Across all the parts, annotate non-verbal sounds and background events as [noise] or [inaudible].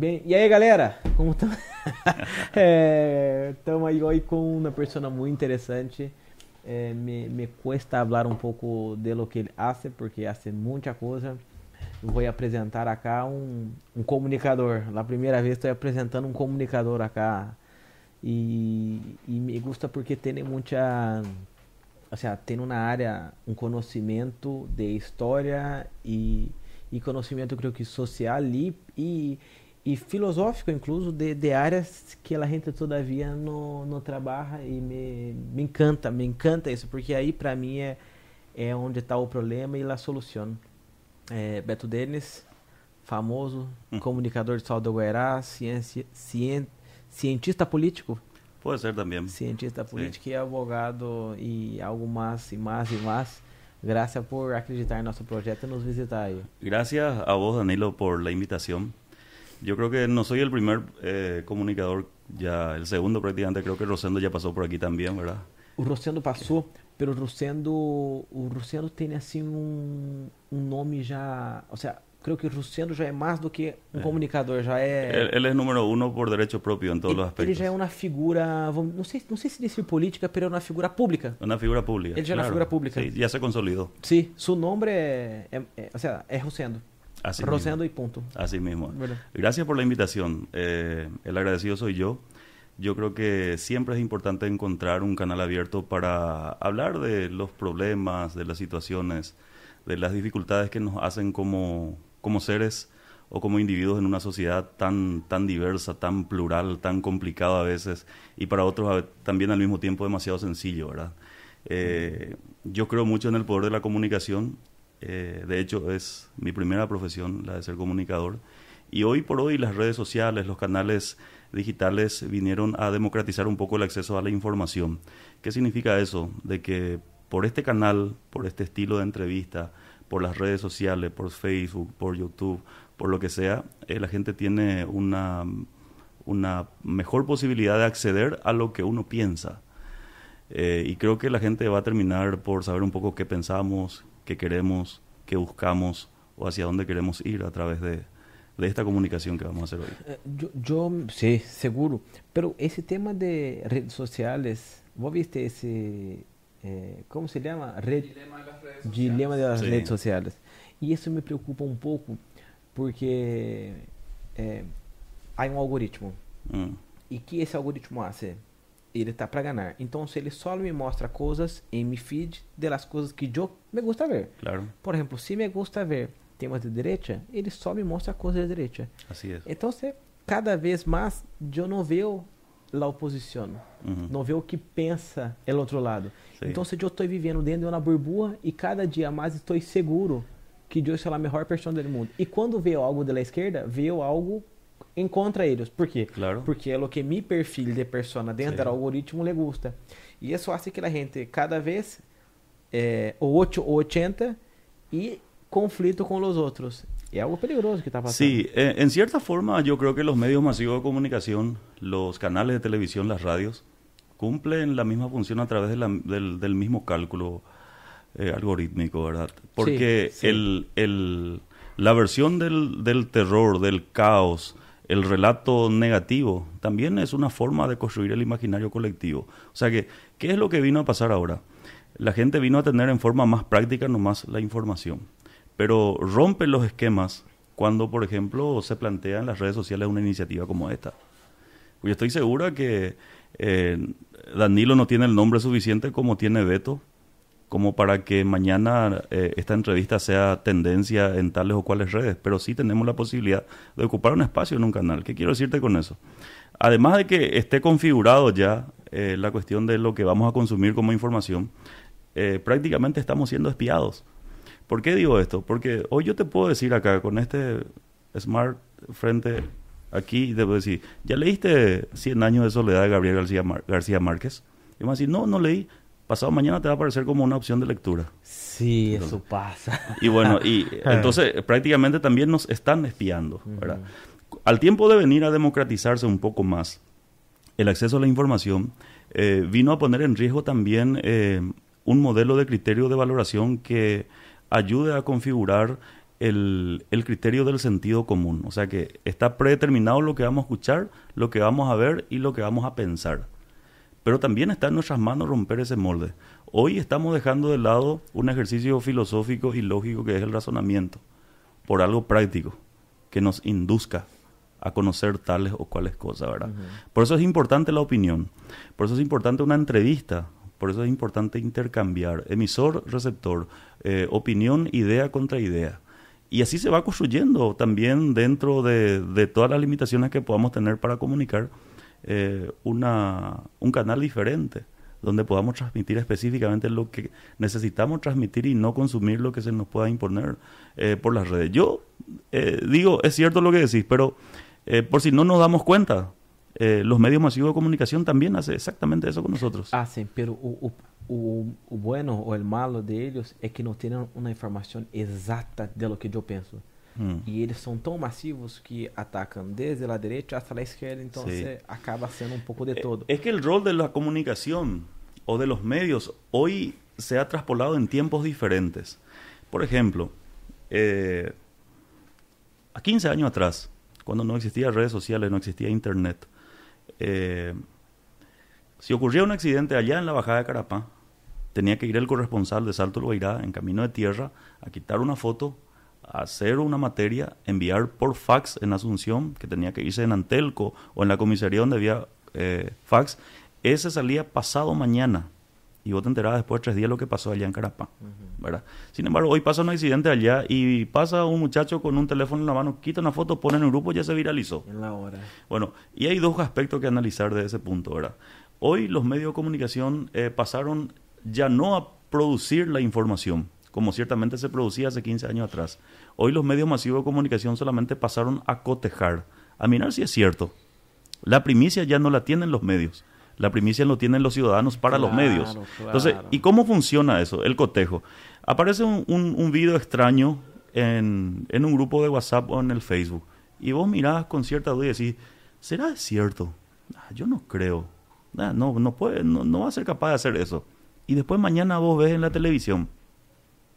Bem, e aí galera, como estão? Estamos [laughs] é, aí com uma pessoa muito interessante. É, me, me cuesta falar um pouco de lo que ele faz, porque faz muita coisa. vou apresentar acá um, um comunicador. Na primeira vez estou apresentando um comunicador acá. E, e me gusta porque tem muita. O sea, tem na área um conhecimento de história e, e conhecimento, creio que social e, e e filosófico incluso de, de áreas que a gente todavia não, não trabalha e me, me encanta, me encanta isso, porque aí para mim é, é onde está o problema e a solução. É, Beto Denis, famoso hum. comunicador de Saldo Guairá, ciência, cien, cientista político. Pode ser também. Cientista político sí. e advogado e algo mais e mais e mais. Gracias por acreditar em nosso projeto e nos visitar aí. Gracias a vos, Danilo, por la invitación. Yo creo que no soy el primer eh, comunicador, ya el segundo prácticamente, creo que Rosendo ya pasó por aquí también, ¿verdad? O Rosendo passou, pero o Rosendo, o Rosendo tem assim um, um nome já, ou seja, creio que Rosendo já é mais do que um comunicador, já é... Ele, é número um por direito próprio em todos ele, os aspectos. Ele já é uma figura, não sei, não sei se dizer política, mas é uma figura pública. Uma figura pública. Ele já claro. é uma figura pública. Sí, já se consolidou. Sim, sí, seu nome é, é, é, ou seja, é Rosendo. Así Rosendo y punto. Así mismo. Gracias por la invitación. Eh, el agradecido soy yo. Yo creo que siempre es importante encontrar un canal abierto para hablar de los problemas, de las situaciones, de las dificultades que nos hacen como, como seres o como individuos en una sociedad tan, tan diversa, tan plural, tan complicada a veces, y para otros también al mismo tiempo demasiado sencillo, ¿verdad? Eh, yo creo mucho en el poder de la comunicación eh, de hecho, es mi primera profesión, la de ser comunicador. Y hoy por hoy las redes sociales, los canales digitales vinieron a democratizar un poco el acceso a la información. ¿Qué significa eso? De que por este canal, por este estilo de entrevista, por las redes sociales, por Facebook, por YouTube, por lo que sea, eh, la gente tiene una, una mejor posibilidad de acceder a lo que uno piensa. Eh, y creo que la gente va a terminar por saber un poco qué pensamos, que queremos, que buscamos o hacia dónde queremos ir a través de, de esta comunicación que vamos a hacer hoy. Eh, yo, yo, sí, seguro. Pero ese tema de redes sociales, ¿vos viste ese, eh, ¿cómo se llama? Red, dilema de las redes sociales. Dilema de las sí. redes sociales. Y eso me preocupa un poco porque eh, hay un algoritmo. Mm. ¿Y qué ese algoritmo hace? Ele tá para ganhar. Então, se ele só me mostra coisas em mi feed de las coisas que eu me gusta ver. Claro. Por exemplo, se me gusta ver temas de direita, ele só me mostra coisas de direita. Assim é. Então, se cada vez mais eu não vejo a oposição, uhum. não vejo o que pensa o outro lado. Sim. Então, se eu estou vivendo dentro de uma burbuja e cada dia mais estou seguro que eu sou a melhor pessoa do mundo. E quando vejo algo da esquerda, vejo algo encontra eles. Por quê? Claro. Porque é o que mi perfil de persona dentro sí. do algoritmo le gusta. E isso faz que a gente cada vez o 8 ou 80 e conflito com os outros. É algo peligroso que está passando. Sí, eh, en cierta forma yo creo que los medios masivos de comunicación, los canales de televisión, las radios, cumplen la misma función a través de la, del, del, mismo cálculo eh, algorítmico, ¿verdad? Porque sí, sí. El, el, la versión del, del terror, del caos, el relato negativo también es una forma de construir el imaginario colectivo. O sea que, ¿qué es lo que vino a pasar ahora? La gente vino a tener en forma más práctica nomás la información, pero rompe los esquemas cuando, por ejemplo, se plantea en las redes sociales una iniciativa como esta. Yo estoy segura que eh, Danilo no tiene el nombre suficiente como tiene Beto como para que mañana eh, esta entrevista sea tendencia en tales o cuales redes, pero sí tenemos la posibilidad de ocupar un espacio en un canal. ¿Qué quiero decirte con eso? Además de que esté configurado ya eh, la cuestión de lo que vamos a consumir como información, eh, prácticamente estamos siendo espiados. ¿Por qué digo esto? Porque hoy yo te puedo decir acá, con este smart frente aquí, debo decir, ¿ya leíste 100 años de soledad de Gabriel García, Mar García Márquez? Y me a decir, no, no leí pasado mañana te va a aparecer como una opción de lectura. Sí, eso pasa. Y bueno, y [laughs] entonces prácticamente también nos están espiando, ¿verdad? Al tiempo de venir a democratizarse un poco más el acceso a la información, eh, vino a poner en riesgo también eh, un modelo de criterio de valoración que ayude a configurar el, el criterio del sentido común. O sea que está predeterminado lo que vamos a escuchar, lo que vamos a ver y lo que vamos a pensar. Pero también está en nuestras manos romper ese molde. Hoy estamos dejando de lado un ejercicio filosófico y lógico que es el razonamiento, por algo práctico, que nos induzca a conocer tales o cuales cosas, ¿verdad? Por eso es importante la opinión, por eso es importante una entrevista, por eso es importante intercambiar emisor, receptor, eh, opinión, idea contra idea. Y así se va construyendo también dentro de, de todas las limitaciones que podamos tener para comunicar eh, una, un canal diferente donde podamos transmitir específicamente lo que necesitamos transmitir y no consumir lo que se nos pueda imponer eh, por las redes. Yo eh, digo, es cierto lo que decís, pero por si no nos damos cuenta, los medios masivos de comunicación también hacen exactamente eso con nosotros. Hacen, pero o, o bueno ou o malo deles é que não têm uma informação exata de lo que eu penso. Hum. E eles são tão massivos que atacam desde a direita até a esquerda, então sí. acaba sendo um pouco de todo. É que o rol da comunicação ou de los medios hoy se ha traspolado en tiempos diferentes. Por ejemplo, eh, a 15 años atrás, cuando no existían redes sociales, no existía internet, eh, si ocurría un accidente allá en la bajada de Carapá, tenía que ir el corresponsal de Salto Loirá en camino de tierra a quitar una foto, hacer una materia, enviar por fax en Asunción, que tenía que irse en Antelco o en la comisaría donde había eh, fax. Ese salía pasado mañana y vos te enterabas después de tres días lo que pasó allá en Carapá, ¿verdad? Sin embargo, hoy pasa un accidente allá y pasa un muchacho con un teléfono en la mano, quita una foto, pone en el grupo y ya se viralizó. En la hora. Bueno, y hay dos aspectos que analizar de ese punto, ¿verdad? Hoy los medios de comunicación eh, pasaron ya no a producir la información, como ciertamente se producía hace 15 años atrás. Hoy los medios masivos de comunicación solamente pasaron a cotejar, a mirar si es cierto. La primicia ya no la tienen los medios. La primicia lo tienen los ciudadanos para los medios. Entonces, ¿y cómo funciona eso? El cotejo. Aparece un, un, video extraño en, en, un grupo de WhatsApp o en el Facebook. Y vos mirás con cierta duda y decís, ¿será cierto? Ah, yo no creo. Ah, no, no, puede, no, no va a ser capaz de hacer eso. Y después mañana vos ves en la televisión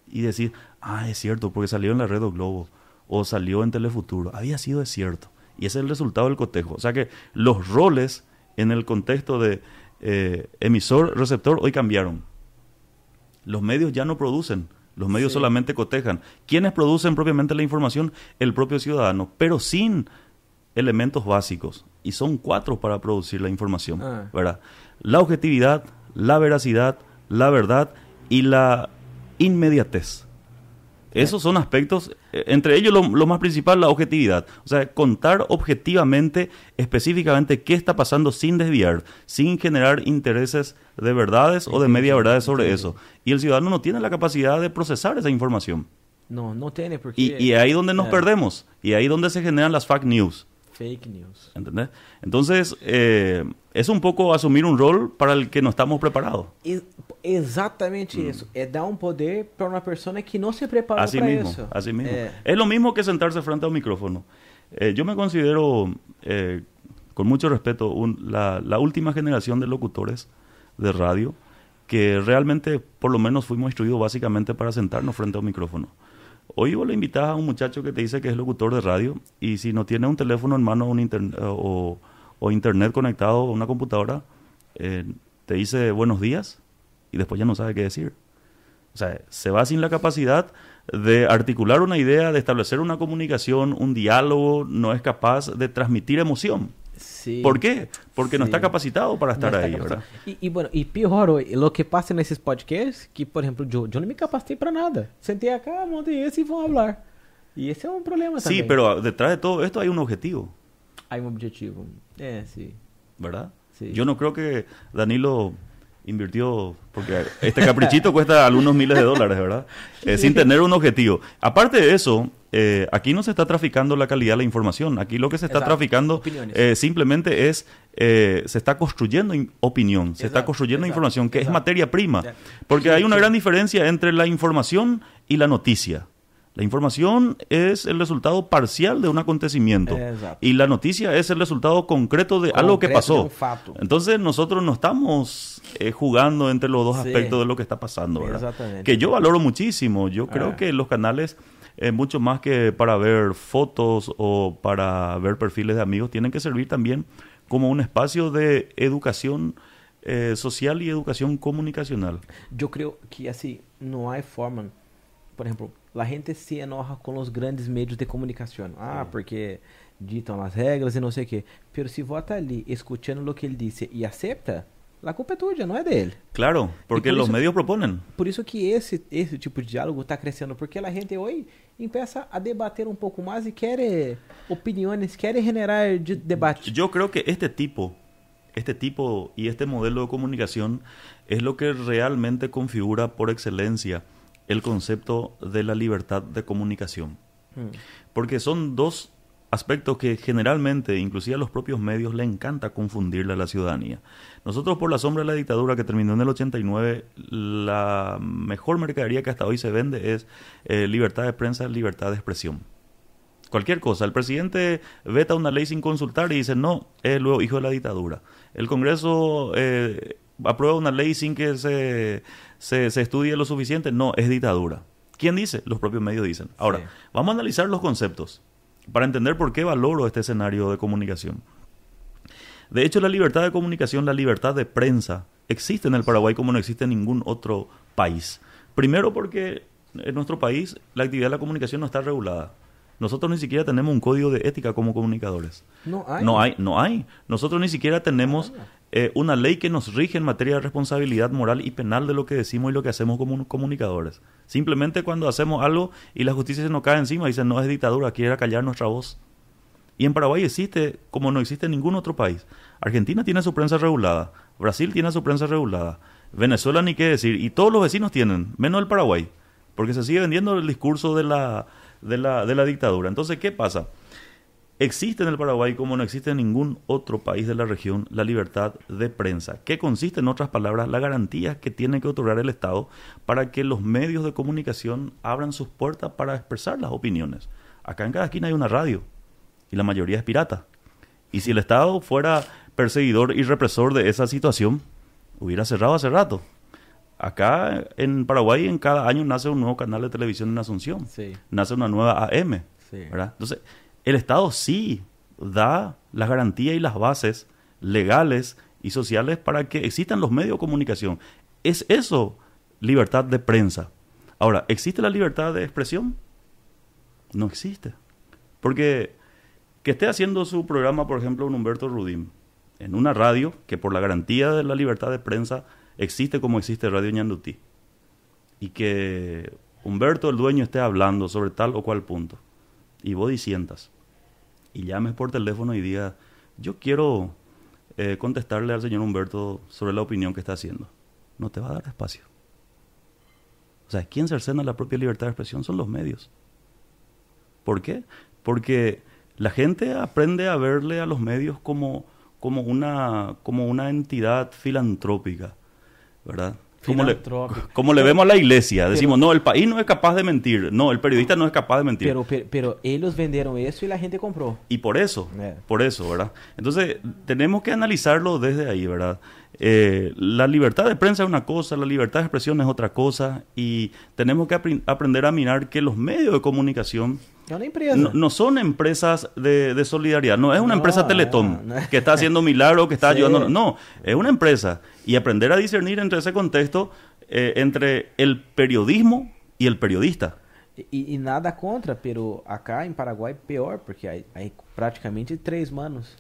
y decís, ah, es cierto, porque salió en la Red Globo o salió en Telefuturo. Había sido es cierto. Y ese es el resultado del cotejo. O sea que los roles en el contexto de eh, emisor-receptor hoy cambiaron. Los medios ya no producen, los medios solamente cotejan. ¿Quiénes producen propiamente la información? El propio ciudadano, pero sin elementos básicos. Y son cuatro para producir la información. Ah. ¿verdad? La objetividad, la veracidad, la verdad y la inmediatez. Esos son aspectos, eh, entre ellos lo, más principal, la objetividad. O sea, contar objetivamente, específicamente, qué está pasando sin desviar, sin generar intereses de verdades o de media verdades sobre eso. Y el ciudadano no tiene la capacidad de procesar esa información. No, no tiene porque... Y, y ahí donde nos perdemos, y ahí donde se generan las fake news. Fake news. ¿Entendés? Entonces, eh, es un poco asumir un rol para el que no estamos preparados. Exatamente mm. eso. Es dar un poder para una persona que no se prepara así para mismo, eso. Así mismo. Eh. Es lo mismo que sentarse frente a un micrófono. Eh, yo me considero, con mucho respeto, la, la última generación de locutores de radio que realmente, por lo menos, fuimos instruidos básicamente para sentarnos frente a un micrófono. Hoy vos le invitas a un muchacho que te dice que es locutor de radio y si no tiene un teléfono en mano o, o, internet conectado a una computadora, eh, te dice buenos días y después ya no sabe qué decir. O sea, se va sin la capacidad de articular una idea, de establecer una comunicación, un diálogo, no es capaz de transmitir emoción. ¿Por qué? Porque no está capacitado para estar ahí, ¿verdad? Y, bueno, y peor, lo que pasa en esos podcasts, que por ejemplo, yo, yo no me capacité para nada. Senté acá, monté ese y vamos a hablar. Y ese es un problema también. Sí, pero detrás de todo esto hay un objetivo. Hay un objetivo. Eh, sí. ¿Verdad? Sí. Yo no creo que Danilo invirtió, porque este caprichito cuesta algunos miles de dólares, ¿verdad? Eh, sin tener un objetivo. Aparte de eso, eh, aquí no se está traficando la calidad de la información. Aquí lo que se está traficando eh, simplemente es, se está construyendo opinión, se está construyendo información, que es materia prima. Porque hay una gran diferencia entre la información y la noticia. La información es el resultado parcial de un acontecimiento y la noticia es el resultado concreto de algo que pasó. Entonces nosotros no estamos eh, jugando entre los dos aspectos de lo que está pasando. Que yo valoro muchísimo. Yo creo ah. que los canales eh, mucho más que para ver fotos o para ver perfiles de amigos, tienen que servir también como un espacio de educación eh, social y educación comunicacional. Yo creo que así no hay forma, por ejemplo, la gente se enoja con los grandes medios de comunicación. Ah, porque ditam as regras e não sei o quê. Pero se vota ali escutando o que ele disse e acepta, a culpa é tuya, não é dele. Claro, porque por os medios propõem. Por isso que esse, esse tipo de diálogo está crescendo, porque a gente hoje empieza a debater um pouco mais e quer opiniões, quer generar de debate. Eu creio que este tipo, este tipo e este modelo de comunicação é o que realmente configura por excelência o conceito de la libertad de comunicación. Hmm. Porque son dos aspectos que generalmente, inclusive a los propios medios, le encanta confundirle a la ciudadanía. Nosotros, por la sombra de la dictadura que terminó en el 89, la mejor mercadería que hasta hoy se vende es eh, libertad de prensa, libertad de expresión. Cualquier cosa. El presidente veta una ley sin consultar y dice, no, es luego hijo de la dictadura. El Congreso eh, aprueba una ley sin que se, se, estudie lo suficiente, no, es dictadura. ¿Quién dice? Los propios medios dicen. Ahora, vamos a analizar los conceptos para entender por qué valoro este escenario de comunicación. De hecho, la libertad de comunicación, la libertad de prensa, existe en el Paraguay como no existe en ningún otro país. Primero porque en nuestro país la actividad de la comunicación no está regulada. Nosotros ni siquiera tenemos un código de ética como comunicadores. No hay. No hay, no hay. Nosotros ni siquiera tenemos eh, una ley que nos rige en materia de responsabilidad moral y penal de lo que decimos y lo que hacemos como comunicadores. Simplemente cuando hacemos algo y la justicia se nos cae encima, dicen no es dictadura, quiere callar nuestra voz. Y en Paraguay existe como no existe en ningún otro país. Argentina tiene su prensa regulada, Brasil tiene su prensa regulada, Venezuela ni qué decir, y todos los vecinos tienen, menos el Paraguay, porque se sigue vendiendo el discurso de la, de la, de la dictadura. Entonces, ¿qué pasa? Existe en el Paraguay, como no existe en ningún otro país de la región, la libertad de prensa, que consiste, en otras palabras, la garantía que tiene que otorgar el Estado para que los medios de comunicación abran sus puertas para expresar las opiniones. Acá en cada esquina hay una radio y la mayoría es pirata. Y si el Estado fuera perseguidor y represor de esa situación, hubiera cerrado hace rato. Acá en Paraguay en cada año nace un nuevo canal de televisión en Asunción. Nace una nueva AM. Entonces, el Estado sí da las garantías y las bases legales y sociales para que existan los medios de comunicación. ¿Es eso libertad de prensa? Ahora, ¿existe la libertad de expresión? No existe. Porque que esté haciendo su programa, por ejemplo, un Humberto Rudim, en una radio que por la garantía de la libertad de prensa existe como existe Radio Ñandutí, y que Humberto, el dueño, esté hablando sobre tal o cual punto, y vos disientas, y llames por teléfono y digas, yo quiero eh, contestarle al señor Humberto sobre la opinión que está haciendo. No te va a dar espacio. O sea, ¿quién cercena la propia libertad de expresión? Son los medios. ¿Por qué? Porque la gente aprende a verle a los medios como, como, una, como una entidad filantrópica, ¿verdad? Como le, como [laughs] le vemos a la iglesia, decimos, no, el país no es capaz de mentir, no, el periodista no es capaz de mentir. Pero, pero, ellos vendieron eso y la gente compró. Y por eso, por eso, ¿verdad? Entonces, tenemos que analizarlo desde ahí, ¿verdad? Eh, la libertad de prensa es una cosa, la libertad de expresión es otra cosa, y tenemos que aprender a mirar que los medios de comunicación no, son empresas de, solidaridad, no es una empresa Teletón que está haciendo milagros, que está [laughs] ayudando, no, es una empresa. Y aprender a discernir entre ese contexto, eh, entre el periodismo y el periodista. Y, nada contra, pero acá en Paraguay peor, porque hay, hay prácticamente tres manos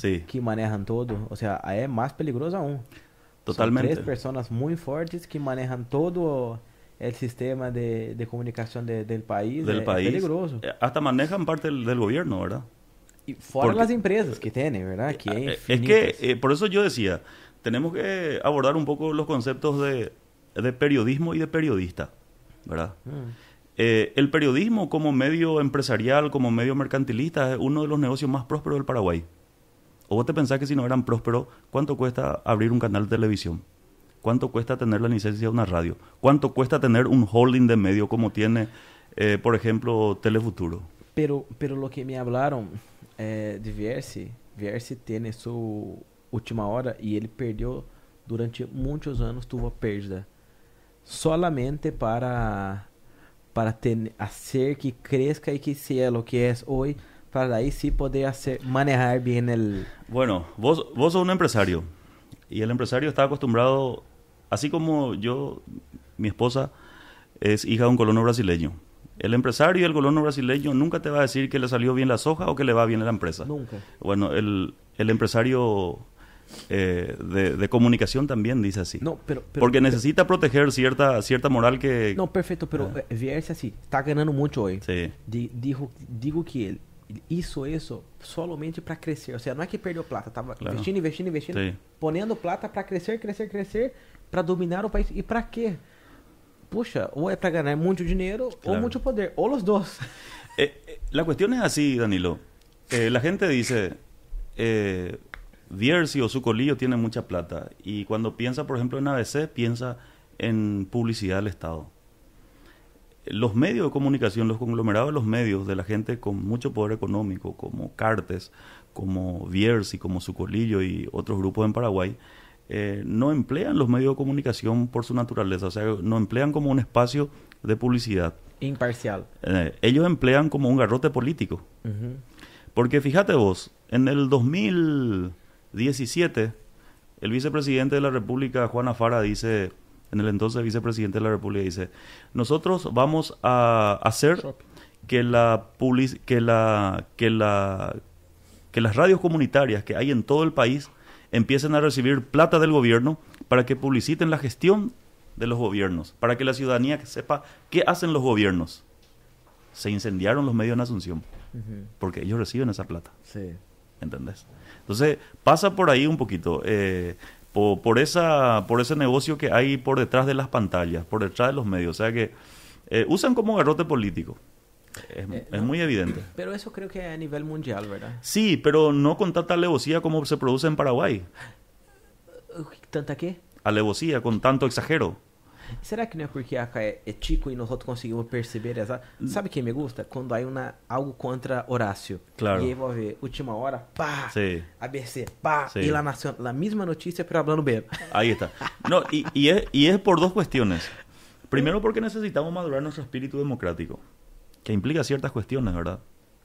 que manejan todo. O sea, es más peligroso aún. Totalmente. Son tres personas muy fuertes que manejan todo el sistema de, de comunicación del país. Del país. peligroso. Eh, hasta manejan parte del, gobierno, ¿verdad? Y fuera las empresas que tienen, ¿verdad? Que eh, es que, eh, por eso yo decía, tenemos que abordar un poco los conceptos de, de periodismo y de periodista, ¿verdad? Mm. el periodismo como medio empresarial, como medio mercantilista, es uno de los negocios más prósperos del Paraguay. ¿O vos te pensás que si no eran prósperos, cuánto cuesta abrir un canal de televisión? ¿Cuánto cuesta tener la licencia de una radio? ¿Cuánto cuesta tener un holding de medio como tiene, eh, por ejemplo, Telefuturo? Pero, pero lo que me hablaron eh, de Vierce, Vierce tiene su última hora y él perdió durante muchos anos, tuvo pérdida. Solamente para para ter, hacer que crezca y que sea lo que es hoy, para ahí sí poder hacer, manejar bien el... Bueno, vos, vos sos un empresario y el empresario está acostumbrado, así como yo, mi esposa es hija de un colono brasileño. El empresario y el colono brasileño nunca te va a decir que le salió bien la soja o que le va bien a la empresa. Nunca. Bueno, el, el empresario eh, de, de comunicación también dice así. No, pero, pero- Porque necesita proteger cierta, cierta moral que... Não, perfeito, pero Ah. eh, Vierce assim, tá ganhando muito hoje. Sí. Di- digo, digo que ele hizo isso solamente para crescer. Ou seja, não é que perdeu plata, tava Claro. investindo, investindo, investindo, Sí. ponendo plata para crescer, crescer, crescer, para dominar o país. E para quê? Puxa, ou é para ganhar muito dinheiro ou Claro. muito poder, ou os dois. Eh, eh, la cuestión es así, Danilo. Eh, la gente dice, eh, Viersi o Sucolillo tiene mucha plata. Y cuando piensa, por ejemplo, en ABC, piensa en publicidad del Estado. Los medios de comunicación, los conglomerados de los medios, de la gente con mucho poder económico, como Cartes, como Viersi, como Sucolillo y otros grupos en Paraguay, eh, no emplean los medios de comunicación por su naturaleza. O sea, no emplean como un espacio de publicidad. Imparcial. Eh, ellos emplean como un garrote político. Porque fíjate vos, en el 2017, el vicepresidente de la República, Juan Afara, dice, en el entonces vicepresidente de la República, dice, nosotros vamos a hacer que la que la que la que las radios comunitarias que hay en todo el país empiecen a recibir plata del gobierno para que publiciten la gestión de los gobiernos, para que la ciudadanía sepa qué hacen los gobiernos. Se incendiaron los medios en Asunción porque ellos reciben esa plata, Sim. ¿entendés? Entonces pasa por ahí un poquito, eh, po- por, esa, por ese negocio que hay por detrás de las pantallas, por detrás de los medios, o sea que eh, usan como garrote político, es, Eh, es no. muy evidente. Pero isso eu creio que a nível mundial, verdade? Sí, pero no con tanta alevosía como se produce en Paraguay, Tanto aqui? alevosía, con tanto exagero. Será que não é porque acá é, é Tico e nós conseguimos perceber essa... Sabe quem me gusta? Quando há uma, algo contra Horácio. Claro. E aí vou ver, última hora, pá, Sí. ABC, pá, Sí. e lá nacional, a mesma notícia, pero hablando bem. Ahí está. No, y, y es, y es por dos cuestiones. Primero porque necesitamos madurar nuestro espíritu democrático, que implica ciertas cuestiones, ¿verdad?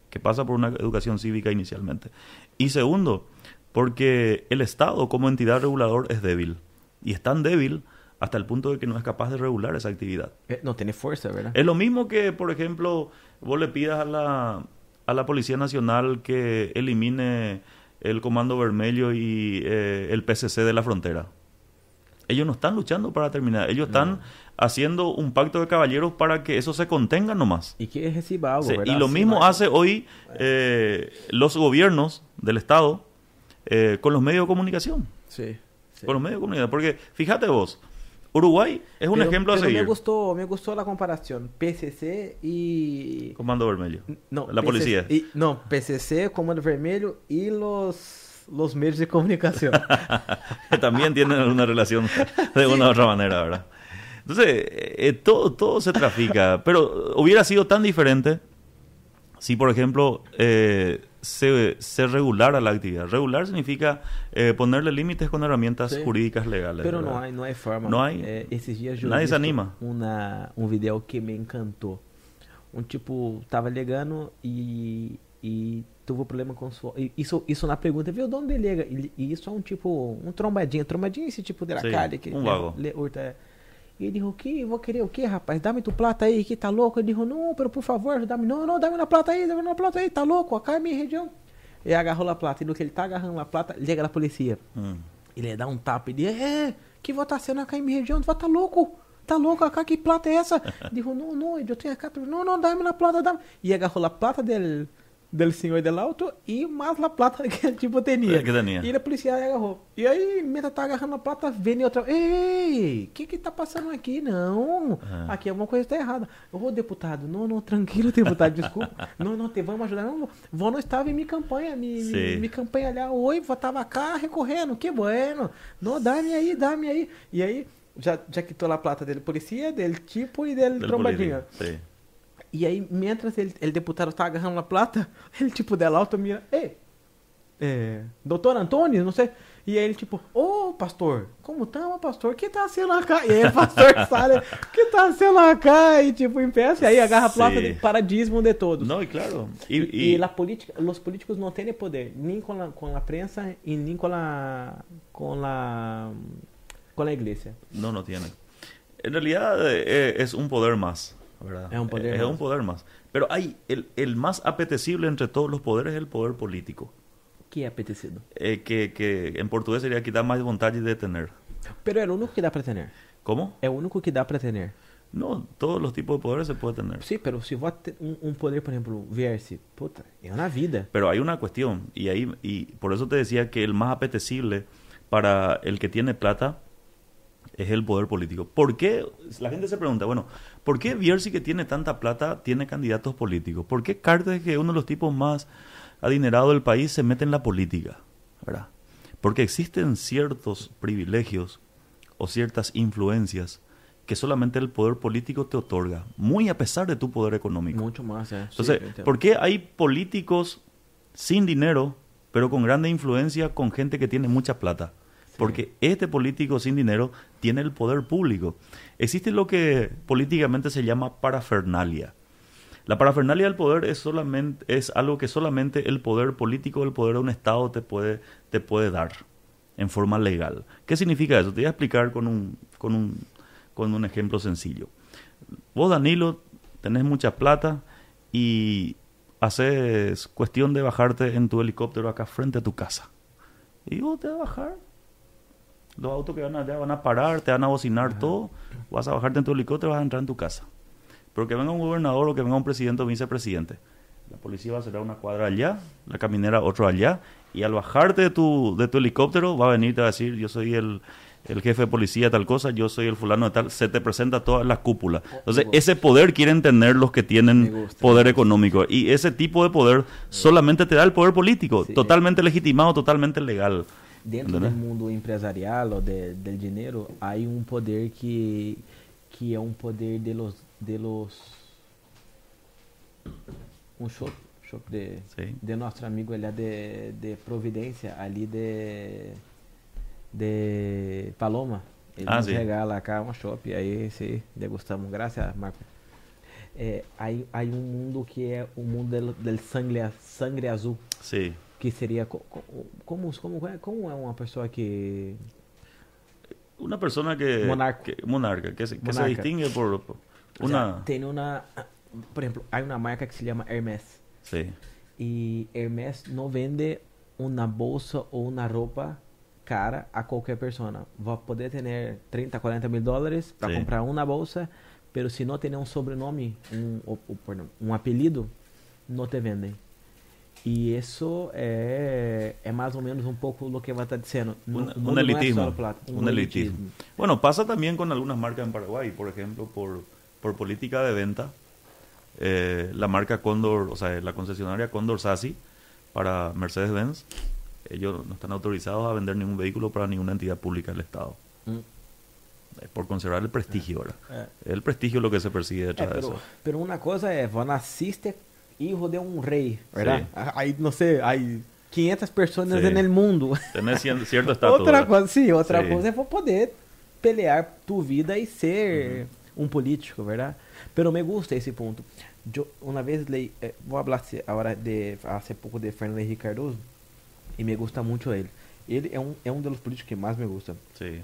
Que pasa por una educación cívica inicialmente. Y segundo, porque el Estado como entidad regulador es débil. Y es tan débil hasta el punto de que no es capaz de regular esa actividad. É, Não tem força, verdade? Es lo mismo que, por ejemplo, vos le pidas a la, a la Policía Nacional que elimine el Comando Vermelho y eh, el PCC de la frontera. Ellos no están luchando para terminar, ellos están haciendo un pacto de caballeros para que eso se contenga nomás. E algo, Sí, verdade? y lo mismo hace hoy eh, los gobiernos del Estado eh, con los medios de comunicación. Sim. Con los medios de comunicación. Porque fíjate vos, Uruguay es un Pero- ejemplo a pero seguir. Me gostou, me gostou a comparação. PCC e... Comando Vermelho. Não, La PCC policía. Não, PCC, Comando Vermelho e los, los meios de comunicação. que [laughs] también tienen alguna relación de una u otra manera, ¿verdad? Entonces, eh, eh, todo, todo se trafica, pero hubiera sido tan diferente si, por ejemplo, eh, se, se regulara la actividad. Regular significa eh, ponerle límites con herramientas Sí. jurídicas legales. Pero ¿verdad? não há, não há forma. Não há- É, esses dias eu nadie se anima. Uma, um vídeo que me encantou. Um tipo, tava ligando e, e teve um problema com sua. Isso, isso na pergunta, viu? De onde liga? E, isso é um tipo, um trombadinha. Trombadinha é esse tipo de la Sim, calle. Que, um vago. le- urta. E ele disse, o que? Vou querer o que, rapaz? Dá-me tu plata aí, que tá louco. Ele disse, não, pero por favor, dá-me. Não, não, dá-me na plata aí, dá-me na plata aí, tá louco, acá é minha região. E agarrou a plata. E no que ele tá agarrando a plata, liga a polícia. Mm. Ele dá um tapa e diz, é, que votação em minha região? Tu vai tá louco? Tá louco acá? Que plata é essa? [laughs] Dijo, não, não, eu tenho acá. Não, não, dá-me na plata, dá-me. E agarrou a plata del, del senhor del auto e mais a plata [laughs] que tipo tinha. Que tinha. E ele, policial, agarrou. E aí, mentre tá agarrando a plata, vem outra. Ei, o que que tá passando aqui? Não, Ah. aqui alguma coisa tá errada. Ô, deputado, não, não, tranquilo, deputado, desculpa. [laughs] não, não, te vamos ajudar. Não, vou não estava em minha campanha, me, me, Sim. me campanha lá, oi, tava cá recorrendo, que bueno. Não, dá-me aí, dá-me aí. E aí, já, já quitou a plata dele polícia, dele tipo e dele Del trombadinha. sí. E aí, mientras ele, ele deputado tá agarrando a plata, [laughs] ele tipo dela alto mira, ei, é, doutor Antônio, não sei. E aí ele tipo, ô oh, pastor, como tá, pastor? O que tá sendo acá? E aí pastor [laughs] o que tá sendo acá? E tipo, empeça, e aí agarra a placa de paradismo de todos. Não, e claro. E, e, e la política, os políticos não têm poder, nem com a, com a prensa e nem com a, com a, com a igreja. Não, não tem. En realidad eh, es un poder más, ¿verdad? Es un poder es más. un poder más. Pero hay el, el más apetecible entre todos los poderes es el poder político. que é apetecido? Eh, que, que en portugués sería quitar más vontade de tener. Pero o único que dá para tener. ¿Cómo? O único que dá para tener. No, todos los tipos de poderes se puede tener. Sim, pero vou ter um, um poder, por exemplo, vier-se, puta, é na vida. Pero hay una cuestión, y ahí y por eso te decía que el más apetecible para el que tiene plata es el poder político. ¿Por qué? La gente se pregunta, bueno, ¿por qué Bierzi que tiene tanta plata tiene candidatos políticos? ¿Por qué Cartes, que es uno de los tipos más adinerados del país, se mete en la política? ¿Verdad? Porque existen ciertos privilegios o ciertas influencias que solamente el poder político te otorga, muy a pesar de tu poder económico. Muito mais, é. Entonces. ¿por qué hay políticos sin dinero, pero con grande influencia con gente que tiene mucha plata? Porque este político sin dinero tiene el poder público. Existe lo que políticamente se llama parafernalia. La parafernalia del poder es solamente es algo que solamente el poder político, el poder de un estado te puede te puede dar en forma legal. ¿Qué significa eso? Te voy a explicar con un con un con un ejemplo sencillo. Vos Danilo tenés mucha plata y haces cuestión de bajarte en tu helicóptero acá frente a tu casa. Y vos te vas a bajar. Los autos que van allá van a parar, te van a bocinar todo. Vas a bajarte en tu helicóptero y vas a entrar en tu casa. Pero que venga un gobernador o que venga un presidente o vicepresidente. La policía va a cerrar una cuadra allá, la caminera otro allá. Y al bajarte de tu, de tu helicóptero va a venir y te va a decir, yo soy el, el jefe de policía tal cosa, yo soy el fulano de tal. Se te presenta toda la cúpula. Entonces, gusta. ese poder quieren tener los que tienen poder económico. Y ese tipo de poder solamente te da el poder político, Sí. totalmente legitimado, totalmente legal. Dentro Entendeu? do mundo empresarial ou de, del dinheiro, há um poder que que é um poder de los de los um show, show de Sí. de nosso amigo ali de, de Providência, ali de de Paloma. Ele Ah, nos sim. regala cá uma shop, aí sim, degustamos. Graças, Marco. É, aí, aí um mundo que é o mundo del, del sangue, sangue azul Sí. Que seria co- co- como como é, como é uma pessoa que Una persona que... Monarco. que- monarca, que, se, que se Monarca. distingue por, por o sea, una... tem uma por exemplo há uma marca que se chama Hermes Sí. e Hermes não vende uma bolsa ou uma roupa cara a qualquer pessoa vai poder ter 30 40 mil dólares para Sim. comprar uma bolsa pero se não tem um sobrenome um perdão, um apelido não te vendem e isso é, é mais ou menos um pouco o que vai estar dizendo. É só elitismo. plata, Un elitismo. Bueno, pasa también con algunas marcas en Paraguay, por ejemplo, por, por política de venta. eh, la marca Condor, o sea, la concesionaria Condor Sassi para Mercedes-Benz, ellos no están autorizados a vender ningún vehículo para ninguna entidad pública del Estado. Hum. eh, por conservar el prestigio, ¿verdad? É. El prestigio es lo que se persigue detrás de pero, eso. pero uma coisa é, vou nasciste hijo de um rei, verdade? Sim. Aí, não sei, aí 500 pessoas Sim. no mundo. [laughs] Cien- cierto estatus. outra ¿verdad? coisa, sim, outra Sim. coisa é vou poder pelear tu vida e ser um político, verdade? Pero me gusta esse ponto. Eu, uma vez leí, eh, vou falar agora de hace pouco de Fernando Henrique Cardoso e me gusta muito ele. Ele é um é um dos políticos que mais me gusta, Sí.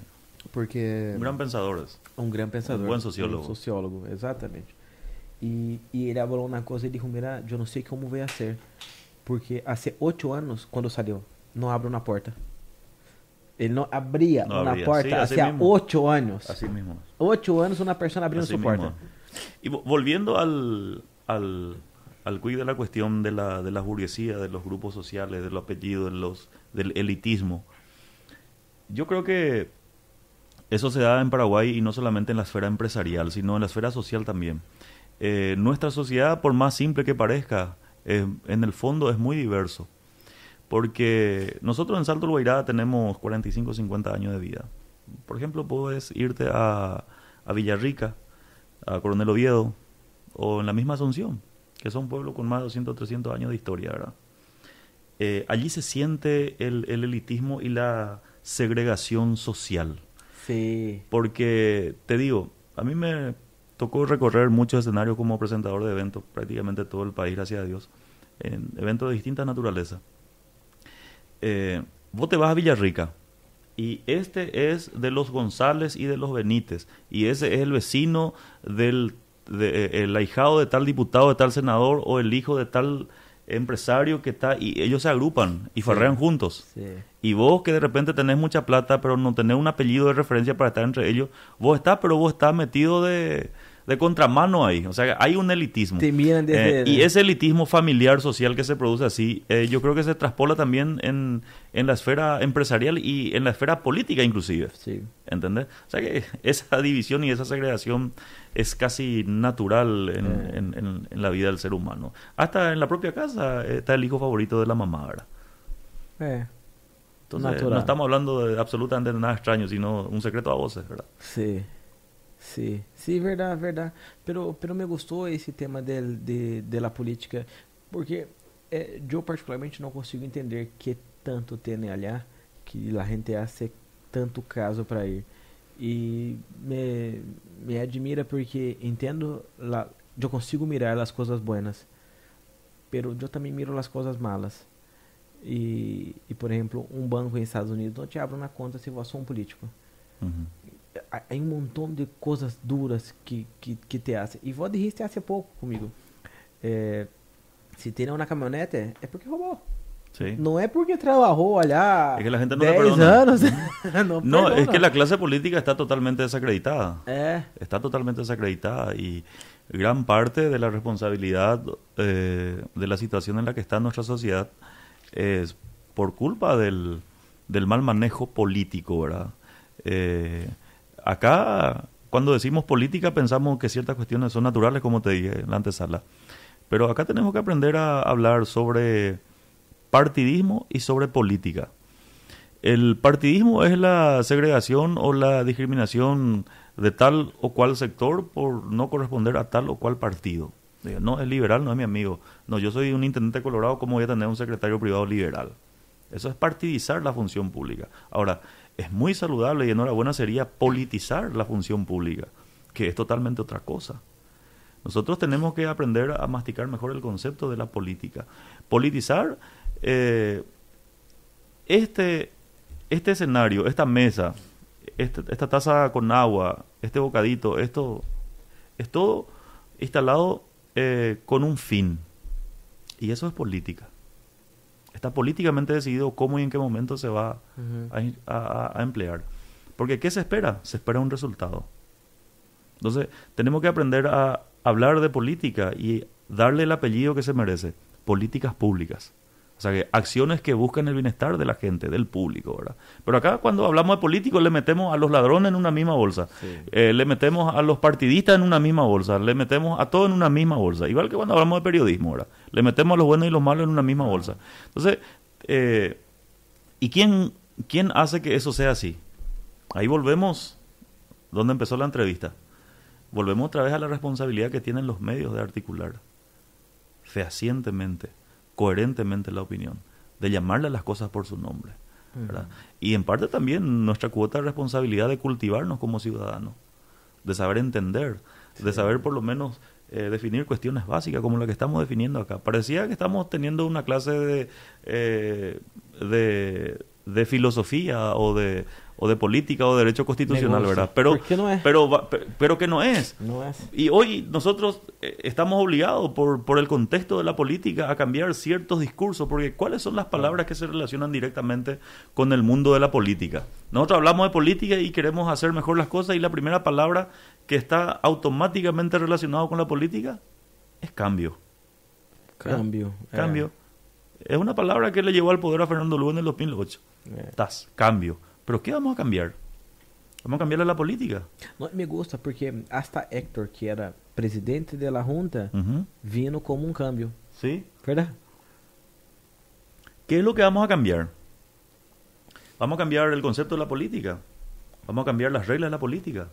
porque Un gran pensador. um grande pensador. Um bom sociólogo. Um sociólogo, exatamente. E, e ele falou uma coisa, ele dijo, mira, eu não sei como vai ser. Porque há oito anos, quando saiu, não abre uma porta. Ele não abria porta sim, assim há mesmo. oito anos. Así mismo. Uma pessoa abrindo Así sua mismo. porta. Y vo- volviendo al, al, al quiz de la cuestión de la, de la burguesía, de los grupos sociales, de los apellidos, de los, del elitismo, yo creo que eso se da en Paraguay y no solamente en la esfera empresarial, sino en la esfera social también. Eh, nuestra sociedad, por más simple que parezca, eh, en el fondo es muy diverso. Porque nosotros en Salto Guairá tenemos 45 50 años de vida. Por ejemplo, puedes irte a, a Villarrica, a Coronel Oviedo, o en la misma Asunción, que son pueblos con más de 200 300 años de historia, ¿verdad? eh, allí se siente el, el elitismo y la segregación social. Sí. Porque, te digo, a mí me tocó recorrer muchos escenarios como presentador de eventos, prácticamente todo el país, gracias a Dios, en eventos de distinta naturaleza. Eh, vos te vas a Villarrica y este es de los González y de los Benítez y ese es el vecino del de, eh, el ahijado de tal diputado, de tal senador o el hijo de tal empresario que está y ellos se agrupan y farrean juntos. Sí. Y vos que de repente tenés mucha plata pero no tenés un apellido de referencia para estar entre ellos, vos estás pero vos estás metido de, de contramano ahí. O sea, hay un elitismo. Desde- Eh, y ese elitismo familiar, social que se produce así, eh, yo creo que se traspola también en, en la esfera empresarial y en la esfera política inclusive. Sí. ¿Entendés? O sea que [laughs] esa división y esa segregación es casi natural en, Eh. en- en- la vida del ser humano. Hasta en la propia casa está el hijo favorito de la mamá, ¿verdad? Entonces, Natural. no estamos hablando de absolutamente nada extraño, sino un secreto a voces, ¿verdad? sí. Sí, sí, verdade, verdade. Pero, pero me gostou esse tema del, de, de la política, porque eh, eu particularmente não consigo entender que tanto tem allá que a gente hace tanto caso para ir. E me, me admira porque entendo, eu consigo mirar as coisas buenas, pero eu também miro as coisas malas. E, e, por exemplo, um banco em Estados Unidos não te abre uma conta se você é um político. Ujú. Hay un montón de cosas duras que, que, que te hacen. Y vos dijiste hace poco conmigo. eh, si tiene una camioneta, es porque robó. Sí. No es porque trabajó allá Es que la gente no 10 perdona. años. [laughs] no, No, es que la clase política está totalmente desacreditada. Eh, Está totalmente desacreditada y gran parte de la responsabilidad eh, de la situación en la que está nuestra sociedad es por culpa del, del mal manejo político, ¿verdad? Eh, acá, cuando decimos política, pensamos que ciertas cuestiones son naturales, como te dije en la antesala. Pero acá tenemos que aprender a hablar sobre partidismo y sobre política. El partidismo es la segregación o la discriminación de tal o cual sector por no corresponder a tal o cual partido. No, es liberal, no es mi amigo. No, yo soy un intendente colorado, ¿cómo voy a tener un secretario privado liberal? Eso es partidizar la función pública. Ahora, es muy saludable y enhorabuena sería politizar la función pública, que es totalmente otra cosa. Nosotros tenemos que aprender a masticar mejor el concepto de la política. Politizar eh, este, este escenario, esta mesa, este- esta taza con agua, este bocadito, esto es todo instalado eh, con un fin. Y eso es política. Está políticamente decidido cómo y en qué momento se va a- a emplear. Porque ¿qué se espera? Se espera un resultado. Entonces, tenemos que aprender a hablar de política y darle el apellido que se merece. Políticas públicas. O sea, que acciones que buscan el bienestar de la gente, del público, ¿verdad? Pero acá cuando hablamos de políticos le metemos a los ladrones en una misma bolsa. Sí. Eh, le metemos a los partidistas en una misma bolsa, le metemos a todo en una misma bolsa. Igual que cuando hablamos de periodismo, ¿verdad? Le metemos a los buenos y los malos en una misma bolsa. Entonces, eh, ¿y quién, quién hace que eso sea así? Ahí volvemos donde empezó la entrevista. Volvemos otra vez a la responsabilidad que tienen los medios de articular fehacientemente, coherentemente la opinión, de llamarle a las cosas por su nombre. ¿verdad? Y en parte también nuestra cuota de responsabilidad de cultivarnos como ciudadanos, de saber entender, de saber por lo menos eh, definir cuestiones básicas como la que estamos definiendo acá. Parecía que estamos teniendo una clase de, eh, de, de filosofía o de, o de política o de derecho constitucional, Negocio. ¿verdad? Pero, ¿Por qué no es? Pero, pero que no es. No es. Y hoy nosotros eh, estamos obligados por, por el contexto de la política a cambiar ciertos discursos, porque ¿cuáles son las palabras que se relacionan directamente con el mundo de la política? Nosotros hablamos de política y queremos hacer mejor las cosas y la primera palabra que está automáticamente relacionada con la política es cambio. Cambio. Cambio. Es una palabra que le llevó al poder a Fernando Lugo en el 2008. É. Tas, cambio. Pero ¿qué vamos a cambiar? Vamos a cambiarle la política. Não, me gusta porque hasta Héctor, que era presidente de la Junta, vino como um cambio. ¿Sí? ¿Verdad? ¿Qué es lo que vamos a cambiar? Vamos a cambiar el concepto de la política. Vamos a cambiar las reglas de la política.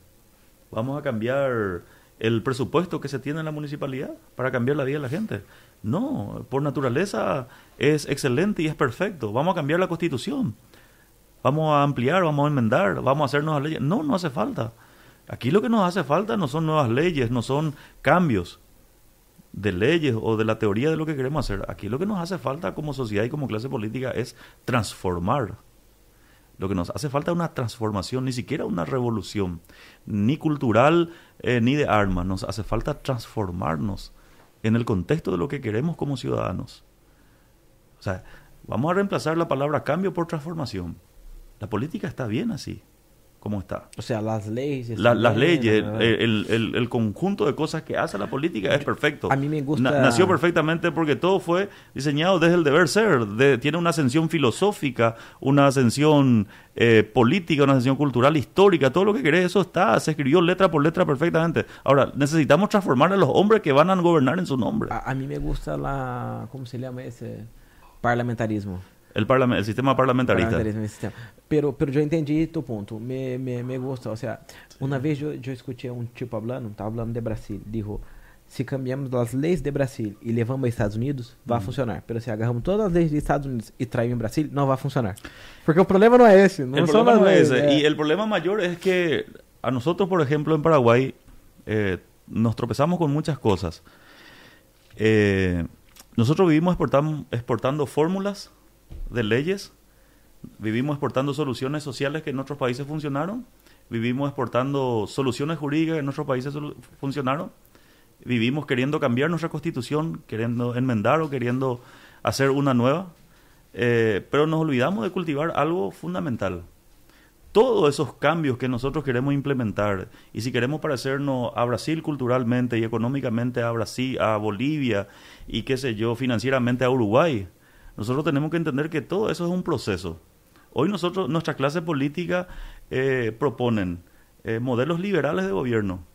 Vamos a cambiar el presupuesto que se tiene en la municipalidad para cambiar la vida de la gente. No, por naturaleza es excelente y es perfecto. Vamos a cambiar la constitución. Vamos a ampliar, vamos a enmendar, vamos a hacer nuevas leyes. No, no hace falta. Aquí lo que nos hace falta no son nuevas leyes, no son cambios de leyes o de la teoría de lo que queremos hacer. Aquí lo que nos hace falta como sociedad y como clase política es transformar. Lo que nos hace falta es una transformación, ni siquiera una revolución, ni cultural eh, ni de armas. Nos hace falta transformarnos en el contexto de lo que queremos como ciudadanos. O sea, vamos a reemplazar la palabra cambio por transformación. La política está bien así cómo está. O sea, las leyes. las leyes, el, el, conjunto de cosas que hace la política es perfecto. A mí me gusta. nació perfectamente porque todo fue diseñado desde el deber ser. tiene una ascensión filosófica, una ascensión eh, política, una ascensión cultural, histórica, todo lo que querés, eso está, se escribió letra por letra perfectamente. Ahora, necesitamos transformar a los hombres que van a gobernar en su nombre. A, a mí me gusta la. ¿Cómo se llama ese? Parlamentarismo. El, el sistema parlamentarista. Parlamentarismo, Pero, pero yo entendí tu punto. Me, me, me gusta. O sea, una vez yo, yo escuché a un tipo hablando, estaba hablando de Brasil. Dijo: se cambiamos as leis de Brasil e levamos a Estados Unidos, vai funcionar. Pero se agarramos todas as leis de Estados Unidos e traemos em Brasil, não vai funcionar. Porque o problema não é esse. Não el problema no es ese. Y el problema mayor es que a nosotros, por ejemplo, en Paraguay, eh, nos tropezamos con muchas cosas. Eh, nosotros vivimos exportando fórmulas de leyes, vivimos exportando soluciones sociales que en otros países funcionaron, vivimos exportando soluciones jurídicas que en otros países funcionaron, vivimos queriendo cambiar nuestra constitución, queriendo enmendar o queriendo hacer una nueva, eh, pero nos olvidamos de cultivar algo fundamental. Todos esos cambios que nosotros queremos implementar, y si queremos parecernos a Brasil culturalmente y económicamente a Brasil, a Bolivia y qué sé yo, financieramente a Uruguay, nosotros tenemos que entender que todo eso es un proceso. Hoy nosotros, nuestra clase política eh, proponen eh, modelos liberales de gobierno,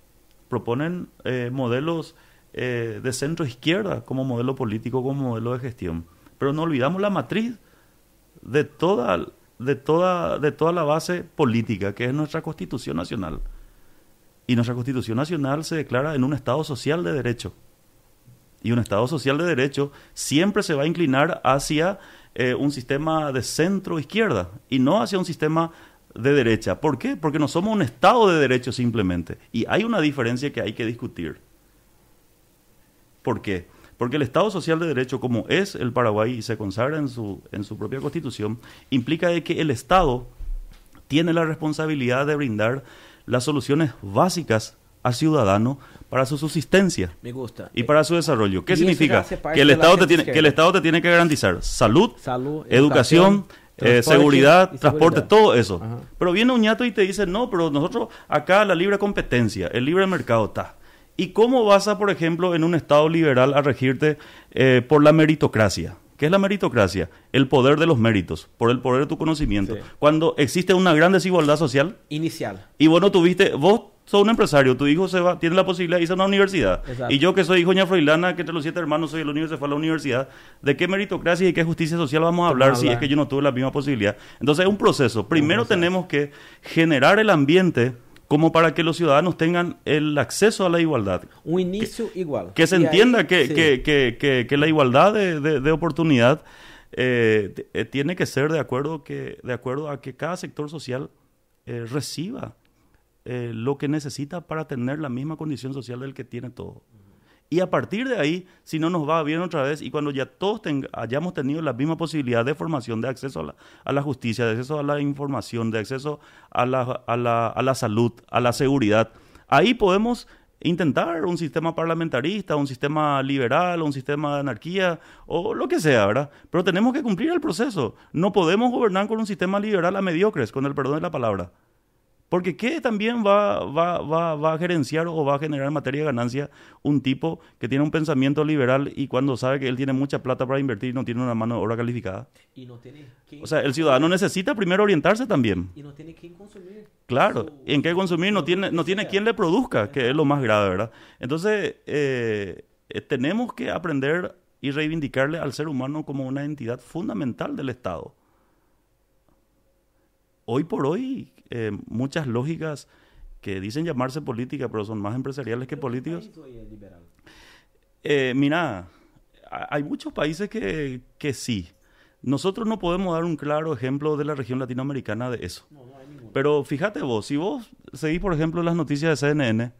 proponen eh, modelos de centro izquierda como modelo político, como modelo de gestión. Pero no olvidamos la matriz de toda, de toda, de toda la base política, que es nuestra Constitución Nacional. Y nuestra Constitución Nacional se declara en un Estado social de derecho y un Estado social de derecho siempre se va a inclinar hacia eh, un sistema de centro-izquierda y no hacia un sistema de derecha. ¿Por qué? Porque no somos un Estado de derecho simplemente. Y hay una diferencia que hay que discutir. ¿Por qué? Porque el Estado social de derecho, como es el Paraguay y se consagra en su, en su propia constitución, implica de que el Estado tiene la responsabilidad de brindar las soluciones básicas al ciudadano para su subsistencia. Me gusta. Y para su desarrollo. ¿Qué significa? Que el, Estado te tiene, que el Estado te tiene que garantizar salud, educación, eh, seguridad, transporte, todo eso. Pero viene un ñato y te dice, no, pero nosotros acá la libre competencia, el libre mercado está. ¿Y cómo vas a, por ejemplo, en un Estado liberal a regirte eh, por la meritocracia? ¿Qué es la meritocracia? El poder de los méritos, por el poder de tu conocimiento. Cuando existe una gran desigualdad social. Inicial. Y vos no tuviste, vos sos un empresario, tu hijo se va, tiene la posibilidad de irse a una universidad. Y yo que soy hijo de Froilana, que entre los siete hermanos soy el único que se fue a la universidad, ¿de qué meritocracia y qué justicia social vamos a hablar si es que yo no tuve la misma posibilidad? Entonces es un proceso. Primero tenemos que generar el ambiente como para que los ciudadanos tengan el acceso a la igualdad. Un inicio igual. Que se entienda que, que, que, la igualdad de, de, oportunidad eh, eh, tiene que ser de acuerdo, que, de acuerdo a que cada sector social eh, reciba eh, lo que necesita para tener la misma condición social del que tiene todo. Y a partir de ahí, si no nos va bien otra vez y cuando ya todos hayamos tenido la misma posibilidad de formación, de acceso a la, a la, justicia, de acceso a la información, de acceso a la, a, la, a la salud, a la seguridad, ahí podemos intentar un sistema parlamentarista, un sistema liberal, un sistema de anarquía o lo que sea, ¿verdad? Pero tenemos que cumplir el proceso. No podemos gobernar con un sistema liberal a mediocres, con el perdón de la palabra. Porque ¿qué también va, va, va, va, a gerenciar o va a generar en materia de ganancia un tipo que tiene un pensamiento liberal y cuando sabe que él tiene mucha plata para invertir no tiene una mano de obra calificada? Y no tiene o sea, el ciudadano necesita primero orientarse también. Y no tiene quién consumir. Claro, en qué consumir no tiene, no tiene quien le produzca, que es lo más grave, ¿verdad? Entonces, eh, eh, tenemos que aprender y reivindicarle al ser humano como una entidad fundamental del Estado. Hoy por hoy, eh, muchas lógicas que dicen llamarse política, pero son más empresariales que ¿Pero qué políticos. Eh, mira, ha- hay muchos países que, que sí. Nosotros no podemos dar un claro ejemplo de la región latinoamericana de eso. No, no hay ninguno. Pero fíjate vos, si vos seguís, por ejemplo, las noticias de CNN,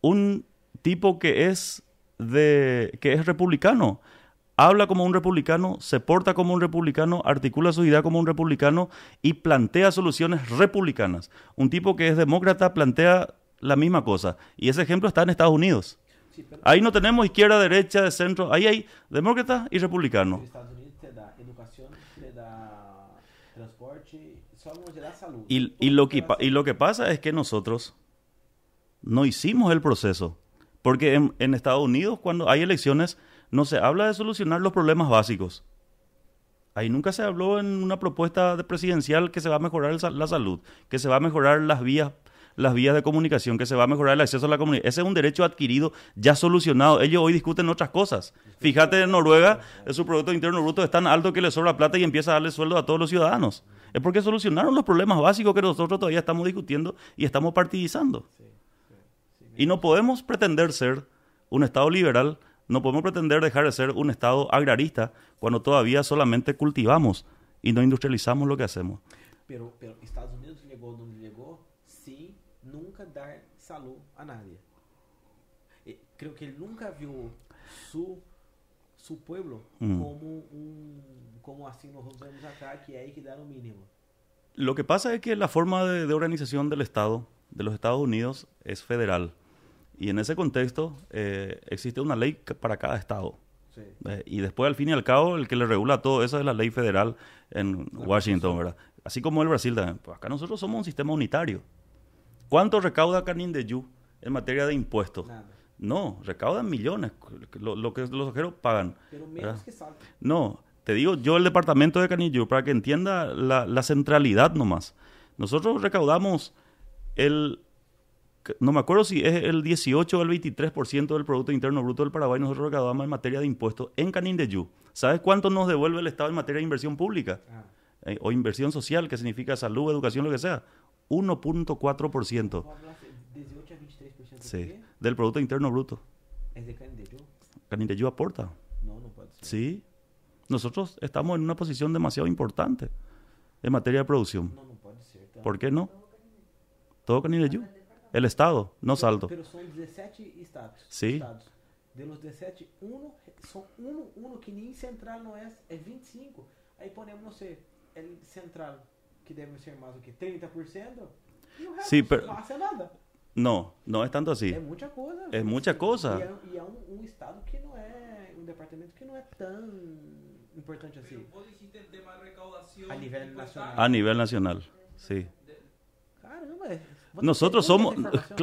un tipo que es de que es republicano, habla como un republicano, se porta como un republicano, articula su idea como un republicano y plantea soluciones republicanas. Un tipo que es demócrata plantea la misma cosa. Y ese ejemplo está en Estados Unidos. Sí, Ahí no tenemos izquierda, derecha, de centro. Ahí hay demócrata y republicano. Estados Unidos te da educación, te da transporte, solo no te da salud. Y, y lo que, pa- y lo que pasa es que nosotros no hicimos el proceso. Porque en, en Estados Unidos, cuando hay elecciones, no se habla de solucionar los problemas básicos. Ahí nunca se habló en una propuesta de presidencial que se va a mejorar el la salud, que se va a mejorar las vías, las vías de comunicación, que se va a mejorar el acceso a la comunidad. Ese es un derecho adquirido, ya solucionado. Ellos hoy discuten otras cosas. Fíjate, en Noruega, su Producto Interno Bruto es tan alto que le sobra plata y empieza a darle sueldo a todos los ciudadanos. Es porque solucionaron los problemas básicos que nosotros todavía estamos discutiendo y estamos partidizando. Y no podemos pretender ser un Estado liberal, no podemos pretender dejar de ser un Estado agrarista cuando todavía solamente cultivamos y no industrializamos lo que hacemos. Pero, pero Estados Unidos llegó donde llegó sin nunca dar salud a nadie. Eh, creo que él nunca vio su, su pueblo Mm. como un, como así nosotros vemos acá, que hay que dar un mínimo. Lo que pasa es que la forma de, de organización del Estado, de los Estados Unidos, es federal. Y en ese contexto eh, existe una ley para cada Estado. Sí. Eh, y después, al fin y al cabo, el que le regula todo eso es la ley federal en Washington, ¿verdad? Así como el Brasil también. Pues acá nosotros somos un sistema unitario. ¿Cuánto recauda Canindeyú en materia de impuestos? Nada. No, recaudan millones, lo, lo que los ojeros pagan. Pero menos que. No, te digo yo el departamento de Canindeyú para que entienda la, la centralidad nomás. Nosotros recaudamos el, no me acuerdo si es el 18 o el 23% del Producto Interno Bruto del Paraguay, nosotros recaudamos en materia de impuestos en Canindeyú. ¿Sabes cuánto nos devuelve el Estado en materia de inversión pública? Ah. Eh, o inversión social, que significa salud, educación, lo que sea. 1.4%. Vos hablaste de 18 a 23% de Sí, qué? del Producto Interno Bruto. Es de Canindeyú. Canindeyú aporta. No, no puede ser. Sí. Nosotros estamos en una posición demasiado importante en materia de producción. No, no puede ser. ¿Por qué no? Todo Canindeyú. El Estado, no Salto. Pero son 17 estados. Sí. estados. De los 17, uno, son uno, uno que ni central no es, es 25. Ahí ponemos, no sé, el central, que debe ser más o que 30%. Y el resto Sí, pero- no hace nada. No, no es tanto así. Es mucha cosa. Es mucha cosa. Y é, e é um, um estado que não é, um departamento que não é tão importante assim. Pero vos dijiste el tema de recaudación A nivel impuestaria. nacional. A nivel nacional, sí. Caramba, é- Nosotros somos,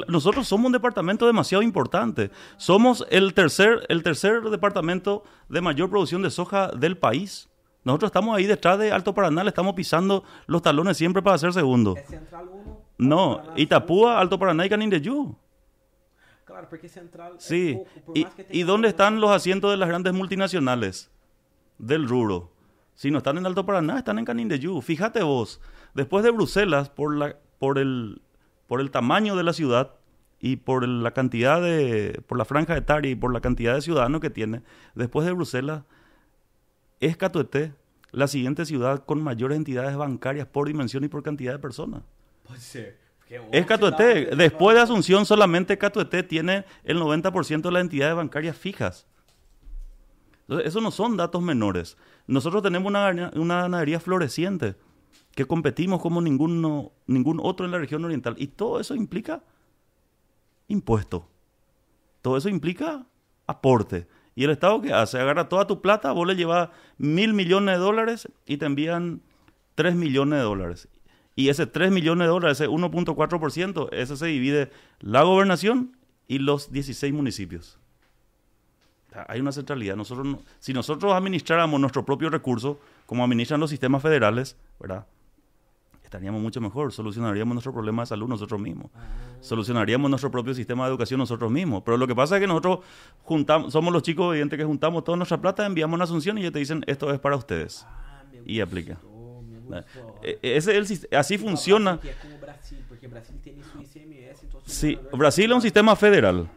nosotros somos un departamento demasiado importante. Somos el tercer, el tercer departamento de mayor producción de soja del país. Nosotros estamos ahí detrás de Alto Paraná, le estamos pisando los talones siempre para ser segundo. É Central 1. No, Paraná, Itapúa, Alto Paraná y Canindeyú. Claro, porque Central Sí. ¿Y, ¿Y dónde están los asientos de las grandes multinacionales del rubro? Si no están en Alto Paraná, están en Canindeyú. Fíjate vos, después de Bruselas, por, la, por, el, por el tamaño de la ciudad y por la cantidad de, por la franja etaria y por la cantidad de ciudadanos que tiene, después de Bruselas, es Catueté la siguiente ciudad con mayores entidades bancarias por dimensión y por cantidad de personas. Pode ser. porque Es cidade- Después de Asunción, solamente Catueté tiene el 90% de las entidades bancarias fijas. Entonces, esos no son datos menores. Nosotros tenemos una, una ganadería floreciente que competimos como ninguno, ningún otro en la región oriental. Y todo eso implica impuesto. Todo eso implica aporte. Y el Estado que hace, agarra toda tu plata, vos le llevas mil millones de dólares y te envían 3 millones de dólares. Y ese 3 millones de dólares, ese 1.4%, ese se divide la gobernación y los 16 municipios. Hay una centralidad. Nosotros no- si nosotros administráramos nuestro propio recurso, como administran los sistemas federales, ¿verdad? Estaríamos mucho mejor, solucionaríamos nuestro problema de salud nosotros mismos Ah, solucionaríamos nuestro propio sistema de educación nosotros mismos. Pero lo que pasa es que nosotros juntamos, somos los chicos evidentes que juntamos toda nuestra plata, enviamos una asunción y ellos te dicen esto es para ustedes. ah, me Y aplica. me só. Eh, Ese es el, así funciona. Que é como Brasil, porque Brasil tem su ICMS, então os Sí, Brasil es un sistema federal.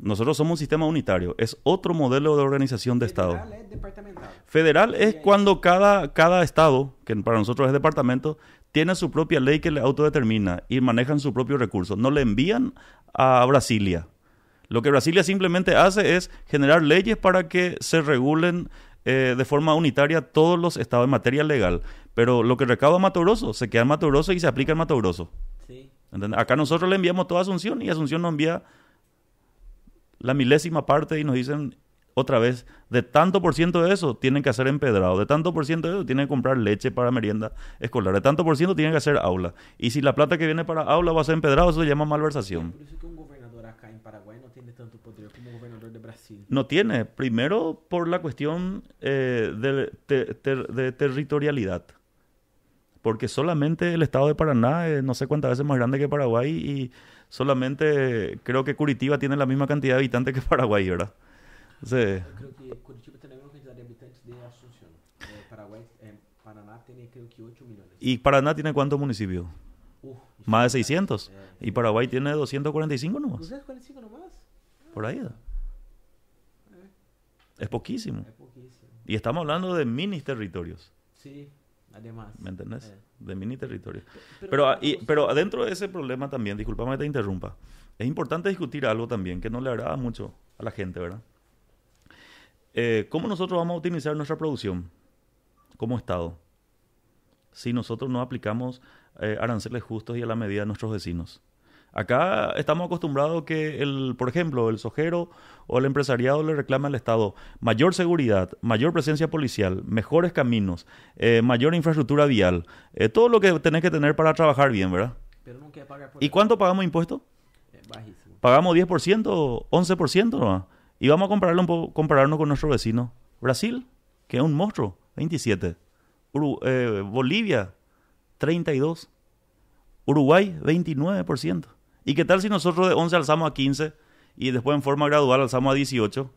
Nosotros somos un sistema unitario. Es otro modelo de organización de Estado. Federal é departamental. Federal es cuando cada, cada estado, que para nosotros es departamento, tiene su propia ley que le autodetermina y manejan su propio recurso. No le envían a Brasilia. Lo que Brasilia simplemente hace es generar leyes para que se regulen eh, de forma unitaria todos los estados en materia legal. Pero lo que recauda Mato Grosso se queda en Mato Grosso y se aplica en Mato Grosso. ¿Entendés? Acá nosotros le enviamos toda Asunción y Asunción nos envía la milésima parte y nos dicen otra vez, de tanto por ciento de eso tienen que hacer empedrado, de tanto por ciento de eso tienen que comprar leche para merienda escolar, de tanto por ciento tienen que hacer aula. Y si la plata que viene para aula va a ser empedrado, eso se llama malversación. Por isso que um governador acá em Paraguai não tem tanto poder como o governador de Brasil. No tiene, primero por la cuestión eh, de, ter- de territorialidad. Porque solamente el estado de Paraná es no sé cuántas veces más grande que Paraguay y solamente creo que Curitiba tiene la misma cantidad de habitantes que Paraguay, ¿verdad? Eu creio que Curitiba tem a mesma quantidade de habitantes de Asunción. Eh, Paraguay, eh, Paraná tem creo que 8 millones. ¿Y Paraná tiene cuántos municipios? Uh, Más de 600. É. Y Paraguay tiene 245 nomás. 245 nomás? Por ahí. ¿no? Es poquísimo. É pouquíssimo. Y estamos hablando de mini territorios. Sim, además. ¿Me entendés? É. De mini territorios. Pero- Pero, ah, y- pero dentro de ese problema también, disculpame que te interrumpa, es importante discutir algo también que no le agrada mucho a la gente, ¿verdad? Eh, ¿Cómo nosotros vamos a optimizar nuestra producción como Estado si nosotros no aplicamos eh, aranceles justos y a la medida de nuestros vecinos? Acá estamos acostumbrados que, el, por ejemplo, el sojero o el empresariado le reclama al Estado mayor seguridad, mayor presencia policial, mejores caminos, eh, mayor infraestructura vial, eh, todo lo que tenés que tener para trabajar bien, ¿verdad? Pero por ¿Y cuánto pagamos impuestos? É barríssimo. Pagamos 10%, 11% nomás. Y vamos a compararlo un poco, compararnos con nuestro vecino. Brasil, que es un monstruo, 27. Uru- eh, Bolivia, 32. Uruguay, 29%. ¿Y qué tal si nosotros de 11 alzamos a 15 y después en forma gradual alzamos a 18?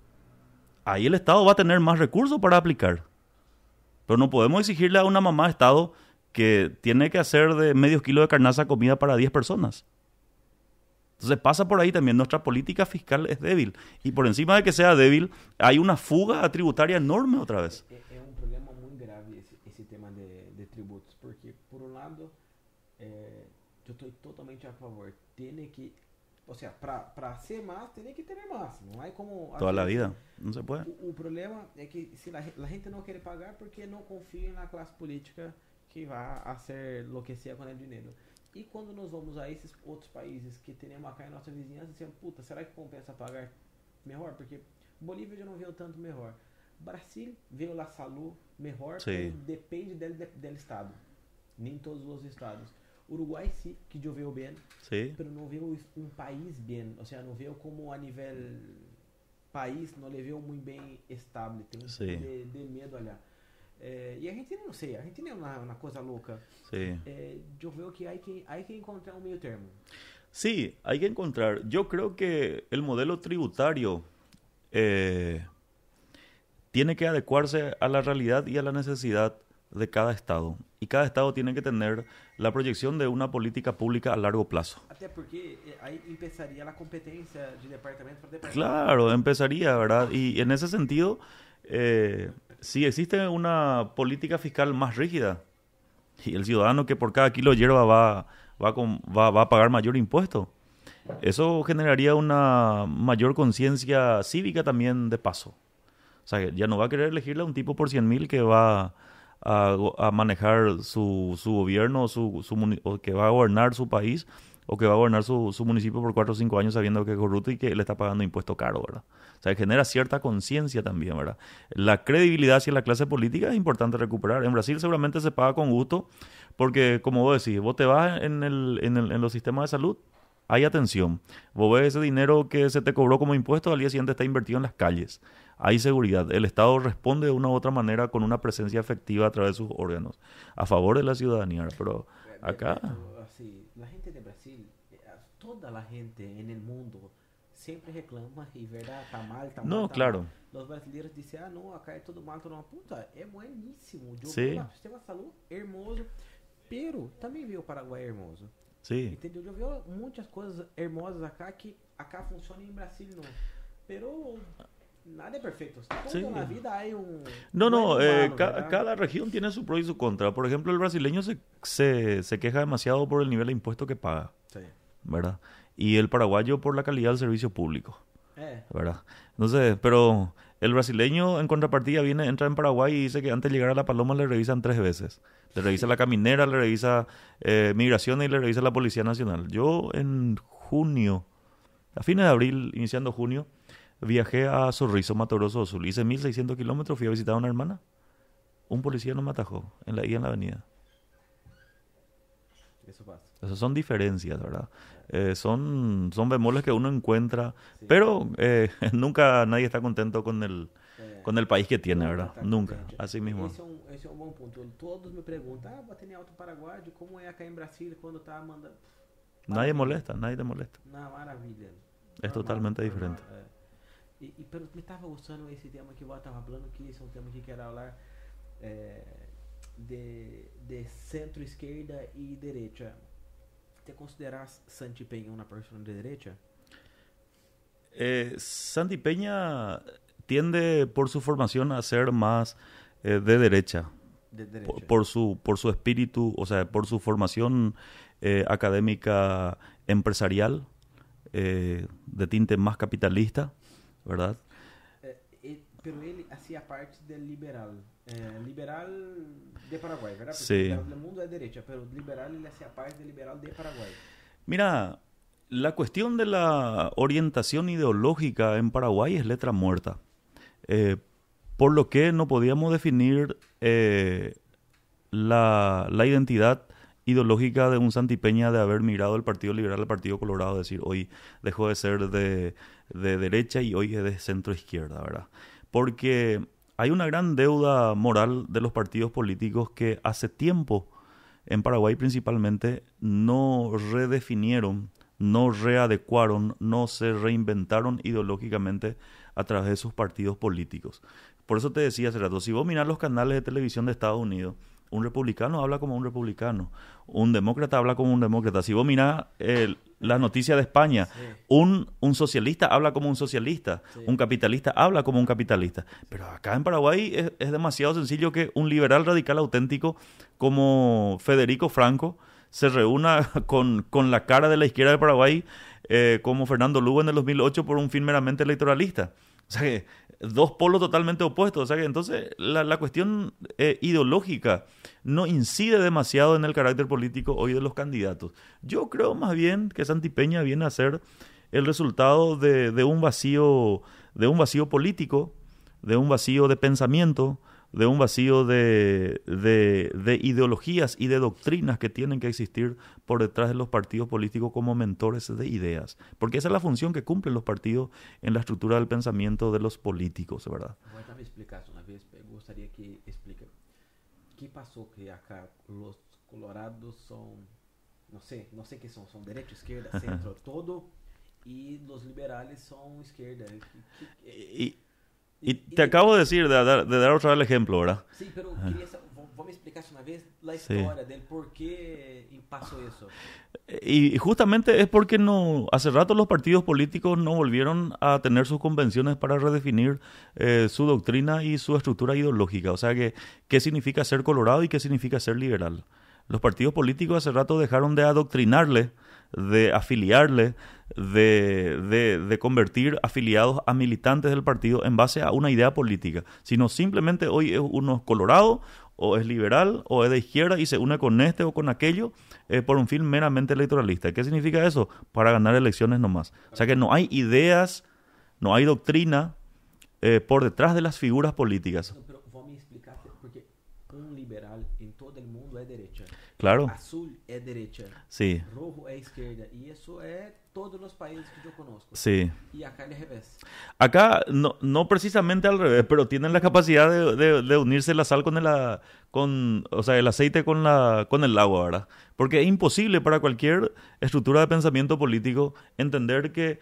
Ahí el Estado va a tener más recursos para aplicar. Pero no podemos exigirle a una mamá Estado que tiene que hacer de medio kilo de carnaza comida para 10 personas. Entonces pasa por ahí también, nuestra política fiscal es débil. Y por encima de que sea débil, hay una fuga tributaria enorme otra vez. É um problema muito grave esse, esse tema de, de tributos, porque, por um lado, é, eu estou totalmente a favor. Tem que, ou seja, para ser mais, tem que ter mais. Não é como... Toda la vida. No se puede. O, o problema é que se a, a gente não quer pagar porque não confia na classe política que vai a ser enlouquecer com o dinheiro. E quando nós vamos a esses outros países que temos acá em nossa vizinhança, dizemos, puta, será que compensa pagar melhor? Porque Bolívia já não veio tanto melhor. Brasil veio la salud melhor, depende del, del estado. Nem todos os estados. Uruguai sim, que eu veio bem, Sí. pero não veio um país bem, ou seja, não veio como a nível país, não le veio muito bem estável, tem um de, de medo olhar. É, e a Argentina não sei, a Argentina é uma, uma coisa louca. Sí. É, eu vejo que hay que hay que encontrar um meio termo. Sí, hay que encontrar. Yo creo que el modelo tributario eh, tiene que adecuarse a la realidad y a la necesidad de cada estado. Y cada estado tiene que tener la proyección de una política pública a largo plazo. Até porque eh, aí empezaria a competência de departamento para departamento. Claro, empezaría, ¿verdad? Y en ese sentido, eh, si existe una política fiscal más rígida y el ciudadano que por cada kilo de hierba va, va, va, va a pagar mayor impuesto, eso generaría una mayor conciencia cívica también de paso. O sea, ya no va a querer elegirle a un tipo por 100 mil que va a, a manejar su, su gobierno, su, su o que va a gobernar su país, o que va a gobernar su, su municipio por cuatro o cinco años sabiendo que es corrupto y que le está pagando impuesto caro, ¿verdad? O sea, genera cierta conciencia también, ¿verdad? La credibilidad hacia la clase política es importante recuperar. En Brasil seguramente se paga con gusto porque, como vos decís, vos te vas en, el, en, el- en los sistemas de salud, hay atención. Vos ves ese dinero que se te cobró como impuesto, al día siguiente está invertido en las calles. Hay seguridad. El Estado responde de una u otra manera con una presencia efectiva a través de sus órganos, a favor de la ciudadanía. Pero acá, Beto, assim, a gente de Brasil, eh, toda a gente en el mundo sempre reclama e verdade, tá mal, tá mal. No, claro. mal. Los brasileiros dizem, ah, não, acá é tudo mal, tudo mal. Puta, é bueníssimo. O jogo Sim. lá, sistema de saúde, hermoso. Pero também veio o Paraguai hermoso. Sí. Entendeu? Eu vi muitas coisas hermosas acá que acá funciona em Brasil não. Pero nada é perfeito. Todo Sí. na vida há um No, no, y eh, malo, ca- ¿verdad? cada región tiene su pro y su contra. Por ejemplo, el brasileño se, se, se queja demasiado por el nivel de impuesto que paga, Sim. ¿Verdad? Y el paraguayo por la calidad del servicio público, É. ¿verdad? Entonces, pero el brasileño en contrapartida viene, entra en Paraguay y dice que antes de llegar a La Paloma le revisan tres veces. Le revisa la caminera, le revisa eh, migración y le revisa la Policía Nacional. Yo en junio, a fines de abril, iniciando junio, viajé a Sorriso, Mato Grosso do Sul. Hice 1600 kilómetros, fui a visitar a una hermana. Un policía no me atajó en la en la avenida. Isso passa. Esas son diferencias, ¿verdad? Eh, son, son bemoles que uno encuentra, Sí. pero eh, [laughs] nunca nadie está contento con el, É. con el país que tiene, ¿verdad? Nunca, contente. así mismo. Esse é, um, esse é um bom ponto. Todos me perguntam, ah, bater em Alto Paraguai, de como é acá em Brasília quando tá mandando. Nadie Maravilha. molesta, nadie te molesta. Não, maravilha. Es totalmente diferente. é. E, e pero me estava gostando esse tema que eu estava falando, que esse é um tema que quero falar é, de, de centro-esquerda e direita. ¿Te consideras Santi Peña una persona de derecha? Eh, Santi Peña tiende por su formación a ser más eh, de derecha, De derecha. por, por su, por su espíritu, o sea, por su formación eh, académica empresarial, eh, de tinte más capitalista, ¿verdad? Pero ele hacía parte del liberal. É, liberal de Paraguai, ¿verdad? Porque Sí. del mundo es derecha, pero liberal ele hacía parte del liberal de Paraguai. Mira, la cuestión de la orientación ideológica en Paraguay es letra muerta. Eh, por lo que no podíamos definir eh, la, la identidad ideológica de un Santipeña de haber migrado del Partido Liberal al Partido Colorado, es decir, hoy dejó de ser de, de derecha y hoy es de centro izquierda, ¿verdad? Porque hay una gran deuda moral de los partidos políticos que hace tiempo en Paraguay principalmente no redefinieron, no readecuaron, no se reinventaron ideológicamente a través de sus partidos políticos. Por eso te decía hace rato, si vos mirás los canales de televisión de Estados Unidos, un republicano habla como un republicano, un demócrata habla como un demócrata. Si vos mirás eh, las noticias de España, Sí. un, un socialista habla como un socialista, Sí. un capitalista habla como un capitalista. Pero acá en Paraguay es, es demasiado sencillo que un liberal radical auténtico como Federico Franco se reúna [laughs] con, con la cara de la izquierda de Paraguay eh, como Fernando Lugo en el 2008 por un fin meramente electoralista. O sea que dos polos totalmente opuestos. O sea que entonces la, la cuestión eh, ideológica no incide demasiado en el carácter político hoy de los candidatos. Yo creo más bien que Santi Peña viene a ser el resultado de, de un vacío, de un vacío político, de un vacío de pensamiento, de un vacío de, de, de ideologías y de doctrinas que tienen que existir por detrás de los partidos políticos como mentores de ideas. Porque esa es la función que cumplen los partidos en la estructura del pensamiento de los políticos, ¿verdad? Vou dar uma explicação uma vez, eu gostaria que explique. O que passou que acá os colorados são, não sei, não sei que são, são direita, esquerda, [laughs] centro, todo, e os liberais são esquerda. Que- que- Y, y te acabo de decir, de dar, de dar otra vez el ejemplo, ¿verdad? Sim, pero me explicar uma vez a Sí. história dele, por que passou isso. Y, y justamente es porque no hace rato los partidos políticos no volvieron a tener sus convenciones para redefinir eh, su doctrina y su estructura ideológica. O sea que qué significa ser colorado y qué significa ser liberal. Los partidos políticos hace rato dejaron de adoctrinarle, de afiliarle, de, de, convertir afiliados a militantes del partido en base a una idea política, sino simplemente hoy es uno colorado o es liberal o es de izquierda y se une con este o con aquello eh, por un fin meramente electoralista. ¿Qué significa eso? Para ganar elecciones nomás. O sea que no hay ideas, no hay doctrina eh, por detrás de las figuras políticas. Não, pero vou me explicar, porque um liberal em todo o mundo é direita. Claro, Azul é direita. Rojo é esquerda. E isso é todos os países que eu conozco. sí. E acá é al revés. Acá no, no precisamente al revés, pero tienen la capacidad de, de- de unirse la sal con el, con, o sea, el aceite con, la, con el agua, ¿verdad? Porque es imposible para cualquier estructura de pensamiento político entender que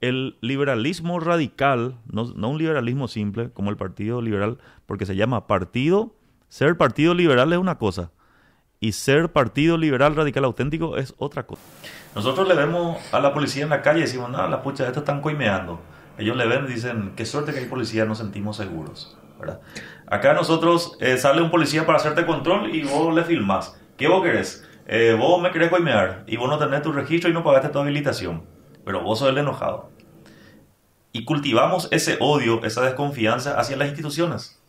el liberalismo radical, no, no un liberalismo simple como el Partido Liberal, porque se llama partido, ser partido liberal es una cosa y ser partido liberal radical auténtico es otra cosa. Nosotros le vemos a la policía en la calle y decimos, no, la pucha, estos están coimeando. Ellos le ven y dicen, qué suerte que hay policía, nos sentimos seguros. ¿verdad? Acá nosotros eh, sale un policía para hacerte control y vos le filmás. ¿Qué vos querés? Eh, vos me querés coimear y vos no tenés tu registro y no pagaste tu habilitación. Pero vos sos el enojado. Y cultivamos ese odio, esa desconfianza hacia las instituciones.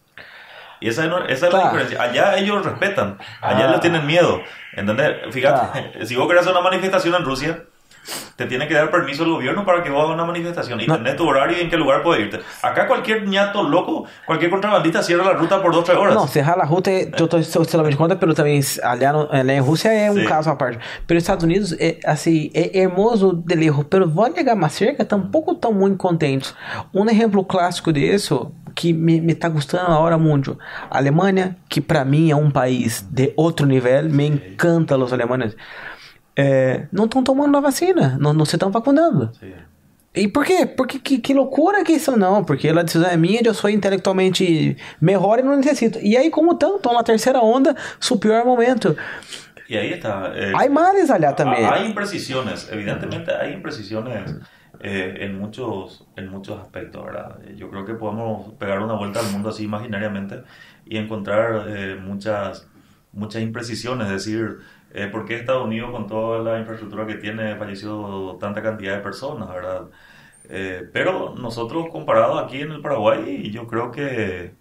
Y esa, esa es la diferencia. Allá ellos respetan, allá Ah. les tienen miedo. ¿Entendés? Fíjate, [laughs] si vos querés hacer una manifestación en Rusia, te tiene que dar permiso el gobierno para que vos hagas una manifestación y No. tenés tu horario y en qué lugar puedes irte. Acá cualquier ñato loco, cualquier contrabandista cierra la ruta por dos tres horas. Não, cerrar a ruta, eu estou extremamente contra, pelo também, aliás, no- ali em Rússia é um Sim. caso à parte. Pelos Estados Unidos, é, assim, é hermoso del erro, pero vou negar mais cerca, tampouco estão muito contentes. Um exemplo clássico disso, que me, me tá gostando agora muito, a Alemanha, que para mim é um país de outro nível, me encanta os alemães, é, não estão tomando a vacina, não, não se estão vacunando. Sí. E por quê? Porque que, que loucura que isso não, porque a decisão é minha, eu sou intelectualmente melhor e não necessito. E aí, como estão? Estão na terceira onda, su pior momento. Y ahí está. eh, Hay males allá también. Hay imprecisiones, evidentemente hay imprecisiones eh, en, muchos, en muchos aspectos, ¿verdad? Yo creo que podemos pegar una vuelta al mundo así imaginariamente y encontrar eh, muchas, muchas imprecisiones, es decir, eh, ¿por qué Estados Unidos con toda la infraestructura que tiene falleció tanta cantidad de personas, ¿verdad? Eh, pero nosotros comparados aquí en el Paraguay, yo creo que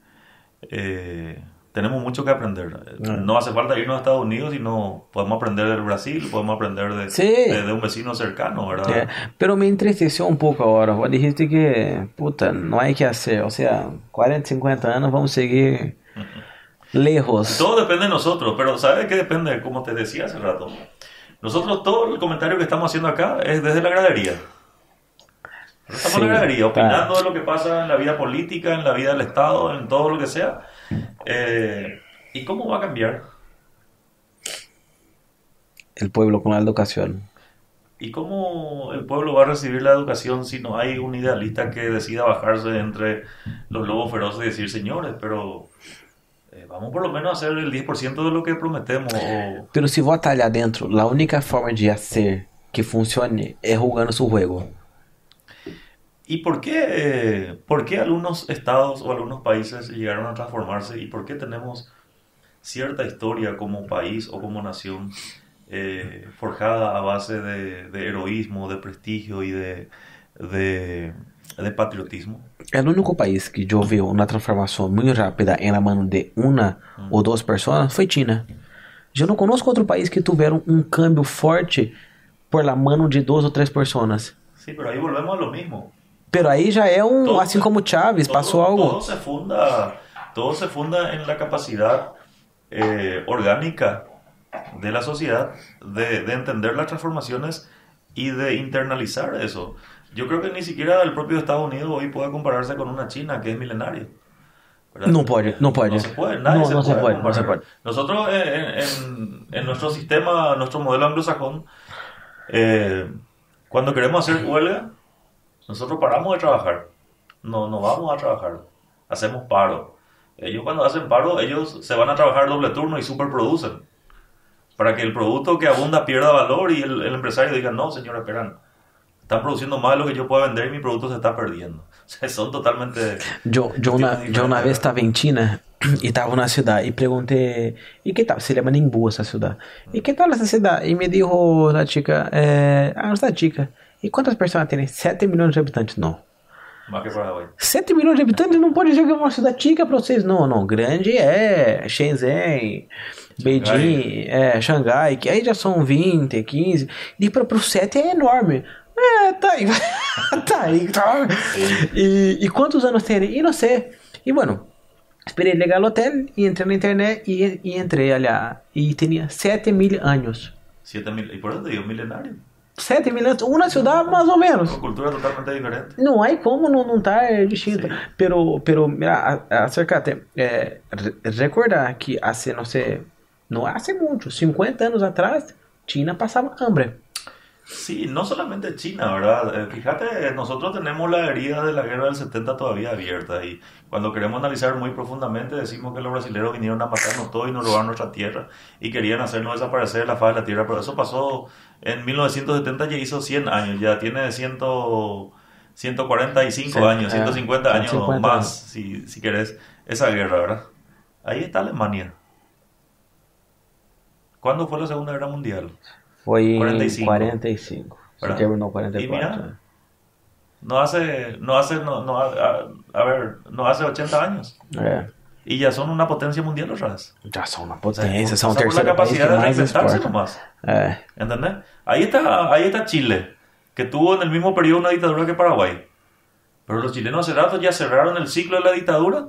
eh, tenemos mucho que aprender. No hace falta irnos a Estados Unidos, sino podemos aprender del Brasil, podemos aprender de, Sí. de, de un vecino cercano, ¿verdad? Pero me entristeceu um pouco agora. Vou dijiste que, puta, não é que hacer. Ou seja, 40, 50 anos vamos seguir lejos. Todo depende de nosotros, pero ¿sabes qué depende? Como te decía hace rato. Nosotros todo el comentario que estamos haciendo acá es desde la gradería. Estamos en la gradería, opinando claro. de lo que pasa en la vida política, en la vida del Estado, en todo lo que sea. Eh, ¿Y cómo va a cambiar? El pueblo con la educación. ¿Y cómo el pueblo va a recibir la educación si no hay un idealista que decida bajarse entre los lobos feroces y decir, señores, pero vamos por lo menos a hacer el 10% de lo que prometemos? O, Pero se votar ali adentro, a única forma de hacer que funcione é jogando su juego. ¿Y por qué, eh, por qué algunos estados o algunos países llegaron a transformarse y por qué tenemos cierta historia como país o como nación eh, forjada a base de, de heroísmo, de prestigio y de, de, de patriotismo? El único país que yo veo una transformación muy rápida en la mano de una o dos personas fue China. Yo no conozco otro país que tuvieron un cambio fuerte por la mano de dos o tres personas. Sí, pero ahí volvemos a lo mismo. Pero ahí ya es un, Todo- así como Chávez, Todo- pasó algo. Todo se funda, todo se funda en la capacidad eh, orgánica de la sociedad de, de entender las transformaciones y de internalizar eso. Yo creo que ni siquiera el propio Estados Unidos hoy puede compararse con una China que es milenaria. ¿verdad? No puede, no puede. No se puede, nadie No, se no se puede puede, no se puede. Nosotros eh, en, en- en nuestro sistema, nuestro modelo anglosajón, eh, cuando queremos hacer huelga, nosotros paramos de trabajar. No, no vamos a trabajar. Hacemos paro. Ellos cuando hacen paro, ellos se van a trabajar doble turno y superproducen. Para que el producto que abunda pierda valor y el, el empresario diga, no, señor, esperan. Están produciendo más de lo que yo puedo vender y mi producto se está perdiendo. [laughs] O sea, son totalmente... Yo, yo, una, yo una vez estaba en China [clears throat] y estaba en una ciudad y pregunté, ¿y qué tal? Se llama Ningbo esa ciudad. ¿Y qué tal esa ciudad? Y me dijo la chica, eh, ah, esta chica, ¿y cuántas personas tiene? 7 millones de habitantes. Que Paraguay. 7 milhões de habitantes não pode dizer que é uma cidade chica pra vocês. Não, não. Grande é Shenzhen, Beijing, é, Xangai, que aí já são 20, 15. E para o 7 é enorme. É, tá aí. [laughs] tá aí. Tá. E, e quantos anos tem ele? E não sei. E bueno, esperei legal no hotel e entrei na internet e, e entrei ali. E tinha 7 mil anos. 7 mil, y por eso te digo milenario. 7 mil anos, uma cidade mais ou menos. Con cultura totalmente diferente. Não há como não, não estar distinto. Sim. Pero, pero mira, acércate. É, re- recuerda que hace, não sei, não hace muito, 50 anos atrás, China passava hambre. Sí, no solamente China, ¿verdad? Eh, fíjate, nosotros tenemos la herida de la guerra del 70 todavía abierta y cuando queremos analizar muy profundamente decimos que los brasileños vinieron a matarnos todo y nos robaron nuestra tierra y querían hacernos desaparecer de la faz de la tierra, pero eso pasó en 1970 ya hizo 100 años, ya tiene 100, 145 Sí, años, eh, 150 años 150 más, si, si querés, esa guerra, ¿verdad? Ahí está Alemania. ¿Cuándo fue la Segunda Guerra Mundial? Foi 45. em 45. Se ¿Verdad? terminou Y 44. mira, no hace, no hace, no, no, a, a ver, no hace 80 años. Y ya son una potencia mundial otra vez. Sea, potência, são o pasa por la capacidad de reinventarse nomás. É. ¿Entendés? Ahí está, ahí está Chile, que tuvo en el mismo periodo una dictadura que Paraguay. Pero los chilenos hace rato ya cerraron el ciclo de la dictadura.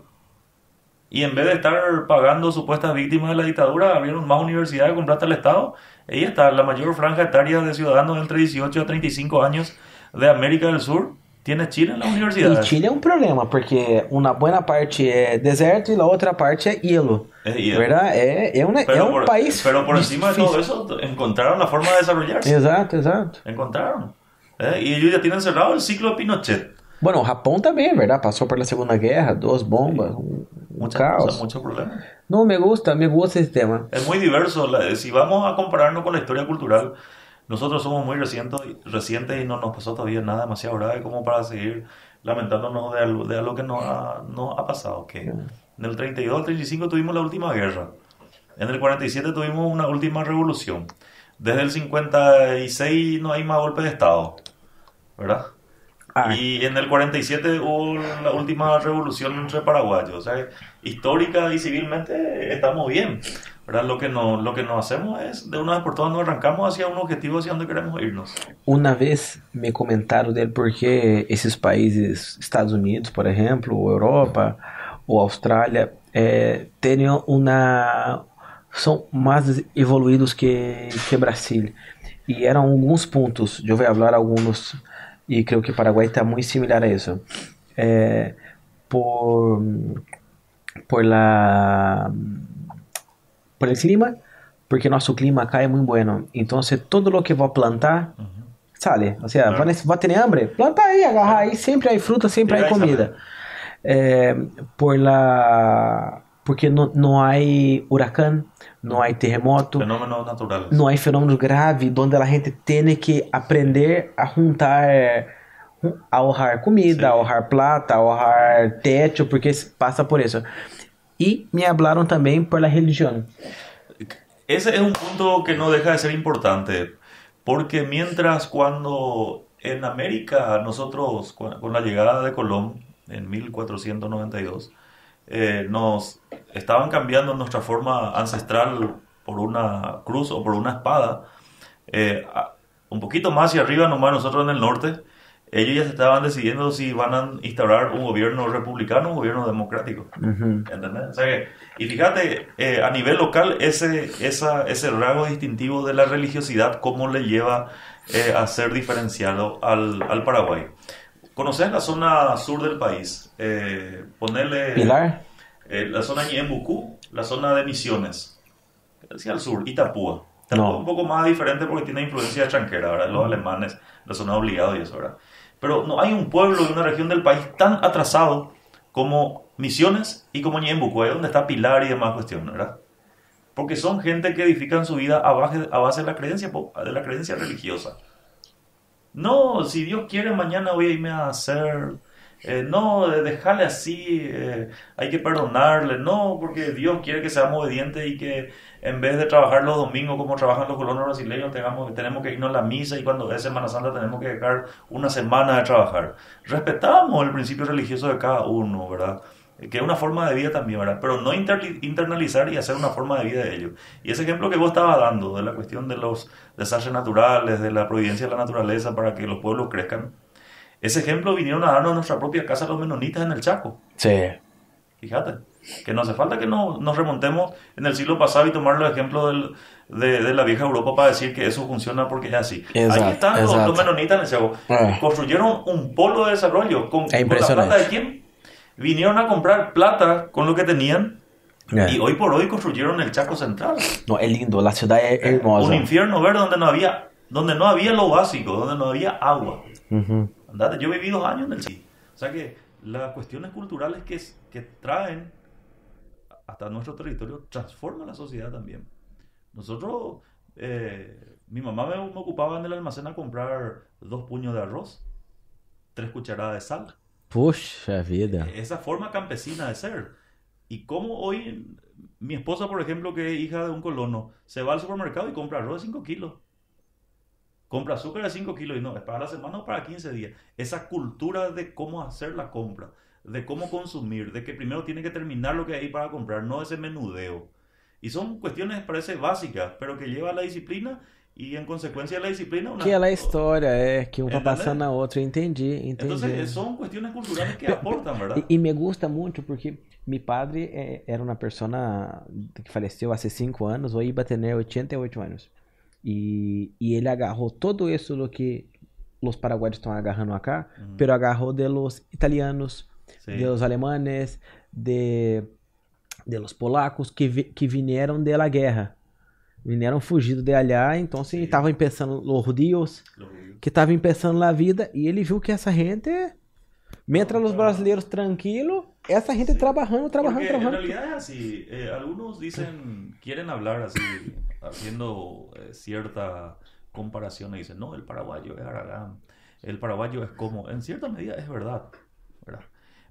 Y en vez de estar pagando supuestas víctimas de la dictadura, abrieron más universidades con plata al Estado. Ahí está, la mayor franja etaria de ciudadanos entre 18 a 35 años de América del Sur. Tiene Chile en las E universidades. Chile é um problema, porque uma boa parte é deserto e a outra parte é hielo. Es hielo. ¿Verdad? É, é, é um por, país. pero por encima de todo difícil. eso, encontraron la forma de desarrollarse. Exato, exato. Encontraron. ¿eh? Y ellos ya tienen cerrado el ciclo de Pinochet. Bueno, o Japão também, ¿verdad? Passou pela Segunda Guerra, duas bombas, um Muchas caos. cosas, muchos problemas. Não, me gusta, me gusta esse tema. Es muy diverso. la- si vamos a compararnos con la historia cultural, nosotros somos muy recientes, recientes y no nos pasó todavía nada demasiado grave como para seguir lamentándonos de algo, de algo que nos ha, nos ha pasado. Que en el 32 al 35 tuvimos la última guerra. En el 47 tuvimos una última revolución. Desde el 56 no hay más golpe de Estado. ¿Verdad? Ah, Y en el 47 hubo la última revolución entre paraguayos. O sea, histórica y civilmente estamos bien. ¿verdad? Lo, que no, lo que nos hacemos es, de una vez por todas, nos arrancamos hacia un objetivo hacia donde queremos irnos. Uma vez me comentaram dele porque esses países, Estados Unidos, por exemplo, ou Europa, ou Austrália, é, teriam uma são mais evoluídos que que Brasil e eram alguns pontos. Eu vou falar alguns e creio que Paraguai está muito similar a isso. É, por por la por el clima, porque nosso clima acá é muito bueno. Então, todo lo que vou plantar sale. O sea, Claro. van a- va a tener hambre, planta ahí, agarra ahí, siempre hay fruta, siempre hay ahí comida. Eh, por la porque no, no hay huracán, no hay terremoto, Fenómenos naturales. no hay fenómenos graves donde la gente tiene que aprender a juntar, a ahorrar comida, Sí. ahorrar plata, ahorrar techo, porque pasa por eso. Y me hablaron también por la religión. Ese es un punto que no deja de ser importante, porque mientras cuando en América nosotros, con la llegada de Colón en 1492, eh, nos estaban cambiando nuestra forma ancestral por una cruz o por una espada, eh, un poquito más hacia arriba, nomás nosotros en el norte, ellos ya se estaban decidiendo si van a instaurar un gobierno republicano o un gobierno democrático. ¿Entendés? O sea que- y fíjate, eh, a nivel local, ese, esa, ese rasgo distintivo de la religiosidad, cómo le lleva eh, a ser diferenciado al, al Paraguay. ¿Conoces la zona sur del país? Eh, ponerle Pilar, eh, la zona Ñembucú, la zona de Misiones, hacia el sur, Itapúa. Itapúa No. un poco más diferente porque tiene influencia extranjera, ¿verdad? Los alemanes, la zona obligada y eso, ¿verdad? Pero no hay un pueblo y una región del país tan atrasado como Misiones y como Ñembucú, ahí donde está Pilar y demás cuestiones, ¿verdad? Porque son gente que edifican su vida a base, a base de, la creencia, de la creencia religiosa. No, si Dios quiere, mañana voy a irme a hacer. eh, no, eh, dejarle así, eh, hay que perdonarle. No, porque Dios quiere que seamos obedientes y que en vez de trabajar los domingos como trabajan los colonos brasileños, tengamos, tenemos que irnos a la misa y cuando es Semana Santa tenemos que dejar una semana de trabajar. Respetamos el principio religioso de cada uno, ¿verdad? Que es una forma de vida también, ¿verdad? Pero no inter- internalizar y hacer una forma de vida de ello. Y ese ejemplo que vos estabas dando de la cuestión de los desastres naturales, de la providencia de la naturaleza para que los pueblos crezcan, ese ejemplo vinieron a darnos en nuestra propia casa los menonitas en el Chaco. sí. Fíjate, que no hace falta que no- nos remontemos en el siglo pasado y tomar los ejemplos del- de, de la vieja Europa para decir que eso funciona porque es así. Exacto, Ahí están los, menonitas en el Chaco. Ah. Construyeron un polo de desarrollo con, con la plata de quién? Vinieron a comprar plata con lo que tenían É. y hoy por hoy construyeron el Chaco Central. Não, é lindo, a cidade é hermosa. Un infierno verde donde no había donde no había lo básico, donde no había agua. Ujú. Andate, yo viví dos años en el sí. O sea que las cuestiones culturales que traen hasta nuestro territorio transforman la sociedad también. Nosotros, eh, mi mamá me, me ocupaba en el almacén a comprar dos puños de arroz, tres cucharadas de sal. Puxa vida. Esa forma campesina de ser. Y como hoy mi esposa, por ejemplo, que es hija de un colono, se va al supermercado y compra arroz de 5 kilos. Compra azúcar de 5 kilos y no, es para la semana o para 15 días. Esa cultura de cómo hacer la compra, de cómo consumir, de que primero tiene que terminar lo que hay para comprar, no ese menudeo. Y son cuestiones, parece básicas, pero que lleva a la disciplina y en consecuencia de la disciplina una... Que é a história é que um vai passando a outra. Entendi, entendi. Entonces son cuestiones culturales que Pe- aportan, ¿verdad? E, e me gusta muito porque meu padre eh, era uma pessoa que faleceu há cinco anos, hoje vai ter 88 anos. E, e ele agarrou todo isso do que os paraguaios estão agarrando acá, Ujú. pero agarrou de los italianos, Sí. de los alemanes, de, de los polacos que, vi- que vieram de la guerra. Vieram fugidos de allá, então Sim. estavam pensando los judíos. que estavam pensando na vida e ele viu que essa gente, mientras os brasileiros tranquilos, essa gente Sí. trabalhando, trabalhando, Porque en trabalhando. realidad es así. eh, algunos dicen, quieren hablar así, haciendo eh, cierta comparación y dicen, no, el paraguayo es Aragán, el paraguayo es como, en cierta medida es verdad, ¿verdad?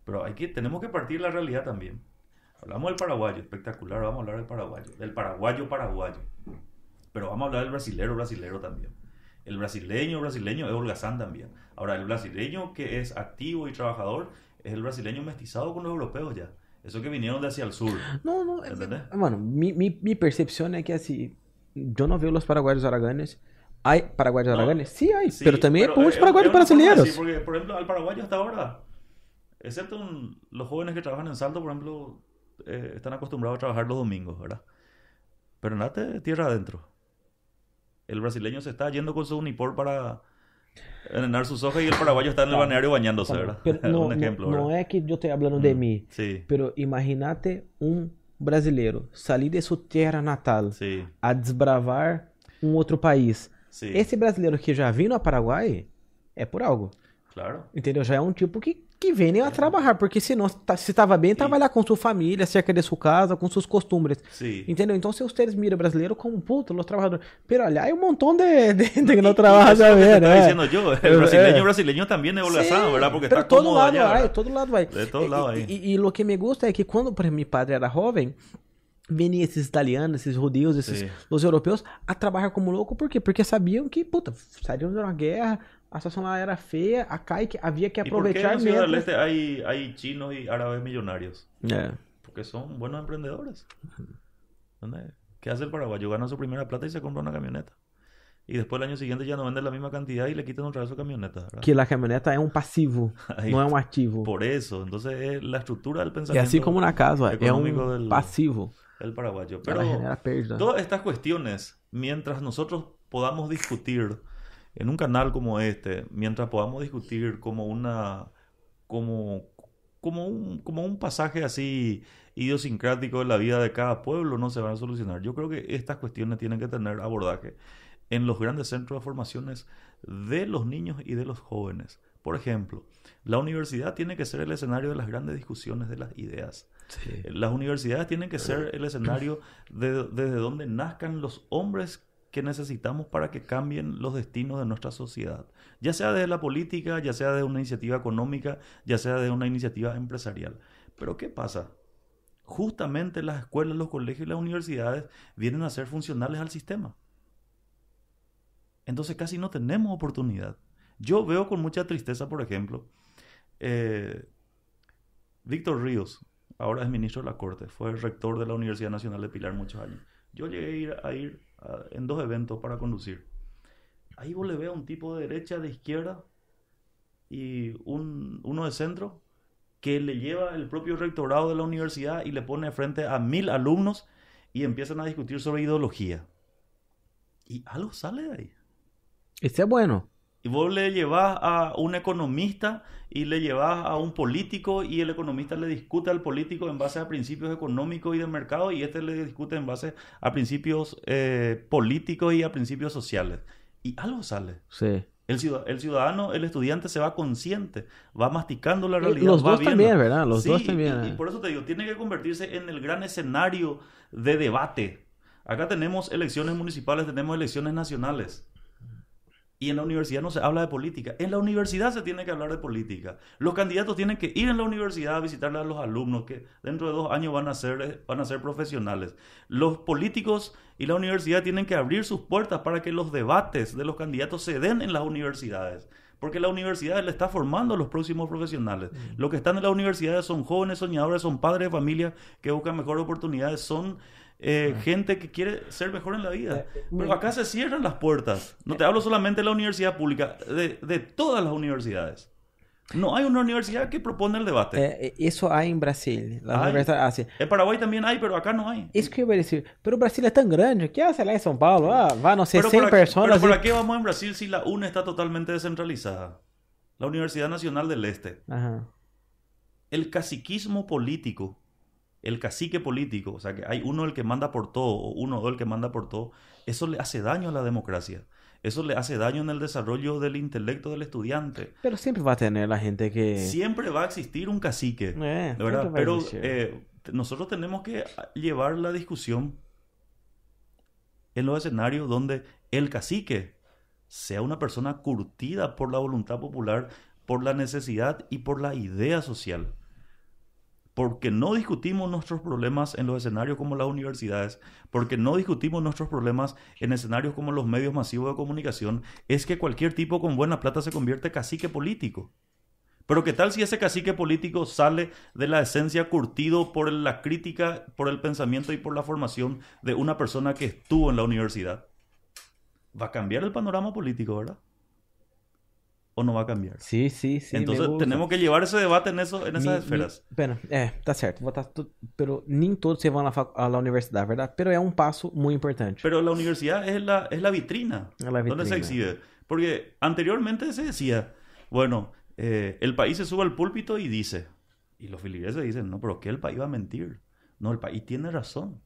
Pero hay que, tenemos que partir la realidad también. Hablamos del paraguayo, espectacular, vamos a hablar del paraguayo, del paraguayo paraguayo. Pero vamos a hablar del brasilero brasilero también. El brasileño brasileño es holgazán también. Ahora, el brasileño que es activo y trabajador es el brasileño mestizado con los europeos ya. Eso que vinieron de hacia el sur. Não, não, Entendeu? mano, mi, mi, mi percepção é que assim, eu não vejo os paraguaios araganes. Hay paraguaios No, araganes? Sí hay, Sí, pero también hay muchos es- paraguayos es brasileiros. decir, porque, por ejemplo, al paraguayo hasta ahora, excepto un- los jóvenes que trabajan en Salto, por ejemplo, eh, están acostumbrados a trabajar los domingos, ¿verdad? Pero nada, tierra adentro. El brasileño se está yendo con su unipor para envenenar sus hojas y el paraguayo está en el Tá. balneario bañándose, Tá, ¿verdad? pero [laughs] não, un ejemplo, ¿verdad? é que eu estou falando de Mm, mim, Sí, pero imagínate um brasileiro sair de sua terra natal sí, a desbravar um outro país. sí. Esse brasileiro que já vindo a Paraguai é por algo. Claro. Entendeu? Já é um tipo que, que vem a trabalhar, porque senão, tá- se estava bem, trabalhar com sua família, cerca de sua casa, com seus costumes. Sí. Entendeu? Então, se ustedes miram brasileiro como puto, los trabajadores. Pero allá hay un montón de, de gente que no [laughs] trabaja que te también. ¿eh? diciendo yo. Eh, El brasileño eh. brasileño también es Sí, ¿verdad? Porque está todo lado allá, ¿verdad? todo lado hay. De todo E- lado lo que me gusta é que quando, por meu padre era jovem, venia esses italianos, esses judeus, esses Sí. os europeus a trabalhar como louco, por quê? Porque sabiam que, puta, saíram de uma guerra, a lá era feia, acá que havia que ¿Y por qué en la Ciudad del. Este hay, hay chinos y árabes millonarios? É. Porque son buenos emprendedores. ¿Entendés? ¿Qué hace el paraguayo? Gana su primera plata y se compra una camioneta. Y después el año siguiente ya no vende la misma cantidad y le quitan otra vez su camioneta. ¿verdad? Que a caminhoneta é um passivo, Ahí [laughs] não é está. um ativo. Por eso. Entonces es la estructura del pensamiento assim como na casa, um del- passivo. del paraguayo. Pero todas estas cuestiones, mientras nosotros podamos discutir en un canal como este, mientras podamos discutir como una como como un como un pasaje así idiosincrático de la vida de cada pueblo no se van a solucionar. Yo creo que estas cuestiones tienen que tener abordaje en los grandes centros de formaciones de los niños y de los jóvenes. Por ejemplo, la universidad tiene que ser el escenario de las grandes discusiones de las ideas. Las universidades tienen que ser el escenario de- desde donde nazcan los hombres que necesitamos para que cambien los destinos de nuestra sociedad. Ya sea desde la política, ya sea de una iniciativa económica, ya sea de una iniciativa empresarial. Pero ¿qué pasa? Justamente las escuelas, los colegios y las universidades vienen a ser funcionales al sistema. Entonces casi no tenemos oportunidad. Yo veo con mucha tristeza, por ejemplo, eh, Víctor Ríos, ahora es ministro de la Corte, fue rector de la Universidad Nacional de Pilar muchos años. Yo llegué a ir, a ir en dos eventos para conducir. Ahí vos le ves a un tipo de derecha, de izquierda y un, uno de centro que le lleva el propio rectorado de la universidad y le pone frente a mil alumnos y empiezan a discutir sobre ideología. Y algo sale de ahí. Isso é bueno. Y vos le llevas a un economista y le llevas a un político y el economista le discute al político en base a principios económicos y de mercado y este le discute en base a principios eh, políticos y a principios sociales. y algo sale. Sí. El, ciudad- el ciudadano, el estudiante se va consciente, va masticando la Y realidad. los va dos viendo. también, ¿verdad? Los Sí, dos también. Y, y por eso te digo, tiene que convertirse en el gran escenario de debate. Acá tenemos elecciones municipales, tenemos elecciones nacionales. Y en la universidad no se habla de política. En la universidad se tiene que hablar de política. Los candidatos tienen que ir en la universidad a visitarle a los alumnos que dentro de dos años van a ser, eh, van a ser profesionales. Los políticos y la universidad tienen que abrir sus puertas para que los debates de los candidatos se den en las universidades. Porque la universidad le está formando a los próximos profesionales. Los que están en las universidades son jóvenes soñadores, son padres de familia que buscan mejores oportunidades, son eh, gente que quiere ser mejor en la vida. Eh, Pero acá se cierran las puertas. No te hablo solamente de la universidad pública, de, de todas las universidades. No hay una universidad que propone el debate. É, é, isso há em Brasília. Las Hay. universidades, assim, En Paraguay también hay, pero acá no hay. isso que eu ia dizer. Pero Brasil é tão grande ah, sei lá, em São Paulo, ah, vai, não sei, Pero 100 para, pessoas. pero ¿para e- qué vamos en Brasil si la UNE está totalmente descentralizada? La Universidad Nacional del Este. Aham. El caciquismo político, el cacique político, o sea que hay uno el que manda por todo, o uno o el que manda por todo, eso le hace daño a la democracia. Eso le hace daño en el desarrollo del intelecto del estudiante. Pero sempre vai ter, né, a gente que... Siempre va a existir un cacique, de ¿verdad? Pero eh, nosotros tenemos que llevar la discusión en los escenarios donde el cacique sea una persona curtida por la voluntad popular, por la necesidad y por la idea social. Porque no discutimos nuestros problemas en los escenarios como las universidades, porque no discutimos nuestros problemas en escenarios como los medios masivos de comunicación, es que cualquier tipo con buena plata se convierte cacique político. Pero ¿qué tal si ese cacique político sale de la esencia curtido por la crítica, por el pensamiento y por la formación de una persona que estuvo en la universidad? Va a cambiar el panorama político, ¿verdad? ¿O no va a cambiar? Sim, sim, sim. Entonces tenemos que llevar ese debate en, eso, en esas Mi- esferas. mi- pera, é, tá certo. Pero nem todos se vão à, fac- à universidade, verdade? Pero é um passo muito importante. Pero la universidad es la, es la vitrina Es la donde se vitrina. exhibe. Porque anteriormente se decía, bueno, eh, el país se sube al púlpito y dice, y los filigreses dicen, no, pero ¿qué el país va a mentir? No, el país tiene razón.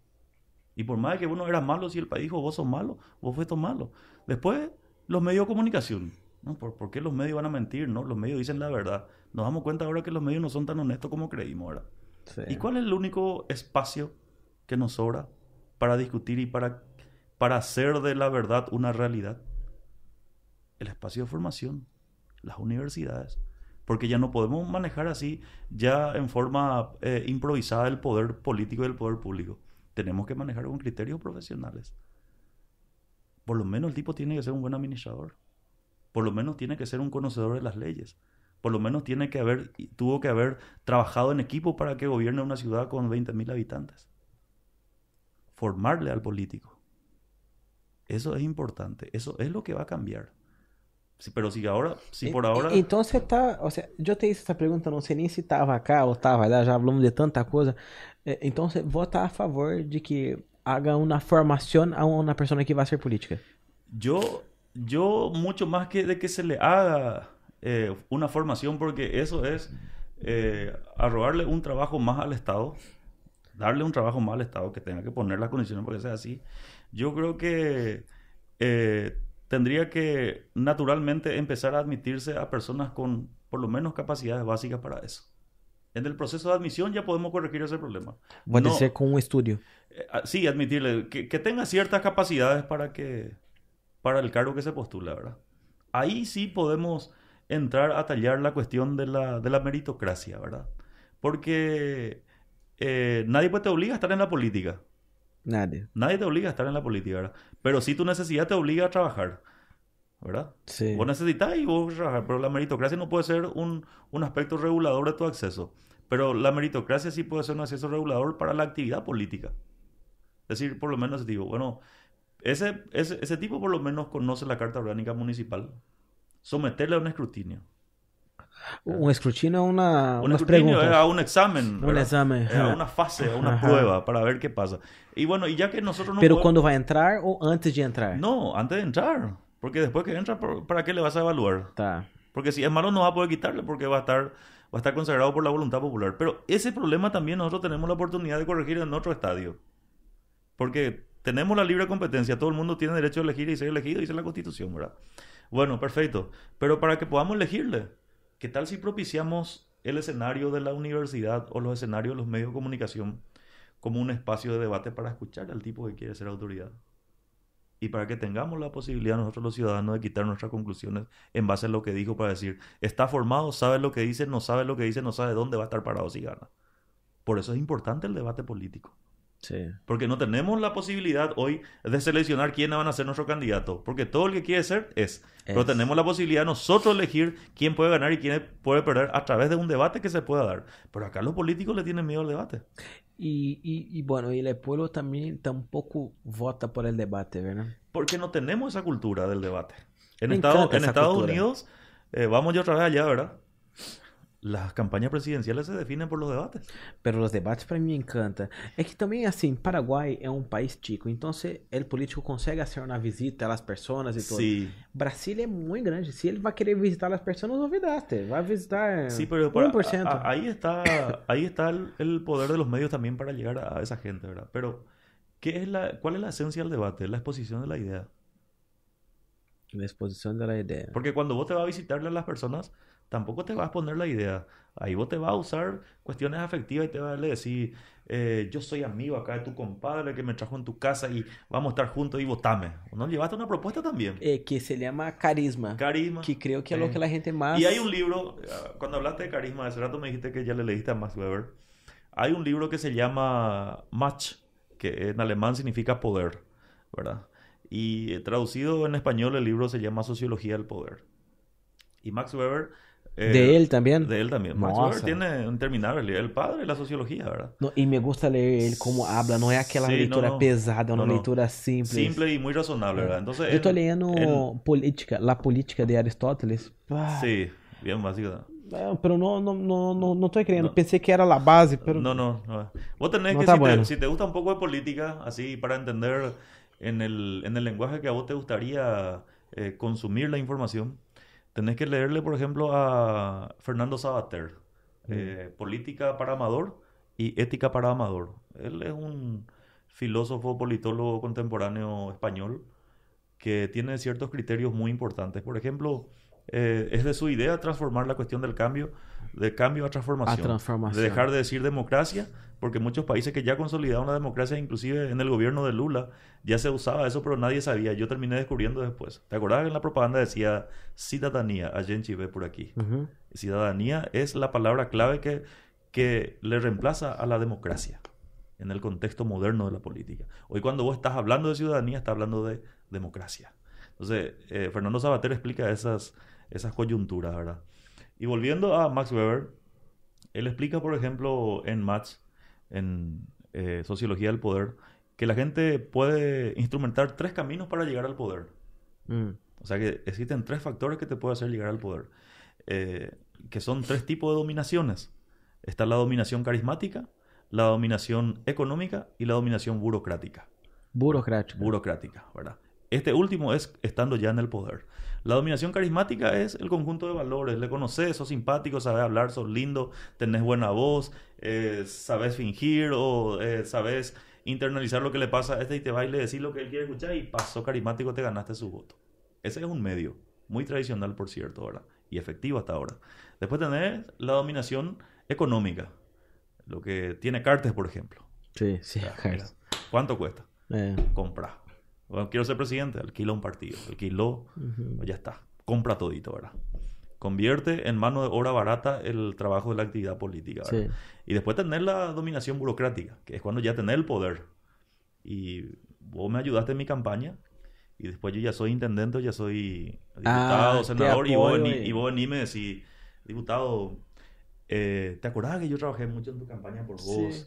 Y por más que uno era malo, si el país dijo, vos sos malo, vos fuiste malo. Después, los medios de comunicación. ¿No? ¿Por, por qué los medios van a mentir? No, los medios dicen la verdad. Nos damos cuenta ahora que los medios no son tan honestos como creímos. Sí. ¿Y cuál es el único espacio que nos sobra para discutir y para, para hacer de la verdad una realidad? El espacio de formación, las universidades. Porque ya no podemos manejar así, ya en forma eh, improvisada, el poder político y el poder público. Tenemos que manejar con criterios profesionales. Por lo menos el tipo tiene que ser un buen administrador. Por lo menos tiene que ser un conocedor de las leyes. Por lo menos tiene que haber, tuvo que haber trabajado en equipo para que gobierne una ciudad con 20.000 habitantes. Formarle al político. Eso es importante. Eso es lo que va a cambiar. Sí, pero si ahora, si por ahora... e- você tá. Ou seja, eu te hice essa pergunta, não sei nem se tava cá ou tava lá, já falamos de tanta coisa. Eh, Então você vota a favor de que haga uma formação a uma pessoa que vai ser política. Yo, yo mucho más que de que se le haga eh, una formación, porque eso es eh, arrogarle un trabajo más al Estado, darle un trabajo más al Estado que tenga que poner las condiciones para que sea así. Yo creo que eh, tendría que naturalmente empezar a admitirse a personas con por lo menos capacidades básicas para eso. En el proceso de admisión ya podemos corregir ese problema. Pode No. ser com um estúdio. Eh, ah, Sí, admitirle que, que tenga ciertas capacidades para que para el cargo que se postula, ¿verdad? Ahí sí podemos entrar a tallar la cuestión de la, de la meritocracia, ¿verdad? Porque eh, nadie pues te obliga a estar en la política. Nada. Nadie te obliga a estar en la política, ¿verdad? Pero sí tu necesidad te obliga a trabajar, ¿verdad? Sim. Vos necesitas y vos trabajar, pero la meritocracia no puede ser un, un aspecto regulador de tu acceso. Pero la meritocracia sí puede ser un acceso regulador para la actividad política. Es decir, por lo menos digo, bueno, ese, ese, ese tipo por lo menos conoce la Carta Orgánica Municipal. Someterle a un escrutinio. Um escrutínio é uma, Un escrutinio es a un examen. Un examen, Es a una fase, a una Ajá. prueba para ver qué pasa. Y bueno, y ya que nosotros no Pero podemos- quando vai entrar ou antes de entrar? No, antes de entrar. Porque después que entra, ¿por- ¿para qué le vas a evaluar? Tá. Porque si es malo no va a poder quitarle porque va a estar va a estar consagrado por la voluntad popular. Pero ese problema también nosotros tenemos la oportunidad de corregir en otro estadio. Porque tenemos la libre competencia, todo el mundo tiene derecho a elegir y ser elegido, dice la Constitución, ¿verdad? Bueno, perfecto. Pero para que podamos elegirle, ¿qué tal si propiciamos el escenario de la universidad o los escenarios de los medios de comunicación como un espacio de debate para escuchar al tipo que quiere ser autoridad? Y para que tengamos la posibilidad nosotros los ciudadanos de quitar nuestras conclusiones en base a lo que dijo para decir, está formado, sabe lo que dice, no sabe lo que dice, no sabe dónde va a estar parado si gana. Por eso es importante el debate político. Sí. Porque no tenemos la posibilidad hoy de seleccionar quiénes van a ser nuestro candidato. Porque todo el que quiere ser es. Pero tenemos la posibilidad nosotros elegir quién puede ganar y quién puede perder a través de un debate que se pueda dar. Pero acá los políticos le tienen miedo al debate. Y, y, y bueno, y el pueblo también tampoco vota por el debate, ¿verdad? Porque no tenemos esa cultura del debate. En, Me Estados, en. Unidos, eh, vamos ya otra vez allá, ¿verdad? Las campañas presidenciales se definen por los debates. Pero os debates para mim me encanta. É que também, assim, Paraguai é um país chico, então se o político consegue fazer uma visita às pessoas e tudo. Sí, Brasília é muito grande. Se ele vai querer visitar as pessoas, olvidaste. Vai visitar sí, pero para- 1%. a- a- ahí está, [coughs] ahí está el, el poder de los medios también para llegar a, a esa gente, ¿verdad? Pero, ¿qué es la, ¿cuál es la esencia del debate? La exposición de la idea. Na exposição da ideia. Porque cuando vos te vas a visitarle a las personas, tampoco te vas a poner la idea. Ahí vos te vas a usar cuestiones afectivas y te vas a decir, eh, yo soy amigo acá de tu compadre que me trajo en tu casa y vamos a estar juntos y votame. ¿No llevaste una propuesta también? É, que se llama carisma. Carisma. Que creo que é Sí. o que a gente mais. Y hay un libro, ah, cuando hablaste de carisma, hace rato me dijiste que ya le leíste a Max Weber. Hay un libro que se llama Match, que en alemán significa poder, ¿verdad? Y eh, traducido en español el libro se llama Sociología del Poder. Y Max Weber... eh, De él también. De él también. Max. Weber tiene interminable, el padre de la sociología, ¿verdad? No, e me gusta ler ele como habla, não é aquela Sim, leitura não, não. pesada, Não, não. leitura simples. Simple y muy razonable, ¿verdad? Entonces, tô él- lendo él- Política, La Política de Aristóteles. Ah, Sí, bien básico. Ah, pero no, no, no, no, no estoy creyendo. No. Pensé que era la base, pero No, no, no. Vos tenés No que, si, bueno. te, si te gusta un poco de política, así para entender en el, en el lenguaje que a vos te gustaría eh, consumir la información, tenés que leerle, por ejemplo, a Fernando Sabater, eh, Política para Amador y Ética para Amador. Él es un filósofo, politólogo contemporáneo español que tiene ciertos criterios muy importantes. Por ejemplo, eh, es de su idea transformar la cuestión del cambio, de cambio a transformación. A transformación. De dejar de decir democracia, porque muchos países que ya consolidaron la democracia, inclusive en el gobierno de Lula, ya se usaba eso, pero nadie sabía. Yo terminé descubriendo después. ¿Te acordás que en la propaganda decía ciudadanía? Allá en Chile, por aquí. Ciudadanía es la palabra clave que, que le reemplaza a la democracia en el contexto moderno de la política. Hoy cuando vos estás hablando de ciudadanía, estás hablando de democracia. Entonces, eh, Fernando Sabater explica esas, esas coyunturas, ¿verdad? Y volviendo a Max Weber, él explica, por ejemplo, en Max, en eh, Sociología del Poder, que la gente puede instrumentar tres caminos para llegar al poder. Mm. O sea que existen tres factores que te pueden hacer llegar al poder, eh, que son tres tipos de dominaciones. Está la dominación carismática, la dominación económica y la dominación burocrática. Burocrático. Burocrática, ¿verdad? Este último es estando ya en el poder. La dominación carismática es el conjunto de valores. Le conoces, sos simpático, sabes hablar, sos lindo, tenés buena voz, eh, sabes fingir o eh, sabes internalizar lo que le pasa a este y te va y le decís lo que él quiere escuchar y pasó carismático, te ganaste su voto. Ese es un medio, muy tradicional por cierto, ¿verdad? Y efectivo hasta ahora. Después tenés la dominación económica, lo que tiene Cartes, por ejemplo. Sí, sí, ¿Cuánto cuesta? É. compra. Bueno, quiero ser presidente, alquila un partido, alquiló, Uhum. ya está, compra todito, ¿verdad? Convierte en mano de obra barata el trabajo de la actividad política, ¿verdad? Sí. Y después tener la dominación burocrática, que es cuando ya tenés el poder. Y vos me ayudaste en mi campaña, y después yo ya soy intendente, ya soy diputado, Ah, senador, y vos, vení, y- vos me decís, diputado, eh, ¿te acordás que yo trabajé mucho en tu campaña por vos? sí,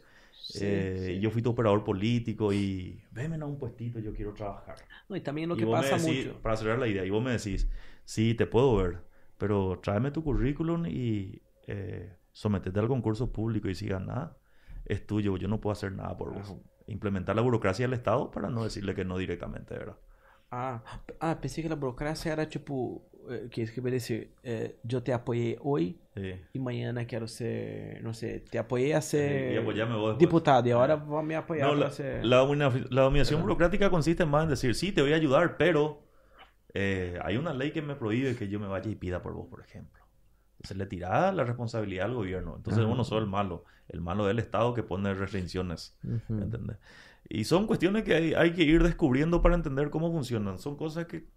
Eh, sí. Yo fui tu operador político y veme a un puestito, yo quiero trabajar. Não, e também o Y que vos me pasa decís, muito. para cerrar la idea, y vos me decís, sí, te puedo ver, pero tráeme tu currículum y eh, sometete al concurso público y si ganás, es tuyo, yo no puedo hacer nada por vos. Implementar la burocracia del Estado para no decirle que no directamente, ¿verdad? Ah, ah, pensei que a burocracia era tipo que que dizer, eh, eu te apoiei hoje Sí. e amanhã quero ser, não sei, te apoiei a ser Y diputado e agora vou me apoiar No, la, ser... la la dominación burocrática consiste más en decir, sí, te voy a ayudar, pero eh, hay una ley que me prohíbe que yo me vaya y pida por vos, por ejemplo. Entonces le tirás la responsabilidad al gobierno. Entonces Ajá. vos no sos el malo. El malo es el Estado que pone restricciones. ¿entendés? Y son cuestiones que hay, hay que ir descubriendo para entender cómo funcionan. Son cosas que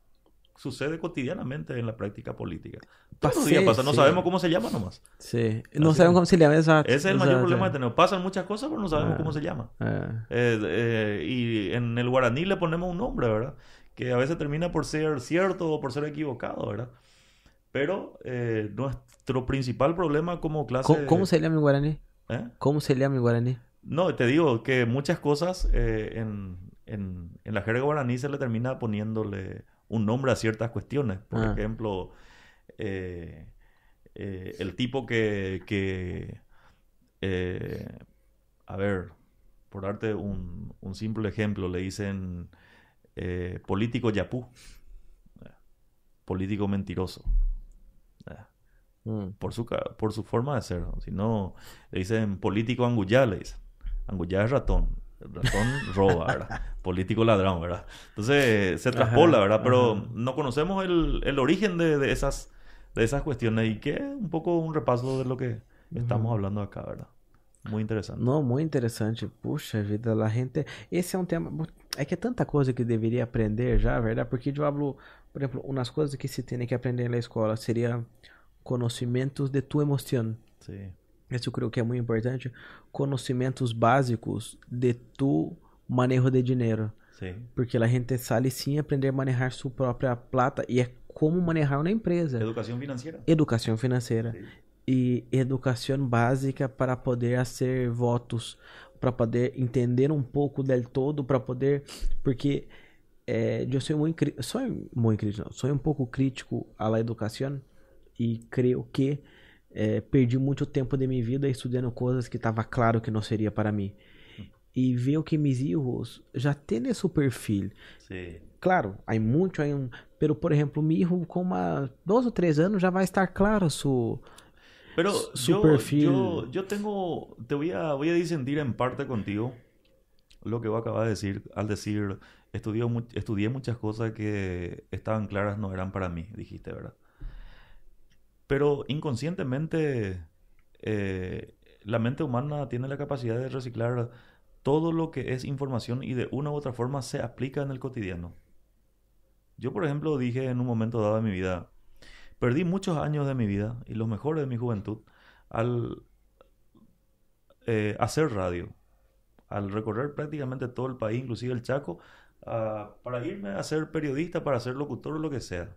sucede cotidianamente en la práctica política. Todos días pasa, no sí. sabemos cómo se llama nomás. Sí. Así sabemos es. como se llama, exato. Ese es el mayor problema que tenemos. Pasan muchas cosas, pero no sabemos Ah. cómo se llama. É. Eh, eh, y en el guaraní le ponemos un nombre, ¿verdad? Que a veces termina por ser cierto o por ser equivocado, ¿verdad? Pero eh, nuestro principal problema como clase... Co- Como se llama Guarani? ¿Eh? Como se llama em Guarani? No, te digo que muchas cosas en, en, en la jerga guaraní se le termina poniéndole un nombre a ciertas cuestiones. Por Ah. ejemplo, eh, eh, el tipo que... que eh, a ver, por darte un, un simple ejemplo, le dicen eh, político yapú, político mentiroso. Hum. por su, por su forma de ser. Si no, le dicen político anguyá, le dicen. Es ratón. Ratón roba, ¿verdad? [laughs] Político ladrón, ¿verdad? Entonces se traspola, Ajá, ¿verdad? Pero ajá. no conocemos el, el origen de, de esas, de esas cuestiones y que un poco un repaso de lo que estamos hablando acá, ¿verdad? Muy interesante. Não, muito interessante. Puxa vida, a gente. Esse é um tema. É que é tanta coisa que deveria aprender já, verdade? Porque hablo, por exemplo, umas coisas que se tem que aprender na escola seria conhecimentos de tua emoção. Sí. Isso eu creio que é muito importante. Conhecimentos básicos de tu manejo de dinheiro. Sí. Porque a gente sale sim aprender a manejar sua própria plata e é como manejar uma empresa. Educación financiera. Educação financeira. Sí. e educação básica para poder fazer votos, para poder entender um pouco del todo, para poder, porque eh, eu sou muito, sou muito crítico, não, sou um pouco crítico à educação e creio que eh, perdi muito tempo de minha vida estudando coisas que estava claro que não seria para mim. E ver que meus filhos já têm esse perfil. Sí. Claro, há muito aí um, pero por exemplo, meu filho com uma dois ou três anos já vai estar claro su Pero Su yo, perfil. yo, yo tengo, te voy a, voy a disentir en parte contigo lo que vos acabas de decir al decir, estudié, mu- estudié muchas cosas que estaban claras, no eran para mí, dijiste, ¿verdad? Pero inconscientemente eh, la mente humana tiene la capacidad de reciclar todo lo que es información y de una u otra forma se aplica en el cotidiano. Yo, por ejemplo, dije en un momento dado de mi vida, perdí muchos años de mi vida y los mejores de mi juventud al eh, hacer radio, al recorrer prácticamente todo el país, inclusive el Chaco, ah, para irme a ser periodista, para ser locutor o lo que sea.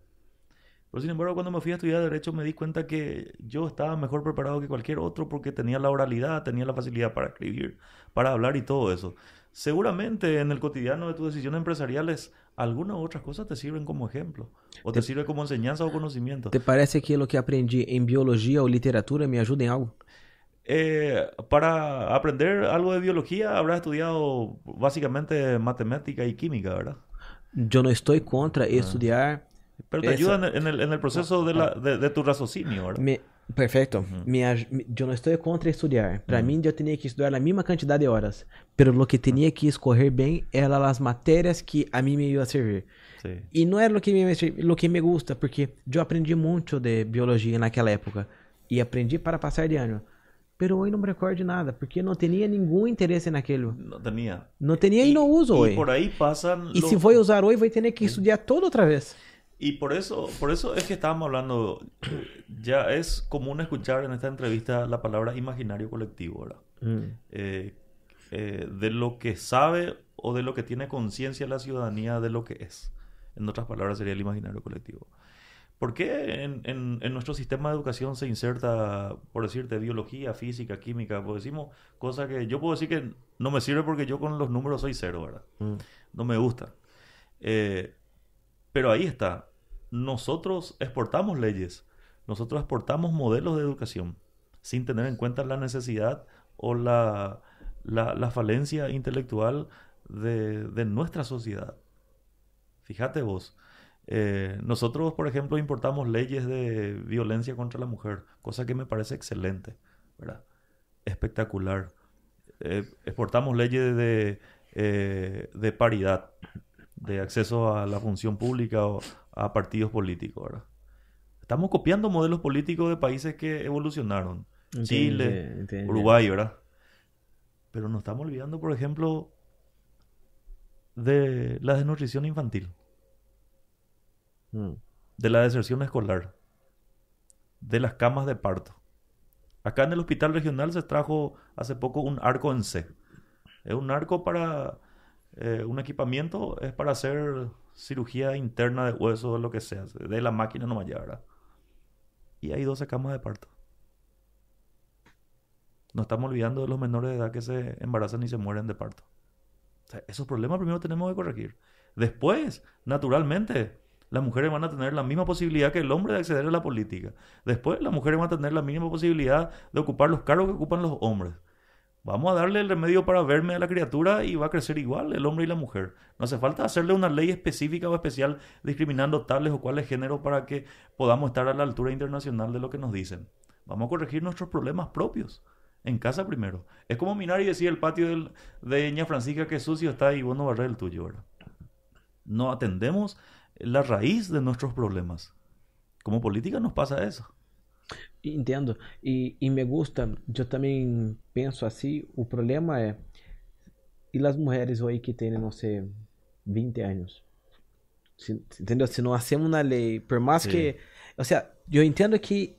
Pero sin embargo, cuando me fui a estudiar Derecho me di cuenta que yo estaba mejor preparado que cualquier otro porque tenía la oralidad, tenía la facilidad para escribir, para hablar y todo eso. Seguramente en el cotidiano de tus decisiones empresariales, algunas otras cosas te sirven como ejemplo, o te sirve como enseñanza o conocimiento. Te parece que lo que aprendi em biologia ou literatura me ajuda em algo? Eh, para aprender algo de biología habrás estudiado básicamente matemática y química, ¿verdad? Eu não estou contra estudar. Pero te Esa- ayudan en el, en el proceso de, la, de, de tu raciocinio, ¿verdad? Me... Perfeito. Me aj- me- Eu não estou contra estudar. Para mim, eu tinha que estudar a mesma quantidade de horas. Pero lo que tinha que escorrer bem eram as matérias que a mim me iam servir. Sí. E não era lo que me, lo que me gusta, porque eu aprendi muito de biologia naquela época. E aprendi para passar de ano. Pero hoje não me recordo de nada, porque não tinha nenhum interesse naquilo. No tenía. Não tinha e, não uso y hoje. por ahí pasan E los- se vou usar hoje, vou ter que estudar todo outra vez. Y por eso, por eso es que estábamos hablando, ya es común escuchar en esta entrevista la palabra imaginario colectivo, ¿verdad? Eh, eh, de lo que sabe o de lo que tiene conciencia la ciudadanía de lo que es. En otras palabras sería el imaginario colectivo. ¿Por qué en, en- en nuestro sistema de educación se inserta, por decirte, biología, física, química? Pues decimos cosas que yo puedo decir que no me sirve porque yo con los números soy cero, ¿verdad? No me gusta. Eh, pero ahí está. Nosotros exportamos leyes, nosotros exportamos modelos de educación sin tener en cuenta la necesidad o la, la, falencia intelectual de, de nuestra sociedad. Fíjate vos, Eh, nosotros, por ejemplo, importamos leyes de violencia contra la mujer, cosa que me parece excelente, ¿verdad? Espectacular. Eh, exportamos leyes de, eh, de paridad, de acceso a la función pública o a partidos políticos, ¿verdad? Estamos copiando modelos políticos de países que evolucionaron. Chile. Uruguay, ¿verdad? Pero nos estamos olvidando, por ejemplo, de la desnutrición infantil, Hum. de la deserción escolar, de las camas de parto. Acá en el hospital regional se trajo hace poco un arco en C. Es un arco para eh, un equipamiento, es para hacer cirugía interna de hueso o lo que sea, de la máquina nomás ya, ¿verdad? Y hay 12 camas de parto. No estamos olvidando de los menores de edad que se embarazan y se mueren de parto. Esos problemas primero tenemos que corregir. Después, naturalmente, las mujeres van a tener la misma posibilidad que el hombre de acceder a la política. Después, las mujeres van a tener la misma posibilidad de ocupar los cargos que ocupan los hombres. Vamos a darle el remedio para verme a la criatura y va a crecer igual el hombre y la mujer. No hace falta hacerle una ley específica o especial discriminando tales o cuales géneros para que podamos estar a la altura internacional de lo que nos dicen. Vamos a corregir nuestros problemas propios. En casa primero. Es como mirar y decir el patio de Ña Francisca que sucio está y vos no barrer el tuyo, ¿verdad? No atendemos la raíz de nuestros problemas. Como política nos pasa eso. Entendo. E, e me gusta, eu também penso assim, o problema é, e as mulheres aí que têm, não sei, 20 anos? Entendeu? Se não hacemos uma lei, por mais Sim. que, ou seja, eu entendo que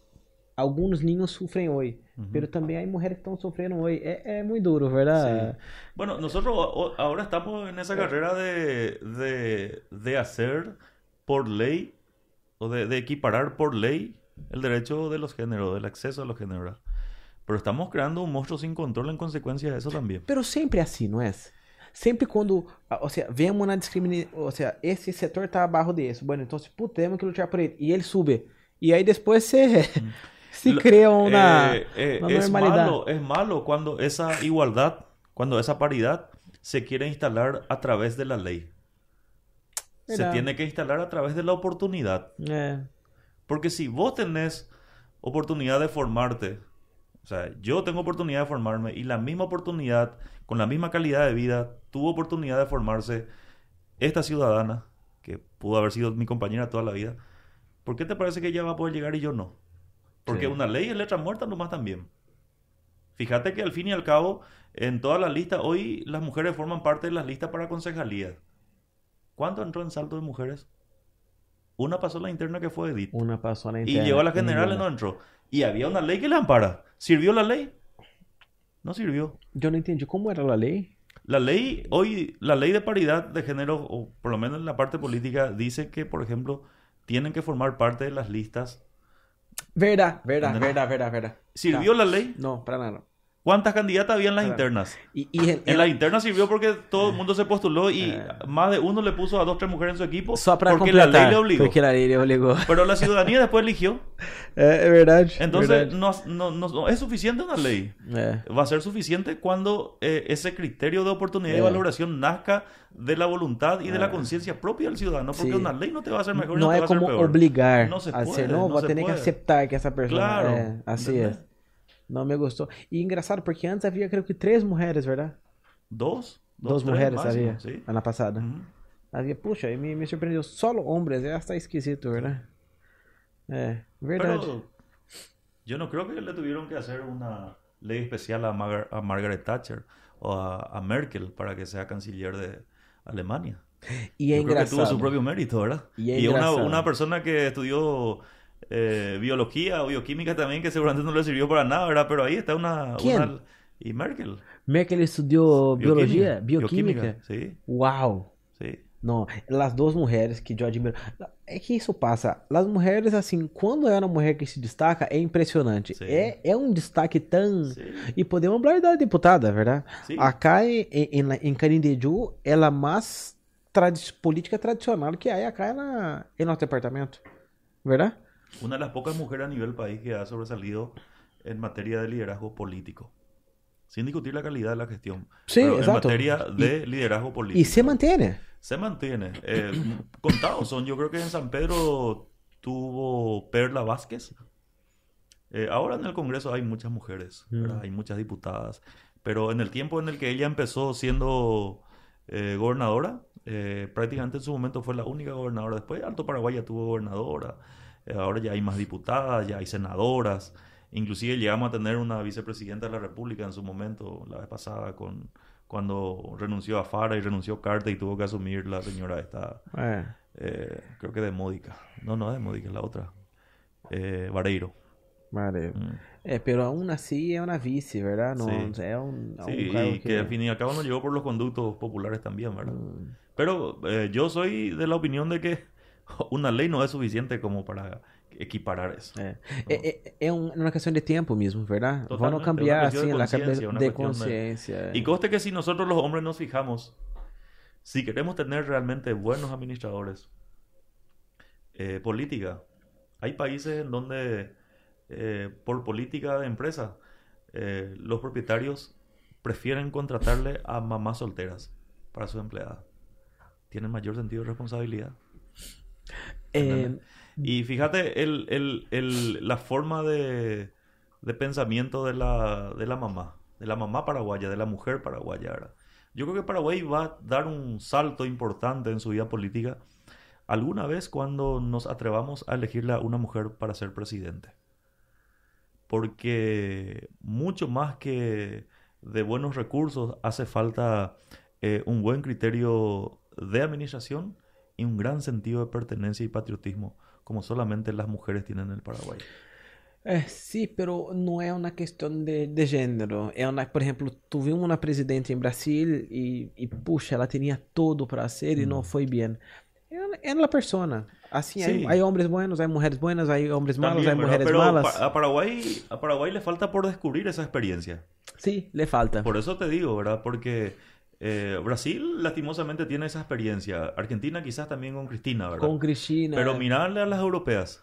alguns ninhos sofrem hoje, mas também há mulheres que estão sofrendo hoje. É, é muito duro, verdade? Bueno, nosotros o- ahora estamos en esa carrera de, de, de hacer por ley o de, de equiparar por ley el derecho de los géneros, del acceso a los géneros. Pero estamos creando un monstruo sin control en consecuencia de eso también. Pero sempre é assim, não é? Sempre quando, ah, ou seja, vemos na discriminação, ou seja, esse setor tá abaixo desse, bueno, então puta, temos que lutar por ele, e ele sube, e aí depois se, [laughs] se Lo- cria uma, eh, eh, uma es malo, es malo cuando esa igualdad, cuando esa paridad se quiere instalar a través de la ley. Se tiene que instalar a través de la oportunidad. É, Porque si vos tenés oportunidad de formarte, o sea, yo tengo oportunidad de formarme y la misma oportunidad, con la misma calidad de vida, tuvo oportunidad de formarse esta ciudadana, que pudo haber sido mi compañera toda la vida, ¿por qué te parece que ella va a poder llegar y yo no? Porque Sí. una ley es letra muerta nomás también. Fíjate que al fin y al cabo, en todas las listas, hoy las mujeres forman parte de las listas para concejalías. ¿Cuánto entró en salto de mujeres? Una pasó la interna que fue Edith. uma passou na Y interna. llegó a la general y no entró. Y había una ley que la ampara. ¿Sirvió la ley? No sirvió. Eu não entendi como era a lei. La ley, hoy, la ley de paridad de género, o por lo menos en la parte política, dice que, por ejemplo, tienen que formar parte de las listas. Verdade, Entendeu? verdade, verdade, verdade. ¿Sirvió la ley? Não, para nada. ¿Cuántas candidatas había en las Claro. internas? En las internas sirvió porque todo el mundo se postuló y Eh. más de uno le puso a dos, tres mujeres en su equipo porque la ley le obligó. porque a lei le obligou. Pero la ciudadanía después eligió. É, é verdade. Entonces, no, no- no- no es suficiente una ley. Va a ser suficiente cuando eh, ese criterio de oportunidad y Eh. valoración nazca de la voluntad y de la Eh. conciencia propia del ciudadano, porque Sí. una ley no te va a hacer mejor no va a hacer como peor. obrigar No se a puede, ser, não, no vou se ter que puede. que essa pessoa Claro, é, assim ¿entendés? é. Não me gostou. E engraçado, porque antes havia, creio que, três mulheres, verdade? Dos, Dos, mulheres máximo, havia, sí. ano passado. Ujú. Havia, puxa, me, me surpreendeu. Solo hombres, é hasta esquisito, verdade? É, verdade. Pero yo no creo que le tuvieron que hacer una ley especial a, Mar- a Margaret Thatcher o a, a Merkel para que sea canciller de Alemania. e é Yo creo que tuvo su propio mérito, ¿verdad? Y Y una persona que estudió eh, biología o bioquímica también, que seguramente no le sirvió para nada, ¿verdad? Pero ahí está una... ¿Quién? una- y Merkel. Merkel estudou biologia, bioquímica. Sí, Uau! sí. Não, as duas mulheres que eu admiro. É que isso passa. As mulheres, assim, quando é uma mulher que se destaca, é impressionante. Sim. É, é um destaque tão. E podemos falar da deputada, verdade? Sim. Acá em, em, em Carindeju, ela é mais política tradicional que há acá na, em nosso departamento. Verdade? Una de las pocas mujeres a nivel país que ha sobresalido en materia de liderazgo político. sin discutir la calidad de la gestión. Sí, Pero exacto. En materia de liderazgo político. Y se mantiene. Se mantiene. Eh, [clears throat] contados son. Yo creo que en San Pedro tuvo Perla Vázquez. Eh, ahora en el Congreso hay muchas mujeres. Mm. hay muchas diputadas. Pero en el tiempo en el que ella empezó siendo eh, gobernadora, prácticamente en su momento fue la única gobernadora. Después Alto Paraguay ya tuvo gobernadora. Eh, ahora ya hay más diputadas, ya hay senadoras. Inclusive llegamos a tener una vicepresidenta de la República en su momento, la vez pasada, con, cuando renunció a Fara y renunció Carter y tuvo que asumir la señora esta, É. eh, creo que de Módica. No, no es de Módica, es la otra. Eh, Vareiro. Valeu. Mm. É, pero aún así é uma vice, ¿verdad? No, Sí. Sí, cargo y que al fin y al cabo no llegó por los conductos populares también, ¿verdad? Mm. Pero eh, yo soy de la opinión de que [laughs] una ley no es suficiente como para equiparar eso. É, é, é um- uma questão de tempo mesmo, verdade? Totalmente, Vamos cambiar uma questão assim de a cabeça consciência, uma de consciência. Y conste que si nosotros los hombres nos fijamos, si queremos tener realmente buenos administradores, eh, política, hay países en donde eh, por política de empresa eh, los propietarios prefieren contratarle a mamás solteras para sus empleadas. Tienen mayor sentido de responsabilidad. É, Y fíjate el, el- el- la forma de, de pensamiento de la, de la mamá, de la mamá paraguaya, de la mujer paraguaya. ¿verdad? Yo creo que Paraguay va a dar un salto importante en su vida política alguna vez cuando nos atrevamos a elegirle a una mujer para ser presidente. Porque mucho más que de buenos recursos hace falta eh, un buen criterio de administración y un gran sentido de pertenencia y patriotismo, como solamente las mujeres tienen en el Paraguay. é, sim, pero não é uma questão de, de gênero. É uma, por exemplo, viu uma presidente em Brasil e, e puxa, ela tinha tudo para ser e não foi bem. É, uma persona. Assim, Sí. há, há homens buenos, há mulheres buenas, há homens malos, También, há ¿verdad? mulheres Pero malas. a Paraguay, a Paraguay le falta por descubrir esa experiencia. Sim, le falta. Por eso te digo, ¿verdad? Porque eh, Brasil lastimosamente tiene esa experiencia. Argentina quizás también con Cristina, ¿verdad? Com Cristina, Pero mirarle a las europeas.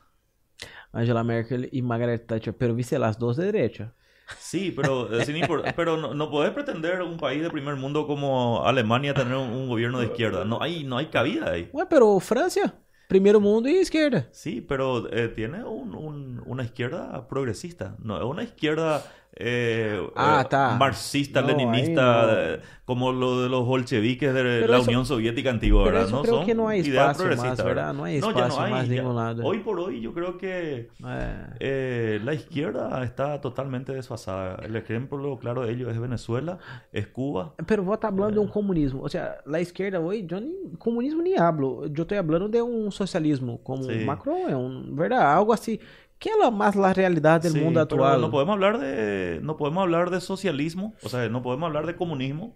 Angela Merkel e Margaret Thatcher, pero viste las dos de derecha. Sí, pero, eh, sin [laughs] pero no, no podés pretender un país de primer mundo como Alemania tener un, un gobierno de izquierda. No hay, no hay cabida ahí. Ué, pero França, primeiro mundo e esquerda. Sí, pero eh, tiene un- un- una izquierda progresista, no es una izquierda eh, Ah, eh, está. marxista, No, leninista, no. eh, como lo de los bolcheviques de Pero la eso- Unión Soviética antigua, pero ¿verdad? eso no creo son que no hay espacio más, ¿verdad? No hay ya espacio más de ya- ningún lado. Hoy por hoy yo creo que É. eh, la izquierda está totalmente desfasada. El ejemplo claro de ello es Venezuela, es Cuba. Pero vos tá falando de um comunismo. Ou seja, a esquerda hoje, eu nem, comunismo nem hablo. Eu estou falando de um socialismo, como Sí. Macron é verdade? Algo assim, que é mais a realidade do Sí, mundo pero atual. No podemos hablar de, no podemos hablar de socialismo, o sea, no podemos hablar de comunismo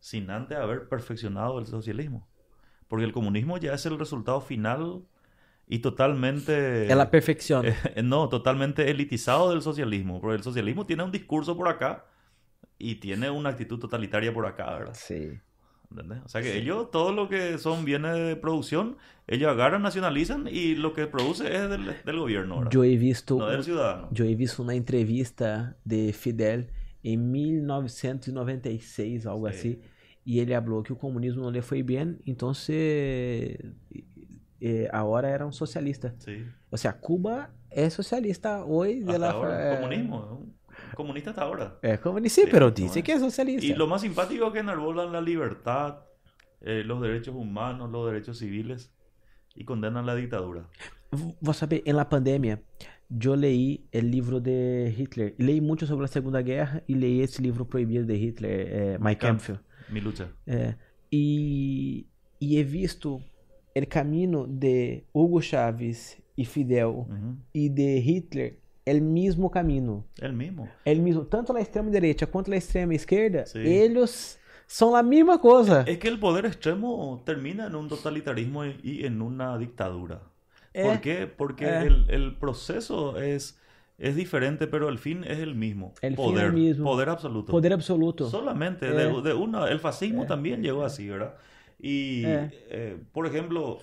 sin antes haber perfeccionado el socialismo. Porque el comunismo ya es el resultado final y totalmente... Ela perfecciona. [laughs] eh, no, totalmente elitizado del socialismo. Porque el socialismo tiene un discurso por acá y tiene una actitud totalitaria por acá, ¿verdad? Sim. ¿Entendés? O sea que ellos, todo lo que son bienes de producción, ellos agarran, nacionalizan y lo que produce es del, del gobierno, ¿verdad? Eu he visto, no del ciudadano. eu he visto uma entrevista de Fidel em 1996, algo Sí. assim, e ele falou que o comunismo não lhe foi bem, então se eh, agora era um socialista. Sí. O sea, Cuba é socialista hoje. Hasta ela, ahora, é, comunismo, un comunista hasta ahora. É comunista, Sí, pero dice es. que es socialista. Y lo más simpático es que enarbolan la libertad, eh, los derechos humanos, los derechos civiles y condenan la dictadura. Vou saber, em la pandemia, eu leí o livro de Hitler. Leí muito sobre a Segunda Guerra e leí esse livro proibido de Hitler, é, My Kampf. Mi lucha. É, e, e he visto o caminho de Hugo Chávez e Fidel Ujú. e de Hitler, el mesmo caminho. El mismo. El mesmo, tanto na extrema direita quanto na extrema esquerda, Sí. eles são a mesma coisa. Es que el poder extremo termina en un totalitarismo y, en una dictadura. Eh, ¿Por qué? Porque eh. el, el proceso es, es diferente, pero el fin es el mismo. El fin es poder, el mismo. poder absoluto. Poder absoluto. Solamente Eh. de, de una. El fascismo Eh. también llegó así, ¿verdad? Y, Eh. eh, por ejemplo,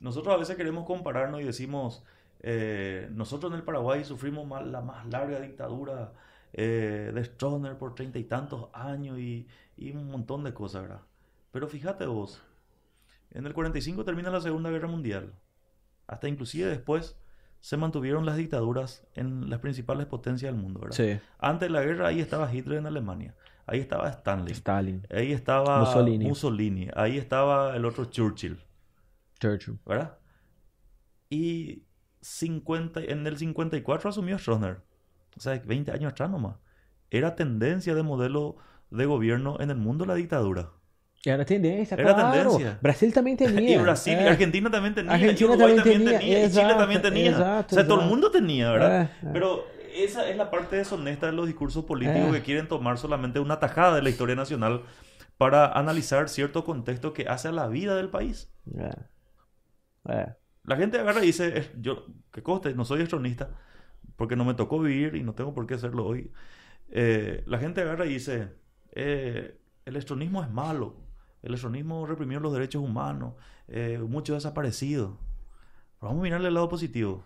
nosotros a veces queremos compararnos y decimos, eh, nosotros en el Paraguay sufrimos más- la más larga dictadura eh, de Stroessner por treinta y tantos años y, y un montón de cosas, ¿verdad? Pero fíjate vos, en el 45 termina la Segunda Guerra Mundial. Hasta inclusive después se mantuvieron las dictaduras en las principales potencias del mundo, ¿verdad? Sí. Antes de la guerra ahí estaba Hitler en Alemania, ahí estaba Stanley, Stalin, ahí estaba Mussolini. Mussolini, ahí estaba el otro Churchill, Churchill. ¿verdad? Y 50, en el 54 asumió Stroessner, o sea, 20 años atrás nomás. Era tendencia de modelo de gobierno en el mundo la dictadura. Era tendencia, Era claro. tendencia. Brasil también [laughs] tenía. Y Brasil, y eh. Argentina también tenía, y Argentina Uruguay también tenía, tenía, y Chile exacto, también tenía. exacto, o sea, todo el exacto. mundo tenía, ¿verdad? Eh, eh. Pero esa es la parte deshonesta de los discursos políticos Eh. que quieren tomar solamente una tajada de la historia nacional para analizar cierto contexto que hace a la vida del país. Eh. Eh. La gente agarra y dice, yo, que coste, no soy estronista, porque no me tocó vivir y no tengo por qué hacerlo hoy. Eh, la gente agarra y dice, eh, el estronismo es malo, el estronismo reprimió los derechos humanos, eh, muchos desaparecidos. Pero vamos a mirarle el lado positivo.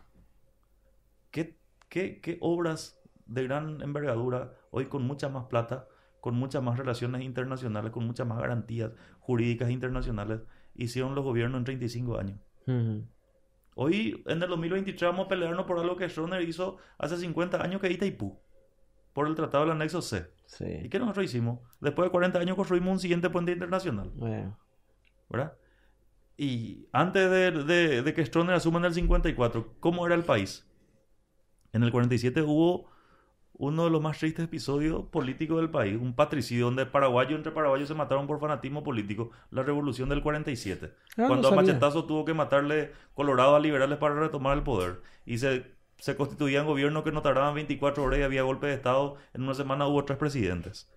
¿Qué, qué, qué obras de gran envergadura, hoy con mucha más plata, con muchas más relaciones internacionales, con muchas más garantías jurídicas internacionales, hicieron los gobiernos en 35 años? Ujú. Hoy, en el 2023, vamos a pelearnos por algo que Stroessner hizo hace 50 años que Itaipú, por el Tratado del Anexo C. ¿Y Sí. qué nosotros hicimos? Después de 40 años construimos un siguiente puente internacional, Eh. ¿verdad? Y antes de, de- de que Stroessner asuma en el 54, ¿cómo era el país? En el 47 hubo uno de los más tristes episodios políticos del país, un patricidio donde paraguayos entre paraguayos se mataron por fanatismo político, la revolución del 47. Ah, no cuando a machetazo tuvo que matarle Colorado a liberales para retomar el poder. Y se, se constituían gobiernos que no tardaban 24 horas y había golpe de Estado. En una semana hubo tres presidentes.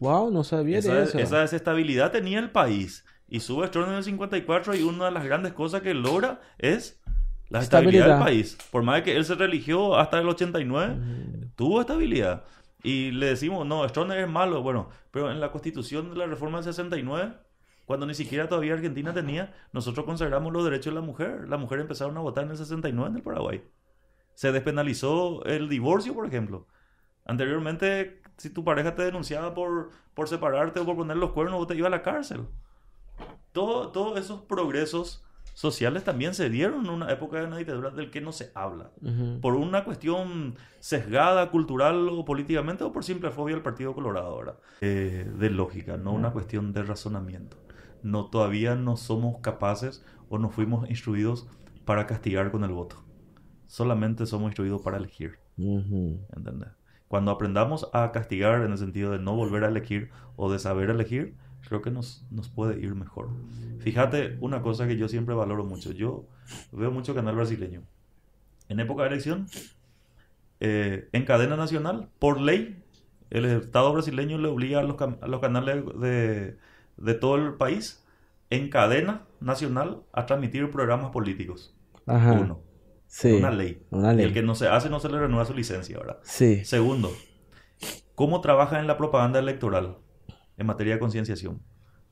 Wow, no sabía Esa, de eso. esa desestabilidad tenía el país. Y sube Stroessner en el 54 y una de las grandes cosas que logra es la estabilidad, Estabilidad. del país. Por más que él se religió hasta el 89, tuvo estabilidad. Y le decimos, no, Stroessner es malo. Bueno, pero en la constitución de la reforma del 69, cuando ni siquiera todavía Argentina tenía, nosotros consagramos los derechos de la mujer. Las mujeres empezaron a votar en el 69 en el Paraguay. Se despenalizó el divorcio, por ejemplo. Anteriormente, si tu pareja te denunciaba por, por separarte o por poner los cuernos, vos te ibas a la cárcel. Todo- todos esos progresos sociales también se dieron en una época de la dictadura del que no se habla. Por una cuestión sesgada, cultural o políticamente, o por simple fobia al Partido Colorado, ¿verdad? Eh, de lógica, no una cuestión de razonamiento. No, todavía no somos capaces o no fuimos instruidos para castigar con el voto. Solamente somos instruidos para elegir. ¿entendés? Cuando aprendamos a castigar en el sentido de no volver a elegir o de saber elegir, creo que nos, nos puede ir mejor. Fíjate una cosa que yo siempre valoro mucho. Yo veo mucho canal brasileño. En época de elección, eh, en cadena nacional, por ley, el Estado brasileño le obliga a los, a los canales de, de todo el país, en cadena nacional, a transmitir programas políticos. Ajá. Uno. Sí. Una ley. Una Y ley. el que no se hace no se le renueva su licencia, ¿verdad? Sí. Segundo, ¿cómo trabaja en la propaganda electoral en materia de concienciación?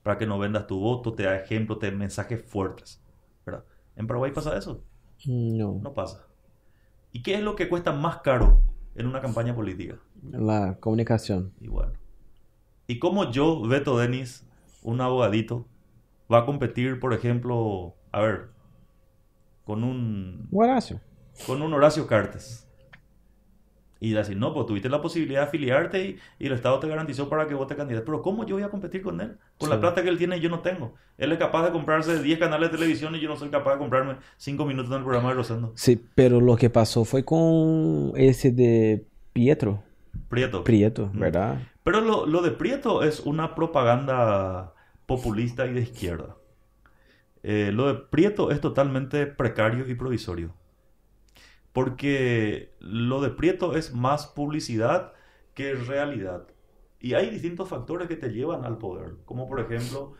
Para que no vendas tu voto, te da ejemplo, te dé mensajes fuertes. ¿verdad? ¿En Paraguay pasa eso? No. No pasa. ¿Y qué es lo que cuesta más caro en una campaña política? La comunicación. Y bueno. ¿Y cómo yo, Beto Denis, un abogadito, va a competir, por ejemplo, a ver, con un Horacio. con un Horacio Cartes. Y decir, no, pues tuviste la posibilidad de afiliarte y, y el Estado te garantizó para que vote candidato. Pero ¿cómo yo voy a competir con él? Con la plata que él tiene yo no tengo. Él es capaz de comprarse 10 canales de televisión y yo no soy capaz de comprarme 5 minutos en el programa de Rosendo. Sí, pero lo que pasó fue con ese de Pietro. Prieto. Prieto, Mm. ¿verdad? Pero lo, lo de Prieto es una propaganda populista y de izquierda. Eh, lo de Prieto es totalmente precario y provisorio. Porque lo de Prieto es más publicidad que realidad. Y hay distintos factores que te llevan al poder. Como por ejemplo,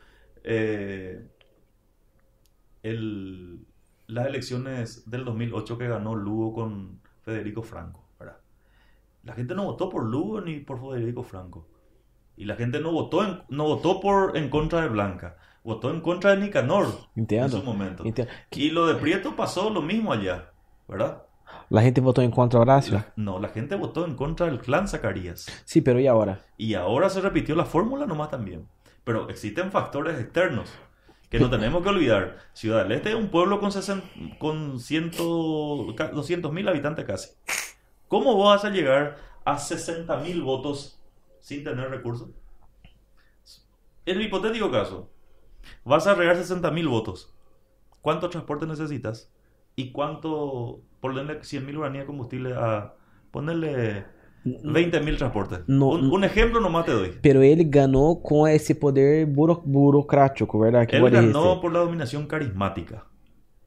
eh, el- las elecciones del 2008 que ganó Lugo con Federico Franco. ¿verdad? La gente no votó por Lugo ni por Federico Franco. Y la gente no votó en, no votó por en contra de Blanca. Votó en contra de Nicanor Entiendo. en su momento. Entiendo. Y lo de Prieto pasó lo mismo allá, ¿verdad? La gente votó en contra de Horacio. La- no, la gente votó en contra del clan Zacarías. Sí, pero ¿y ahora? Y ahora se repitió la fórmula nomás también. Pero existen factores externos que no tenemos que olvidar. Ciudad del Este es un pueblo con, 60 con 200 mil habitantes casi. ¿Cómo vas a llegar a 60 mil votos sin tener recursos? En el hipotético caso, vas a regar 60 mil votos. ¿Cuánto transporte necesitas? ¿Y cuánto, ponerle 100 mil guaraníes de combustible a ponerle 20 mil transportes? No, un, un ejemplo nomás te doy. Pero ele ganhou com esse poder buro burocrático, ¿verdad? Que dijiste. ganó por la dominación carismática.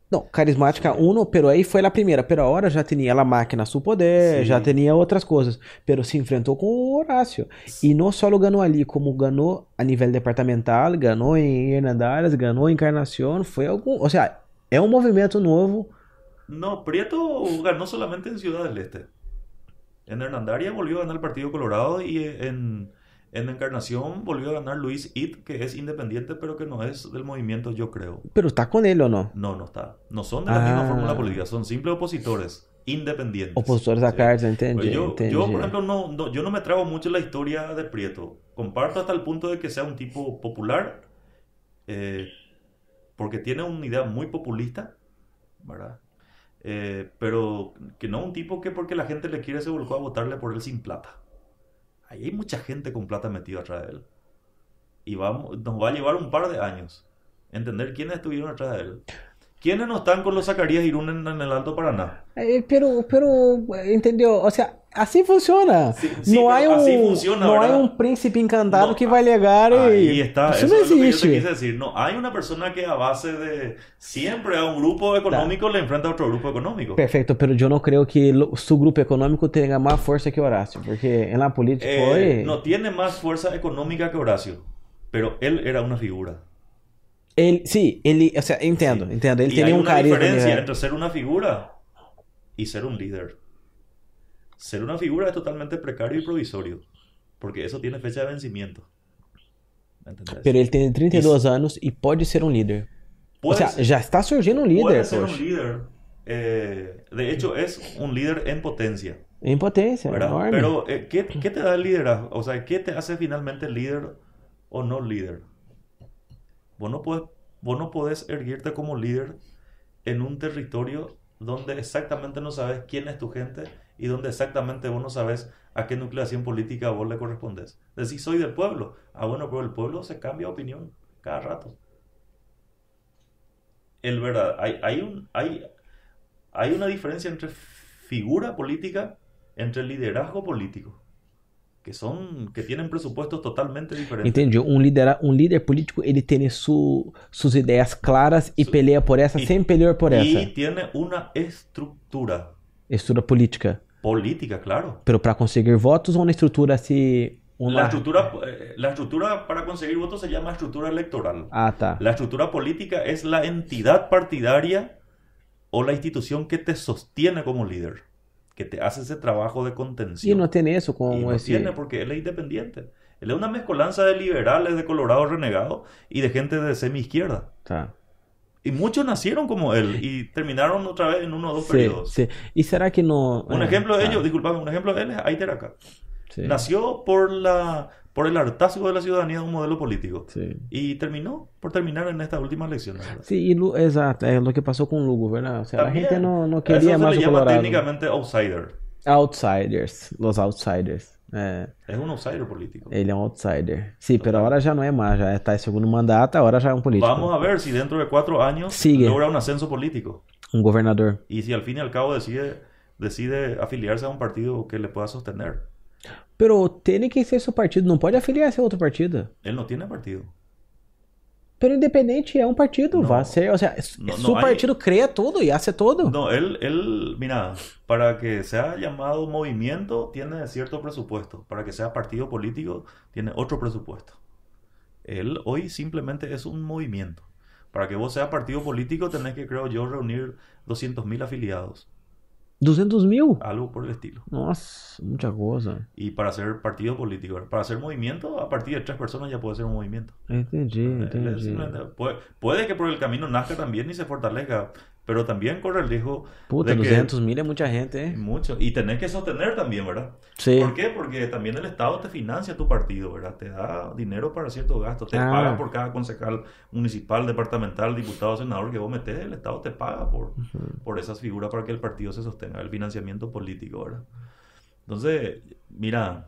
Não, carismática uno, pero aí foi a primeira. Pero agora já tinha a máquina a seu poder, Sim. já tinha outras coisas. Pero se enfrentou com o Horácio. E não só ganhou ali, como ganhou a nível departamental, ganhou em Hernandares, ganhou em Encarnação. Foi algum. Ou seja, é um movimento novo. No, Prieto ganó solamente en Ciudad del Este. En Hernandaria volvió a ganar el Partido Colorado y en, en Encarnación volvió a ganar Luis It, que es independiente, pero que no es del movimiento, yo creo. Pero tá com ele ou não? No, no está. No son de la misma Ah. fórmula política, son simples opositores, independientes. Opositores Sí. carta, entendi, Pues yo, yo, por ejemplo, no, no- yo no me trago mucho la historia de Prieto. Comparto hasta el punto de que sea un tipo popular, eh, porque tiene una idea muy populista, ¿verdad? Eh, pero que no un tipo que porque la gente le quiere se volcó a votarle por él sin plata. Ahí hay mucha gente con plata metida atrás de él. Y vamos, nos va a llevar un par de años entender quiénes estuvieron atrás de él. ¿Quiénes no están con los Zacarías Irún en, en el Alto Paraná? Eh, pero, pero, entendeu? Ou seja, assim funciona. Sí, sí, não há um, así funciona, não há ¿verdad? um príncipe encantado No, que vai legar e está, eso não existe. decir. No, hay una persona que a base de siempre a un grupo económico le enfrenta a otro grupo económico. Perfeito, pero eu não creio que lo- su grupo econômico tenha mais força que Horácio, porque na política Eh, foi... no tiene más fuerza económica que Horacio, pero él era una figura. Ele, sim, ele, ou seja, entendo, Sí. entendo, ele y hay um una carisma. diferencia entre ser una figura y ser un líder. Ser una figura es totalmente precario y provisorio, porque eso tiene fecha de vencimiento. Pero ele tem 32 anos e pode ser um líder. Puede seja, já está surgindo líder, puede ser poxa. un líder. eh, de hecho, es un líder en potencia. ¿verdad? enorme. Pero, eh, ¿qué, qué te da el liderazgo? O sea, ¿qué te hace finalmente líder o no líder? Vos no, puedes, vos no podés erguirte como líder en un territorio donde exactamente no sabes quién es tu gente y donde exactamente vos no sabes a qué nucleación política vos le correspondes. Decís, soy del pueblo. Ah, bueno, pero el pueblo se cambia de opinión cada rato. El verdad, hay, hay, un, hay, hay una diferencia entre figura política, entre liderazgo político, que son, que tienen presupuestos totalmente diferentes. Entendi. Um líder, um líder político, ele tem su, suas ideias claras e peleia por essa y- sem pelear por y essa. tiene una estructura Estrutura política. Política, claro. Pero para conseguir votos ou uma estrutura assim... Uma... La estructura, eh, la estructura para conseguir votos se llama estructura electoral. Ah, tá. La estructura política es la entidad partidaria o la institución que te sostiene como líder, que te hace esse trabajo de contención. não tem isso com Y no esse... tiene porque él es independiente. Él es una mezcolanza de liberales, de colorados renegados y de gente de semi-izquierda. Tá. Y muchos nacieron como él y terminaron otra vez en uno o dos Sim, periodos. sim. E será que não... Un é, ejemplo de tá. ello, disculpame, un ejemplo de él es Aiter acá. Sim, Nació por, la, por el hartazgo de la ciudadanía de un modelo político. sim. Y terminó por terminar en estas últimas elecciones. ¿verdad? Sim, e Lu- exato, é o que passou com o Lugo, verdade? Ou seja, a También, gente não, não a queria eso se mais le o llama Colorado. técnicamente outsider. Outsiders, los outsiders. É, Es un outsider político. ele é um outsider. Sim, pero agora já não é mais, já está em segundo mandato, agora já é um político. Vamos a ver si dentro de cuatro años Sigue. logra un ascenso político. Um governador. Y si al fin y al cabo decide, decide afiliarse a un partido que le pueda sostener. Pero tem que ser seu partido, não pode afiliar-se a outro partido. Él no tiene partido. Pero independente é um partido, Não. vai ser, ou seja, Não- seu não, aí- partido cria tudo e hace todo. No, él, él, mira, para que sea llamado movimiento tiene cierto presupuesto. Para que sea partido político tiene otro presupuesto. Él hoy simplemente es un movimiento. Para que vos seas partido político tenés que, creo yo, reunir 200.000 afiliados. 200 mil? Algo por el estilo. Nossa, muita coisa. Y para ser partido político, para hacer movimiento, a partir de tres personas ya puede ser un movimiento. Es entendi. simplemente- puede, puede que por el camino nazca también y se fortalezca, Pero también corre el riesgo Puta, de que 200 mil es mucha gente, ¿eh? mucho y tenés que sostener también, ¿verdad? Sí. ¿Por qué? Porque también el Estado te financia tu partido, ¿verdad? Te da dinero para ciertos gastos, te Ah. paga por cada concejal municipal, departamental, diputado, senador que vos metés, el Estado te paga por, por esas figuras para que el partido se sostenga, el financiamiento político, ¿verdad? Entonces, mira,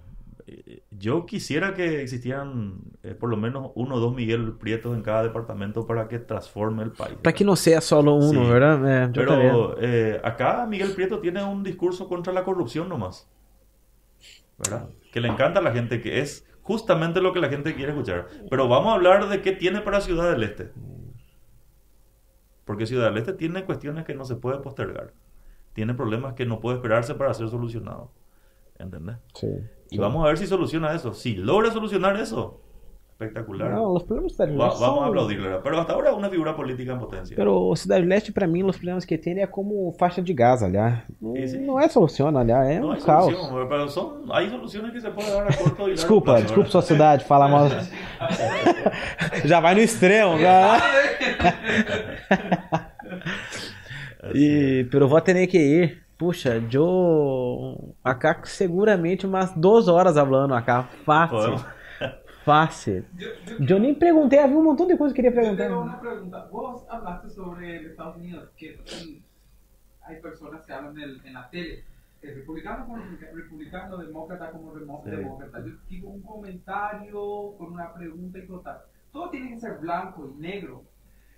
yo quisiera que existieran eh, por lo menos uno o dos Miguel Prietos en cada departamento para que transforme el país. Para que no sea solo uno, Sí. ¿verdad? Eh. Pero eh, acá Miguel Prieto tiene un discurso contra la corrupción nomás. ¿Verdad? Que le encanta a la gente, que es justamente lo que la gente quiere escuchar. Pero vamos a hablar de qué tiene para Ciudad del Este. Porque Ciudad del Este tiene cuestiones que no se puede postergar. Tiene problemas que no puede esperarse para ser solucionados. ¿Entendés? Sí. Y vamos a ver si soluciona eso. Si logra solucionar eso, espectacular. Não, os problemas da Va- vamos a são- aplaudirle. ¿verdad? Pero hasta ahora una figura política en potencia. Pero Cidade Leste, pra mim, os problemas que tem é como faixa de gás, aliás. Não, não é solução, aliás, é No um hay caos. son, hay soluciones que se pueden dar a corto Desculpa, plazo, desculpa sua cidade, falar mal. [laughs] Já vai no extremo, cara. E, [laughs] pero vou ter que ir. Puxa, eu acá seguramente umas duas horas falando acá. Fácil. Podemos. [laughs] Fácil. Eu nem perguntei, havia um montão de coisa que eu queria perguntar. tengo una pregunta. Vos hablaste sobre Estados Unidos, que hay personas que hablan del- en la tele, que republicano como republica- republicano, demócrata como demócrata. Yo digo un comentario con una pregunta y total. Todo tiene que ser blanco y negro.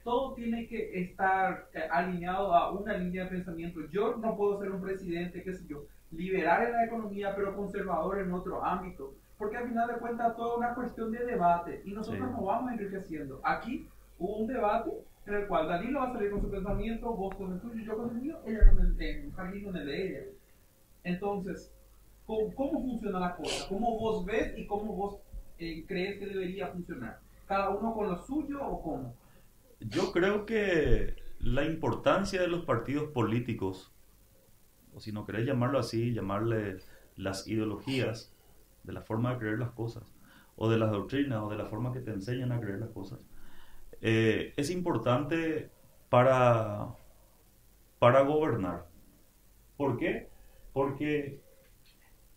Todo tiene que estar eh, alineado a una línea de pensamiento. Yo no puedo ser un presidente, qué sé yo, liberal en la economía, pero conservador en otro ámbito. Porque al final de cuentas todo es una cuestión de debate y nosotros Sí. nos vamos enriqueciendo. Aquí hubo un debate en el cual Danilo va a salir con su pensamiento, vos con el tuyo, yo con el mío, ella con el, eh, Jardín con el de ella. Entonces, ¿cómo, cómo funciona la cosa? ¿Cómo vos ves y cómo vos eh, crees que debería funcionar? ¿Cada uno con lo suyo o cómo? Yo creo que la importancia de los partidos políticos, o si no querés llamarlo así, llamarle las ideologías, de la forma de creer las cosas, o de las doctrinas, o de la forma que te enseñan a creer las cosas, eh, es importante para, para gobernar. ¿Por qué? Porque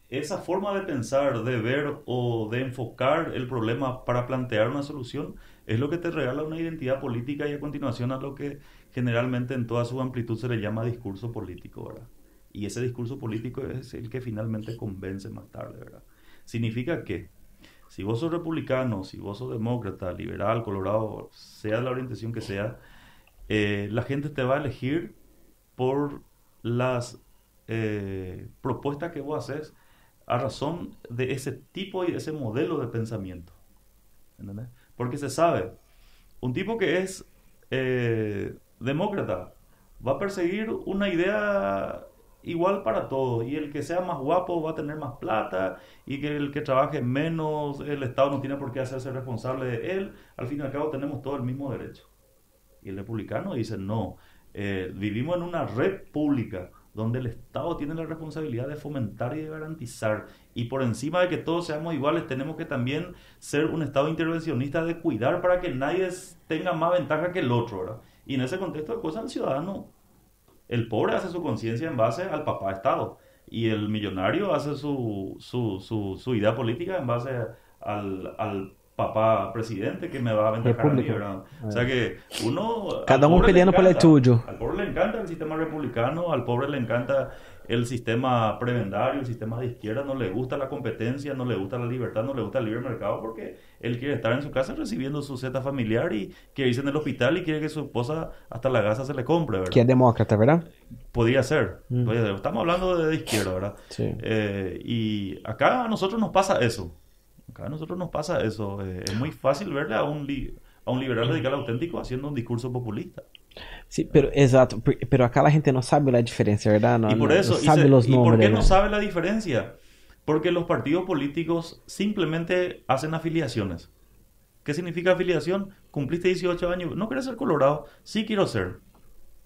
esa forma de pensar, de ver o de enfocar el problema para plantear una solución es lo que te regala una identidad política y a continuación a lo que generalmente en toda su amplitud se le llama discurso político, ¿verdad? Y ese discurso político es el que finalmente convence más tarde, ¿verdad? Significa que si vos sos republicano, si vos sos demócrata, liberal, colorado, sea la orientación que sea, eh, la gente te va a elegir por las eh, propuestas que vos haces a razón de ese tipo y de ese modelo de pensamiento. ¿Entendés? Porque se sabe, un tipo que es eh, demócrata va a perseguir una idea igual para todos y el que sea más guapo va a tener más plata y que el que trabaje menos, el Estado no tiene por qué hacerse responsable de él, al fin y al cabo tenemos todo el mismo derecho. Y el republicano dice, no, eh, vivimos en una república donde el Estado tiene la responsabilidad de fomentar y de garantizar. Y por encima de que todos seamos iguales, tenemos que también ser un Estado intervencionista de cuidar para que nadie tenga más ventaja que el otro. ¿verdad? Y en ese contexto de cosas, el ciudadano, el pobre hace su conciencia en base al papá Estado. Y el millonario hace su, su, su, su idea política en base al papá presidente que me va a aventajar a mí. ¿verdad? O sea que uno... Cada uno peleando por el tuyo. Al pobre le encanta el sistema republicano, al pobre le encanta el sistema prebendario, el sistema de izquierda, no le gusta la competencia, no le gusta la libertad, no le gusta el libre mercado porque él quiere estar en su casa recibiendo su zeta familiar y quiere irse en el hospital y quiere que su esposa hasta la gasa se le compre, ¿verdad? Que é demócrata, ¿verdad? Podría ser. Mm. Podría ser. Estamos hablando de, de izquierda, ¿verdad? Sí. Eh, y acá a nosotros nos pasa eso. Acá a nosotros nos pasa eso. Eh, es muy fácil verle a un, li- a un liberal radical auténtico haciendo un discurso populista. Sí, pero exato, por- pero acá la gente no sabe la diferencia, ¿verdad? No, y por no- eso, no y, sabe se- los ¿y por nombres. qué no sabe la diferencia? Porque los partidos políticos simplemente hacen afiliaciones. ¿Qué significa afiliación? Cumpliste 18 años, no quieres ser colorado, sí quiero ser.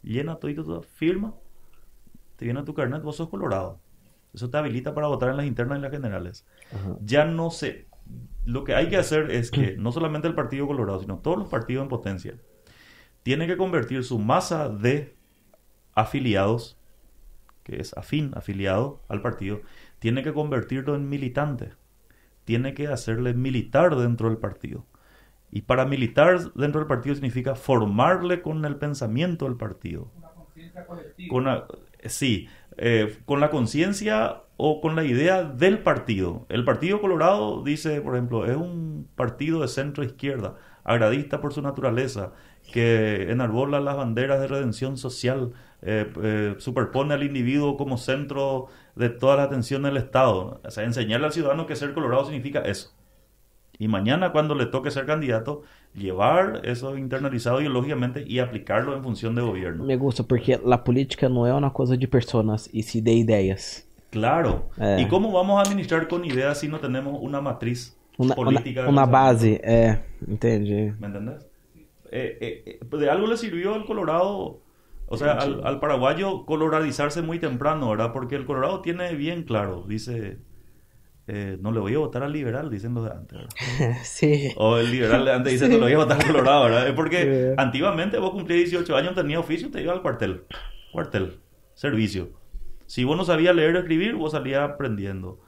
Llena todo tu firma, te viene tu carnet, vos sos colorado. Eso te habilita para votar en las internas y las generales. Ajá. Ya no sé. Lo que hay que hacer es que no solamente el Partido Colorado, sino todos los partidos en potencia, tienen que convertir su masa de afiliados, que es afín, afiliado al partido, tiene que convertirlo en militante, tiene que hacerle militar dentro del partido. Y para militar dentro del partido significa formarle con el pensamiento del partido. Una conciencia colectiva. Con sí, eh, con la conciencia o con la idea del partido. El Partido Colorado dice, por ejemplo, es un partido de centro izquierda, agradista por su naturaleza, que enarbola las banderas de redención social, eh, eh, superpone al individuo como centro de toda la atención del Estado. O sea, enseñarle al ciudadano que ser colorado significa eso. Y mañana cuando le toque ser candidato, llevar eso internalizado ideológicamente y aplicarlo en función de gobierno. Me gusta porque la política no es una cosa de personas y sí de ideas. Claro. Eh. ¿Y cómo vamos a administrar con ideas si no tenemos una matriz Una, política? una, una base, é, entendi. ¿Me entendés? Eh, eh, eh, de algo le sirvió al Colorado, o sea, al, al paraguayo coloradizarse muy temprano, ¿verdad? Porque el Colorado tiene bien claro, dice, eh, no le voy a votar al liberal, dicen los de antes, ¿verdad? [laughs] Sí. O el liberal de antes dice, no le voy a votar al Colorado, ¿verdad? Es porque Sí. antiguamente vos cumplías 18 años, tenías oficio, te iba al cuartel, cuartel, servicio. Si vos no sabías leer o escribir, vos salías aprendiendo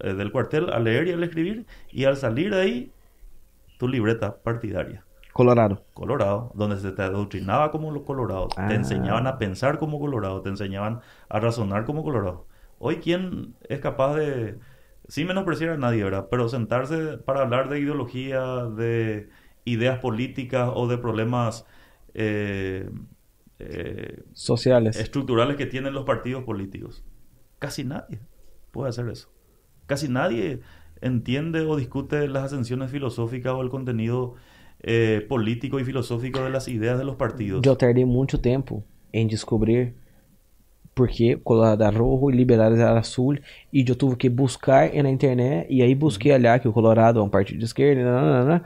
eh, del cuartel a leer y a escribir, y al salir de ahí, tu libreta partidaria. Colorado. Colorado, donde se te adoctrinaba como los colorados, Ah. te enseñaban a pensar como colorado, te enseñaban a razonar como colorado. Hoy, ¿quién es capaz de, sin menospreciar a nadie, ¿verdad? Pero sentarse para hablar de ideología, de ideas políticas o de problemas eh, eh, Sociales. estructurales que tienen los partidos políticos? Casi nadie puede hacer eso. Casi nadie entiende o discute las ascensiones filosóficas o el contenido eh, político y filosófico de las ideas de los partidos. Eu tardei muito tempo em descobrir por que Colorado e Liberais era azul. E eu tive que buscar na internet. E aí busquei olhar que o Colorado é um partido de esquerda. Nananana.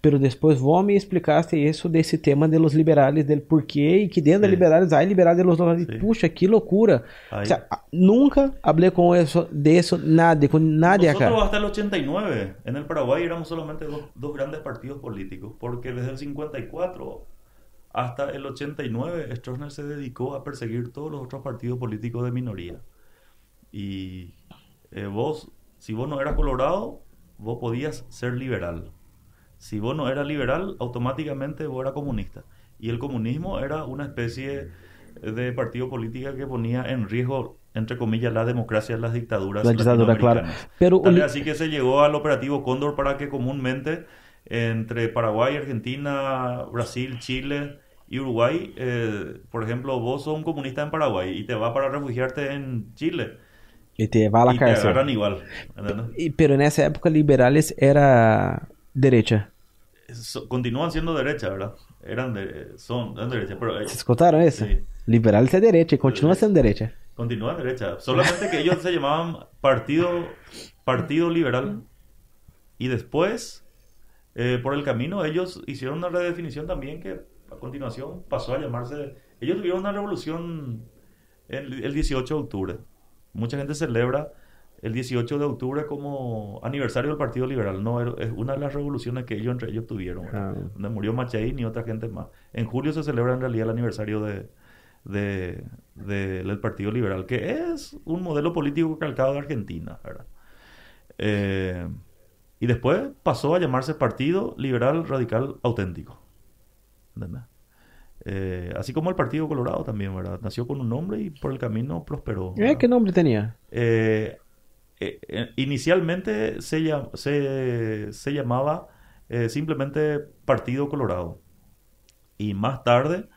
Pero depois vos me explicaste isso desse tema de los liberales, del porquê. E que dentro de Sí. liberales há liberales de los liberales. Puxa, que loucura. O sea, nunca hablé com isso, de isso, nada, com nadie Nosotros acá. hasta el 89 en el Paraguay éramos solamente dos, dos grandes partidos políticos, porque desde el 54 hasta el 89 Stroessner se dedicó a perseguir todos los otros partidos políticos de minoría. Y eh, vos, si vos no eras colorado, vos podías ser liberal. Si vos no eras liberal, automáticamente vos eras comunista. Y el comunismo era una especie de partido político que ponía en riesgo, entre comillas, la democracia, las dictaduras. La dictadura, claro. Pero así que se llegó al operativo Cóndor para que comúnmente entre Paraguay, Argentina, Brasil, Chile y Uruguay, eh, por ejemplo, vos sos un comunista en Paraguay y te vas para refugiarte en Chile E te vai à la y te agarran cárcel. igual. pero nessa época, liberales era. So- continúan siendo derecha, ¿verdad? Eran de, son, derecha, pero eh, Vocês escutaram isso? Sí. Liberales é direita e continua sendo direita. continúan derecha. Solamente que ellos se llamaban Partido, partido Liberal y después, eh, por el camino, ellos hicieron una redefinición también que a continuación pasó a llamarse... Ellos tuvieron una revolución el, el 18 de octubre. Mucha gente celebra el 18 de octubre como aniversario del Partido Liberal. No, es una de las revoluciones que ellos entre ellos tuvieron. Ah. Donde murió Machaín y otra gente más. En julio se celebra en realidad el aniversario de, de- de- del Partido Liberal, que es un modelo político calcado de Argentina, ¿verdad? Eh, y después pasó a llamarse Partido Liberal Radical Auténtico. ¿Entendés? Eh, así como el Partido Colorado también, ¿verdad? Nació con un nombre y por el camino prosperó. É, ¿verdad? que nome tinha? Eh, eh, eh, inicialmente se, llam- se, se llamaba eh, simplemente Partido Colorado. Y más tarde,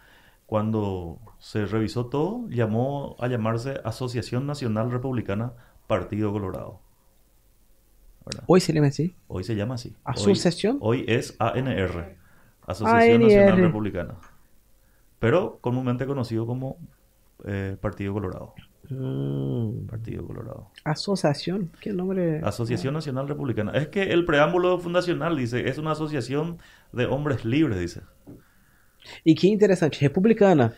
cuando se revisó todo, llamó a llamarse Asociación Nacional Republicana Partido Colorado. ¿Verdad? Oi, se lembra assim? Hoy se llama así. Hoy- Asociación. Hoy, es ANR, Asociación Nacional. Republicana. Pero comúnmente conocido como eh, Partido Colorado. Hum, Partido Colorado. associação? Que nome? Asociación Nacional Republicana. Es que el preámbulo fundacional dice, es una asociación de hombres libres, dice. E que interessante, republicana.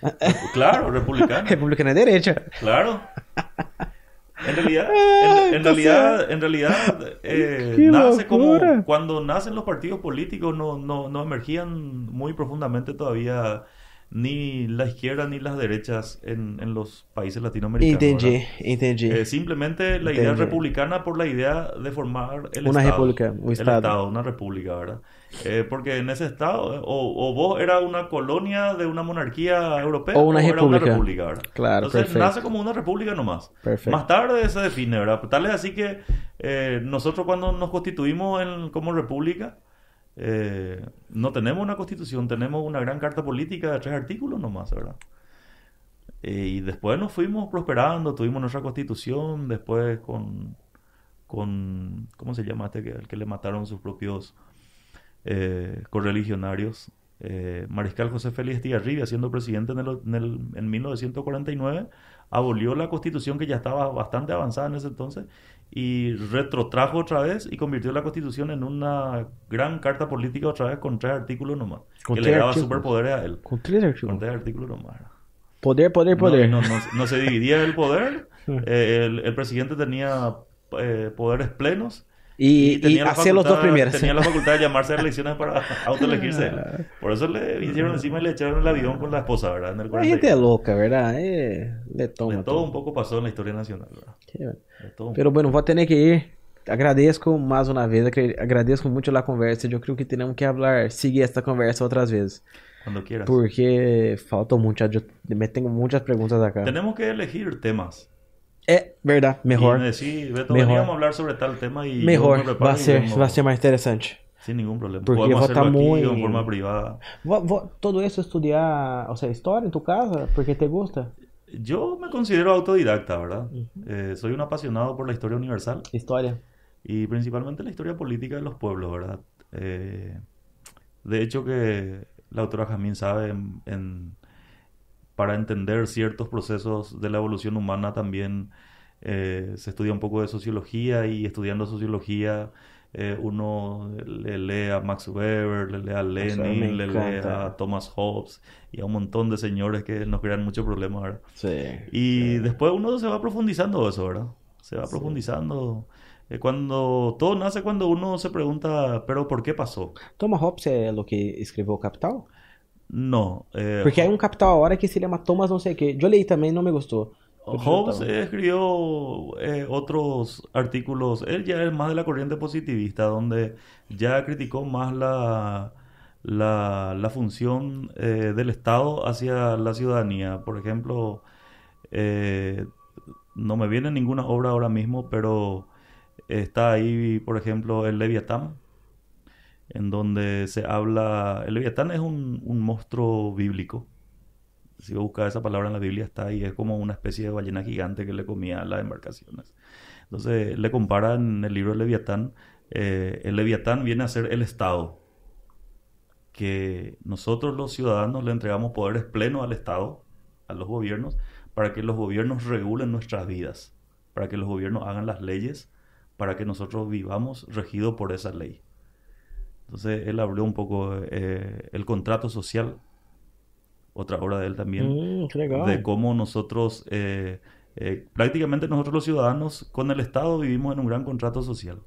Claro, [laughs] republicana. republicana é direita. Claro. [laughs] En realidad, [laughs] en, en realidad, en realidad, eh, nace como cuando nacen los partidos políticos no, no, no emergían muy profundamente todavía ni la izquierda ni las derechas en, en los países latinoamericanos. Entendi, ¿verdad? entendi. Eh, simplemente la idea republicana por la idea de formar el Una Estado. república, un El Estado. Estado, una república, ¿verdad? Eh, porque en ese Estado, eh, o, o vos era una colonia de una monarquía europea, O una era una república. república, ¿verdad? Claro, Entonces perfecto. nace como una república nomás. Perfecto. Más tarde se define, ¿verdad? Tal es así que eh, nosotros cuando nos constituimos en- como república, eh, no tenemos una constitución, tenemos una gran carta política de tres artículos nomás, ¿verdad? Eh, y después nos fuimos prosperando, tuvimos nuestra constitución, después con, con ¿cómo se llama este el que le mataron sus propios eh, correligionarios? Mariscal José Félix Estigarribia, siendo presidente en, el- en 1949, abolió la constitución que ya estaba bastante avanzada en ese entonces y retrotrajo otra vez y convirtió la constitución en una gran carta política otra vez con tres artículos nomás, Con que le daba artículos. superpoderes a él. Con tres artículos nomás. Poder, poder, poder. No, no, no se dividía el poder. [laughs] Eh, el, el presidente tenía eh, poderes plenos. E tenía la hacía los dos primeros. Tenía la [laughs] facultad de llamarse a elecciones para autoelegirse. él. Por eso le vinieron encima y le echaron el avión con la esposa, ¿verdad? En el A gente é 40. louca, verdade? É, le toma De todo un poco pasó en la historia nacional, ¿verdad? De todo Pero bueno, vou ter que ir. Agradeço mais uma vez, agradeço muito a conversa. Eu creio que temos que falar, seguir esta conversa outras vezes. Cuando quieras. Porque faltam muitas, eu me tenho muitas perguntas acá. Tenemos que elegir temas. É verdade, melhor. Y decir, Beto, Mejor. a hablar sobre tal tema y yo Melhor, me vai y ser, vengo vai ser mais interessante. sin ningún problema. Porque Podemos vos hacerlo tá aquí muy- o en forma privada. Vou, vou, todo isso estudar, ou seja, história em tu casa, porque te gusta? Yo me considero autodidacta, ¿verdad? Eh, soy un apasionado por la historia universal História. y principalmente la historia política de los pueblos, ¿verdad? Eh, de hecho que la autora Jamín sabe en- en- para entender ciertos procesos de la evolución humana también eh, se estudia un poco de sociología y estudiando sociología eh, uno le lee a Max Weber, le lee a Lenin, le lee a Thomas Hobbes y a un montón de señores que nos crean mucho problema, ¿verdad? Sí. Y después uno se va profundizando eso, ¿verdad? Se va profundizando. Eh, cuando todo nace cuando uno se pregunta, pero ¿por qué pasó? Thomas Hobbes é o que o Capital? No. eh, Porque hay un Capital ahora que se llama Thomas no sé qué. Yo leí también, no me gustó. Hobbes escribió eh, otros artículos. Él ya es más de la corriente positivista, donde ya criticó más la, la, la función eh, del Estado hacia la ciudadanía. Por ejemplo, eh, no me viene ninguna obra ahora mismo, pero está ahí, por ejemplo, el Leviatán, en donde se habla. El Leviatán es un, un monstruo bíblico si vos buscas esa palabra en la Biblia está ahí, es como una especie de ballena gigante que le comía a las embarcaciones. Entonces le compara en el libro de Leviatán, eh, el Leviatán viene a ser el Estado, que nosotros los ciudadanos le entregamos poderes plenos al Estado, a los gobiernos, para que los gobiernos regulen nuestras vidas, para que los gobiernos hagan las leyes, para que nosotros vivamos regidos por esa ley. Entonces él habló un poco eh, el contrato social, otra obra de él también legal. de cómo nosotros, eh, eh, prácticamente nosotros los ciudadanos con el Estado vivimos en un gran contrato social.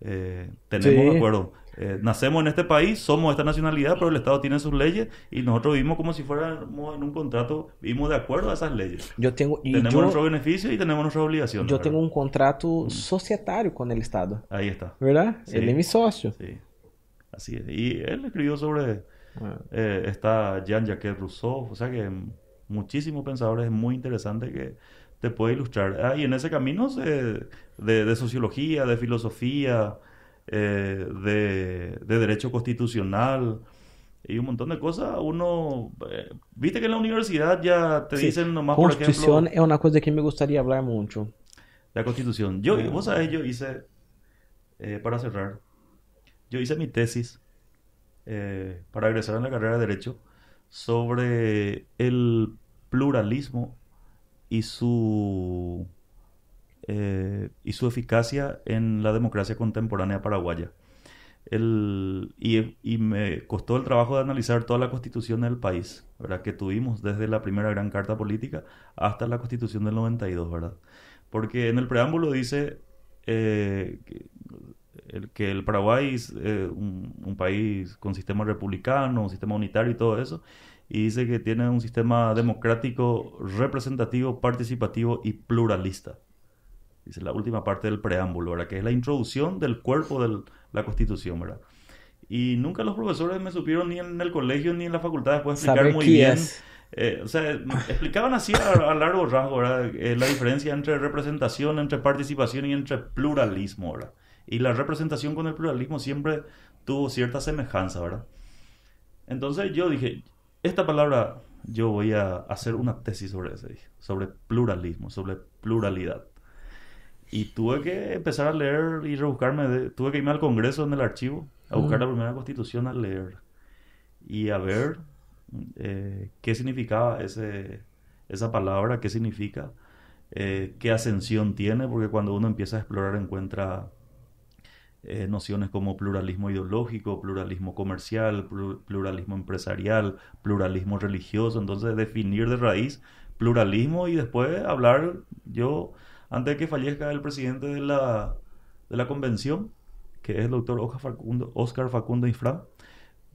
Eh, tenemos Sí. de acuerdo, eh, nacemos en este país, somos esta nacionalidad, pero el Estado tiene sus leyes y nosotros vivimos como si fuéramos en un contrato, vivimos de acuerdo a esas leyes. Tenemos eu, nuestros beneficios y tenemos nuestras obligaciones. tenho ¿verdad? um contrato societário com o Estado. Ahí está. Verdade? Sí. Ele é meu sócio. Sí, así es. Y él escribió sobre Ah. Eh, está Jean-Jacques Rousseau, o sea que muchísimos pensadores muy interesantes que te puede ilustrar. Ah, y en ese camino se- de, de sociología, de filosofía, eh, de, de derecho constitucional y un montón de cosas, uno, eh, viste que en la universidad ya te Sim. dicen nomás, por Constituição ejemplo, é uma coisa que me gostaria de falar muito. la constitución. Yo, Ah. vos sabés, yo hice, eh, para cerrar, yo hice mi tesis eh, para egresar en la carrera de Derecho sobre el pluralismo y su, eh, y su eficacia en la democracia contemporánea paraguaya. El, y, y me costó el trabajo de analizar toda la constitución del país, ¿verdad? Que tuvimos desde la primera gran carta política hasta la constitución del 92, ¿verdad? Porque en el preámbulo dice eh, el, que el Paraguay es eh, un, un país con sistema republicano, un sistema unitario y todo eso, y dice que tiene un sistema democrático, representativo, participativo y pluralista. Dice la última parte del preámbulo, ¿verdad? Que es la introducción del cuerpo de la Constitución, ¿verdad? Y nunca los profesores me supieron ni en el colegio ni en la facultad después explicar muy bien. Eh, o sea, explicaban así a, largo rasgo, ¿verdad? Eh, la diferencia entre representación, entre participación y entre pluralismo, ¿verdad? Y la representación con el pluralismo siempre tuvo cierta semejanza, ¿verdad? Entonces yo dije, esta palabra yo voy a hacer una tesis sobre eso, sobre pluralismo, sobre pluralidad. Y tuve que empezar a leer y rebuscarme, tuve que irme al Congreso en el archivo a buscar la primera constitución a leer y a ver eh, qué significaba ese, esa palabra, qué significa, eh, qué ascensión tiene, porque cuando uno empieza a explorar encuentra eh, nociones como pluralismo ideológico, pluralismo comercial, pluralismo empresarial, pluralismo religioso, entonces definir de raíz pluralismo y después hablar, yo, antes de que fallezca el presidente de la, de la convención, que es el doctor Oscar Facundo, Oscar Facundo Infram,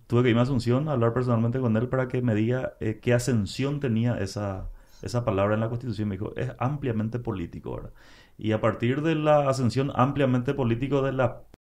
tuve que irme a Asunción a hablar personalmente con él para que me diga eh, qué ascensión tenía esa, esa palabra en la Constitución. Me dijo, es ampliamente político, ¿verdad? Y a partir de la ascensión ampliamente político de la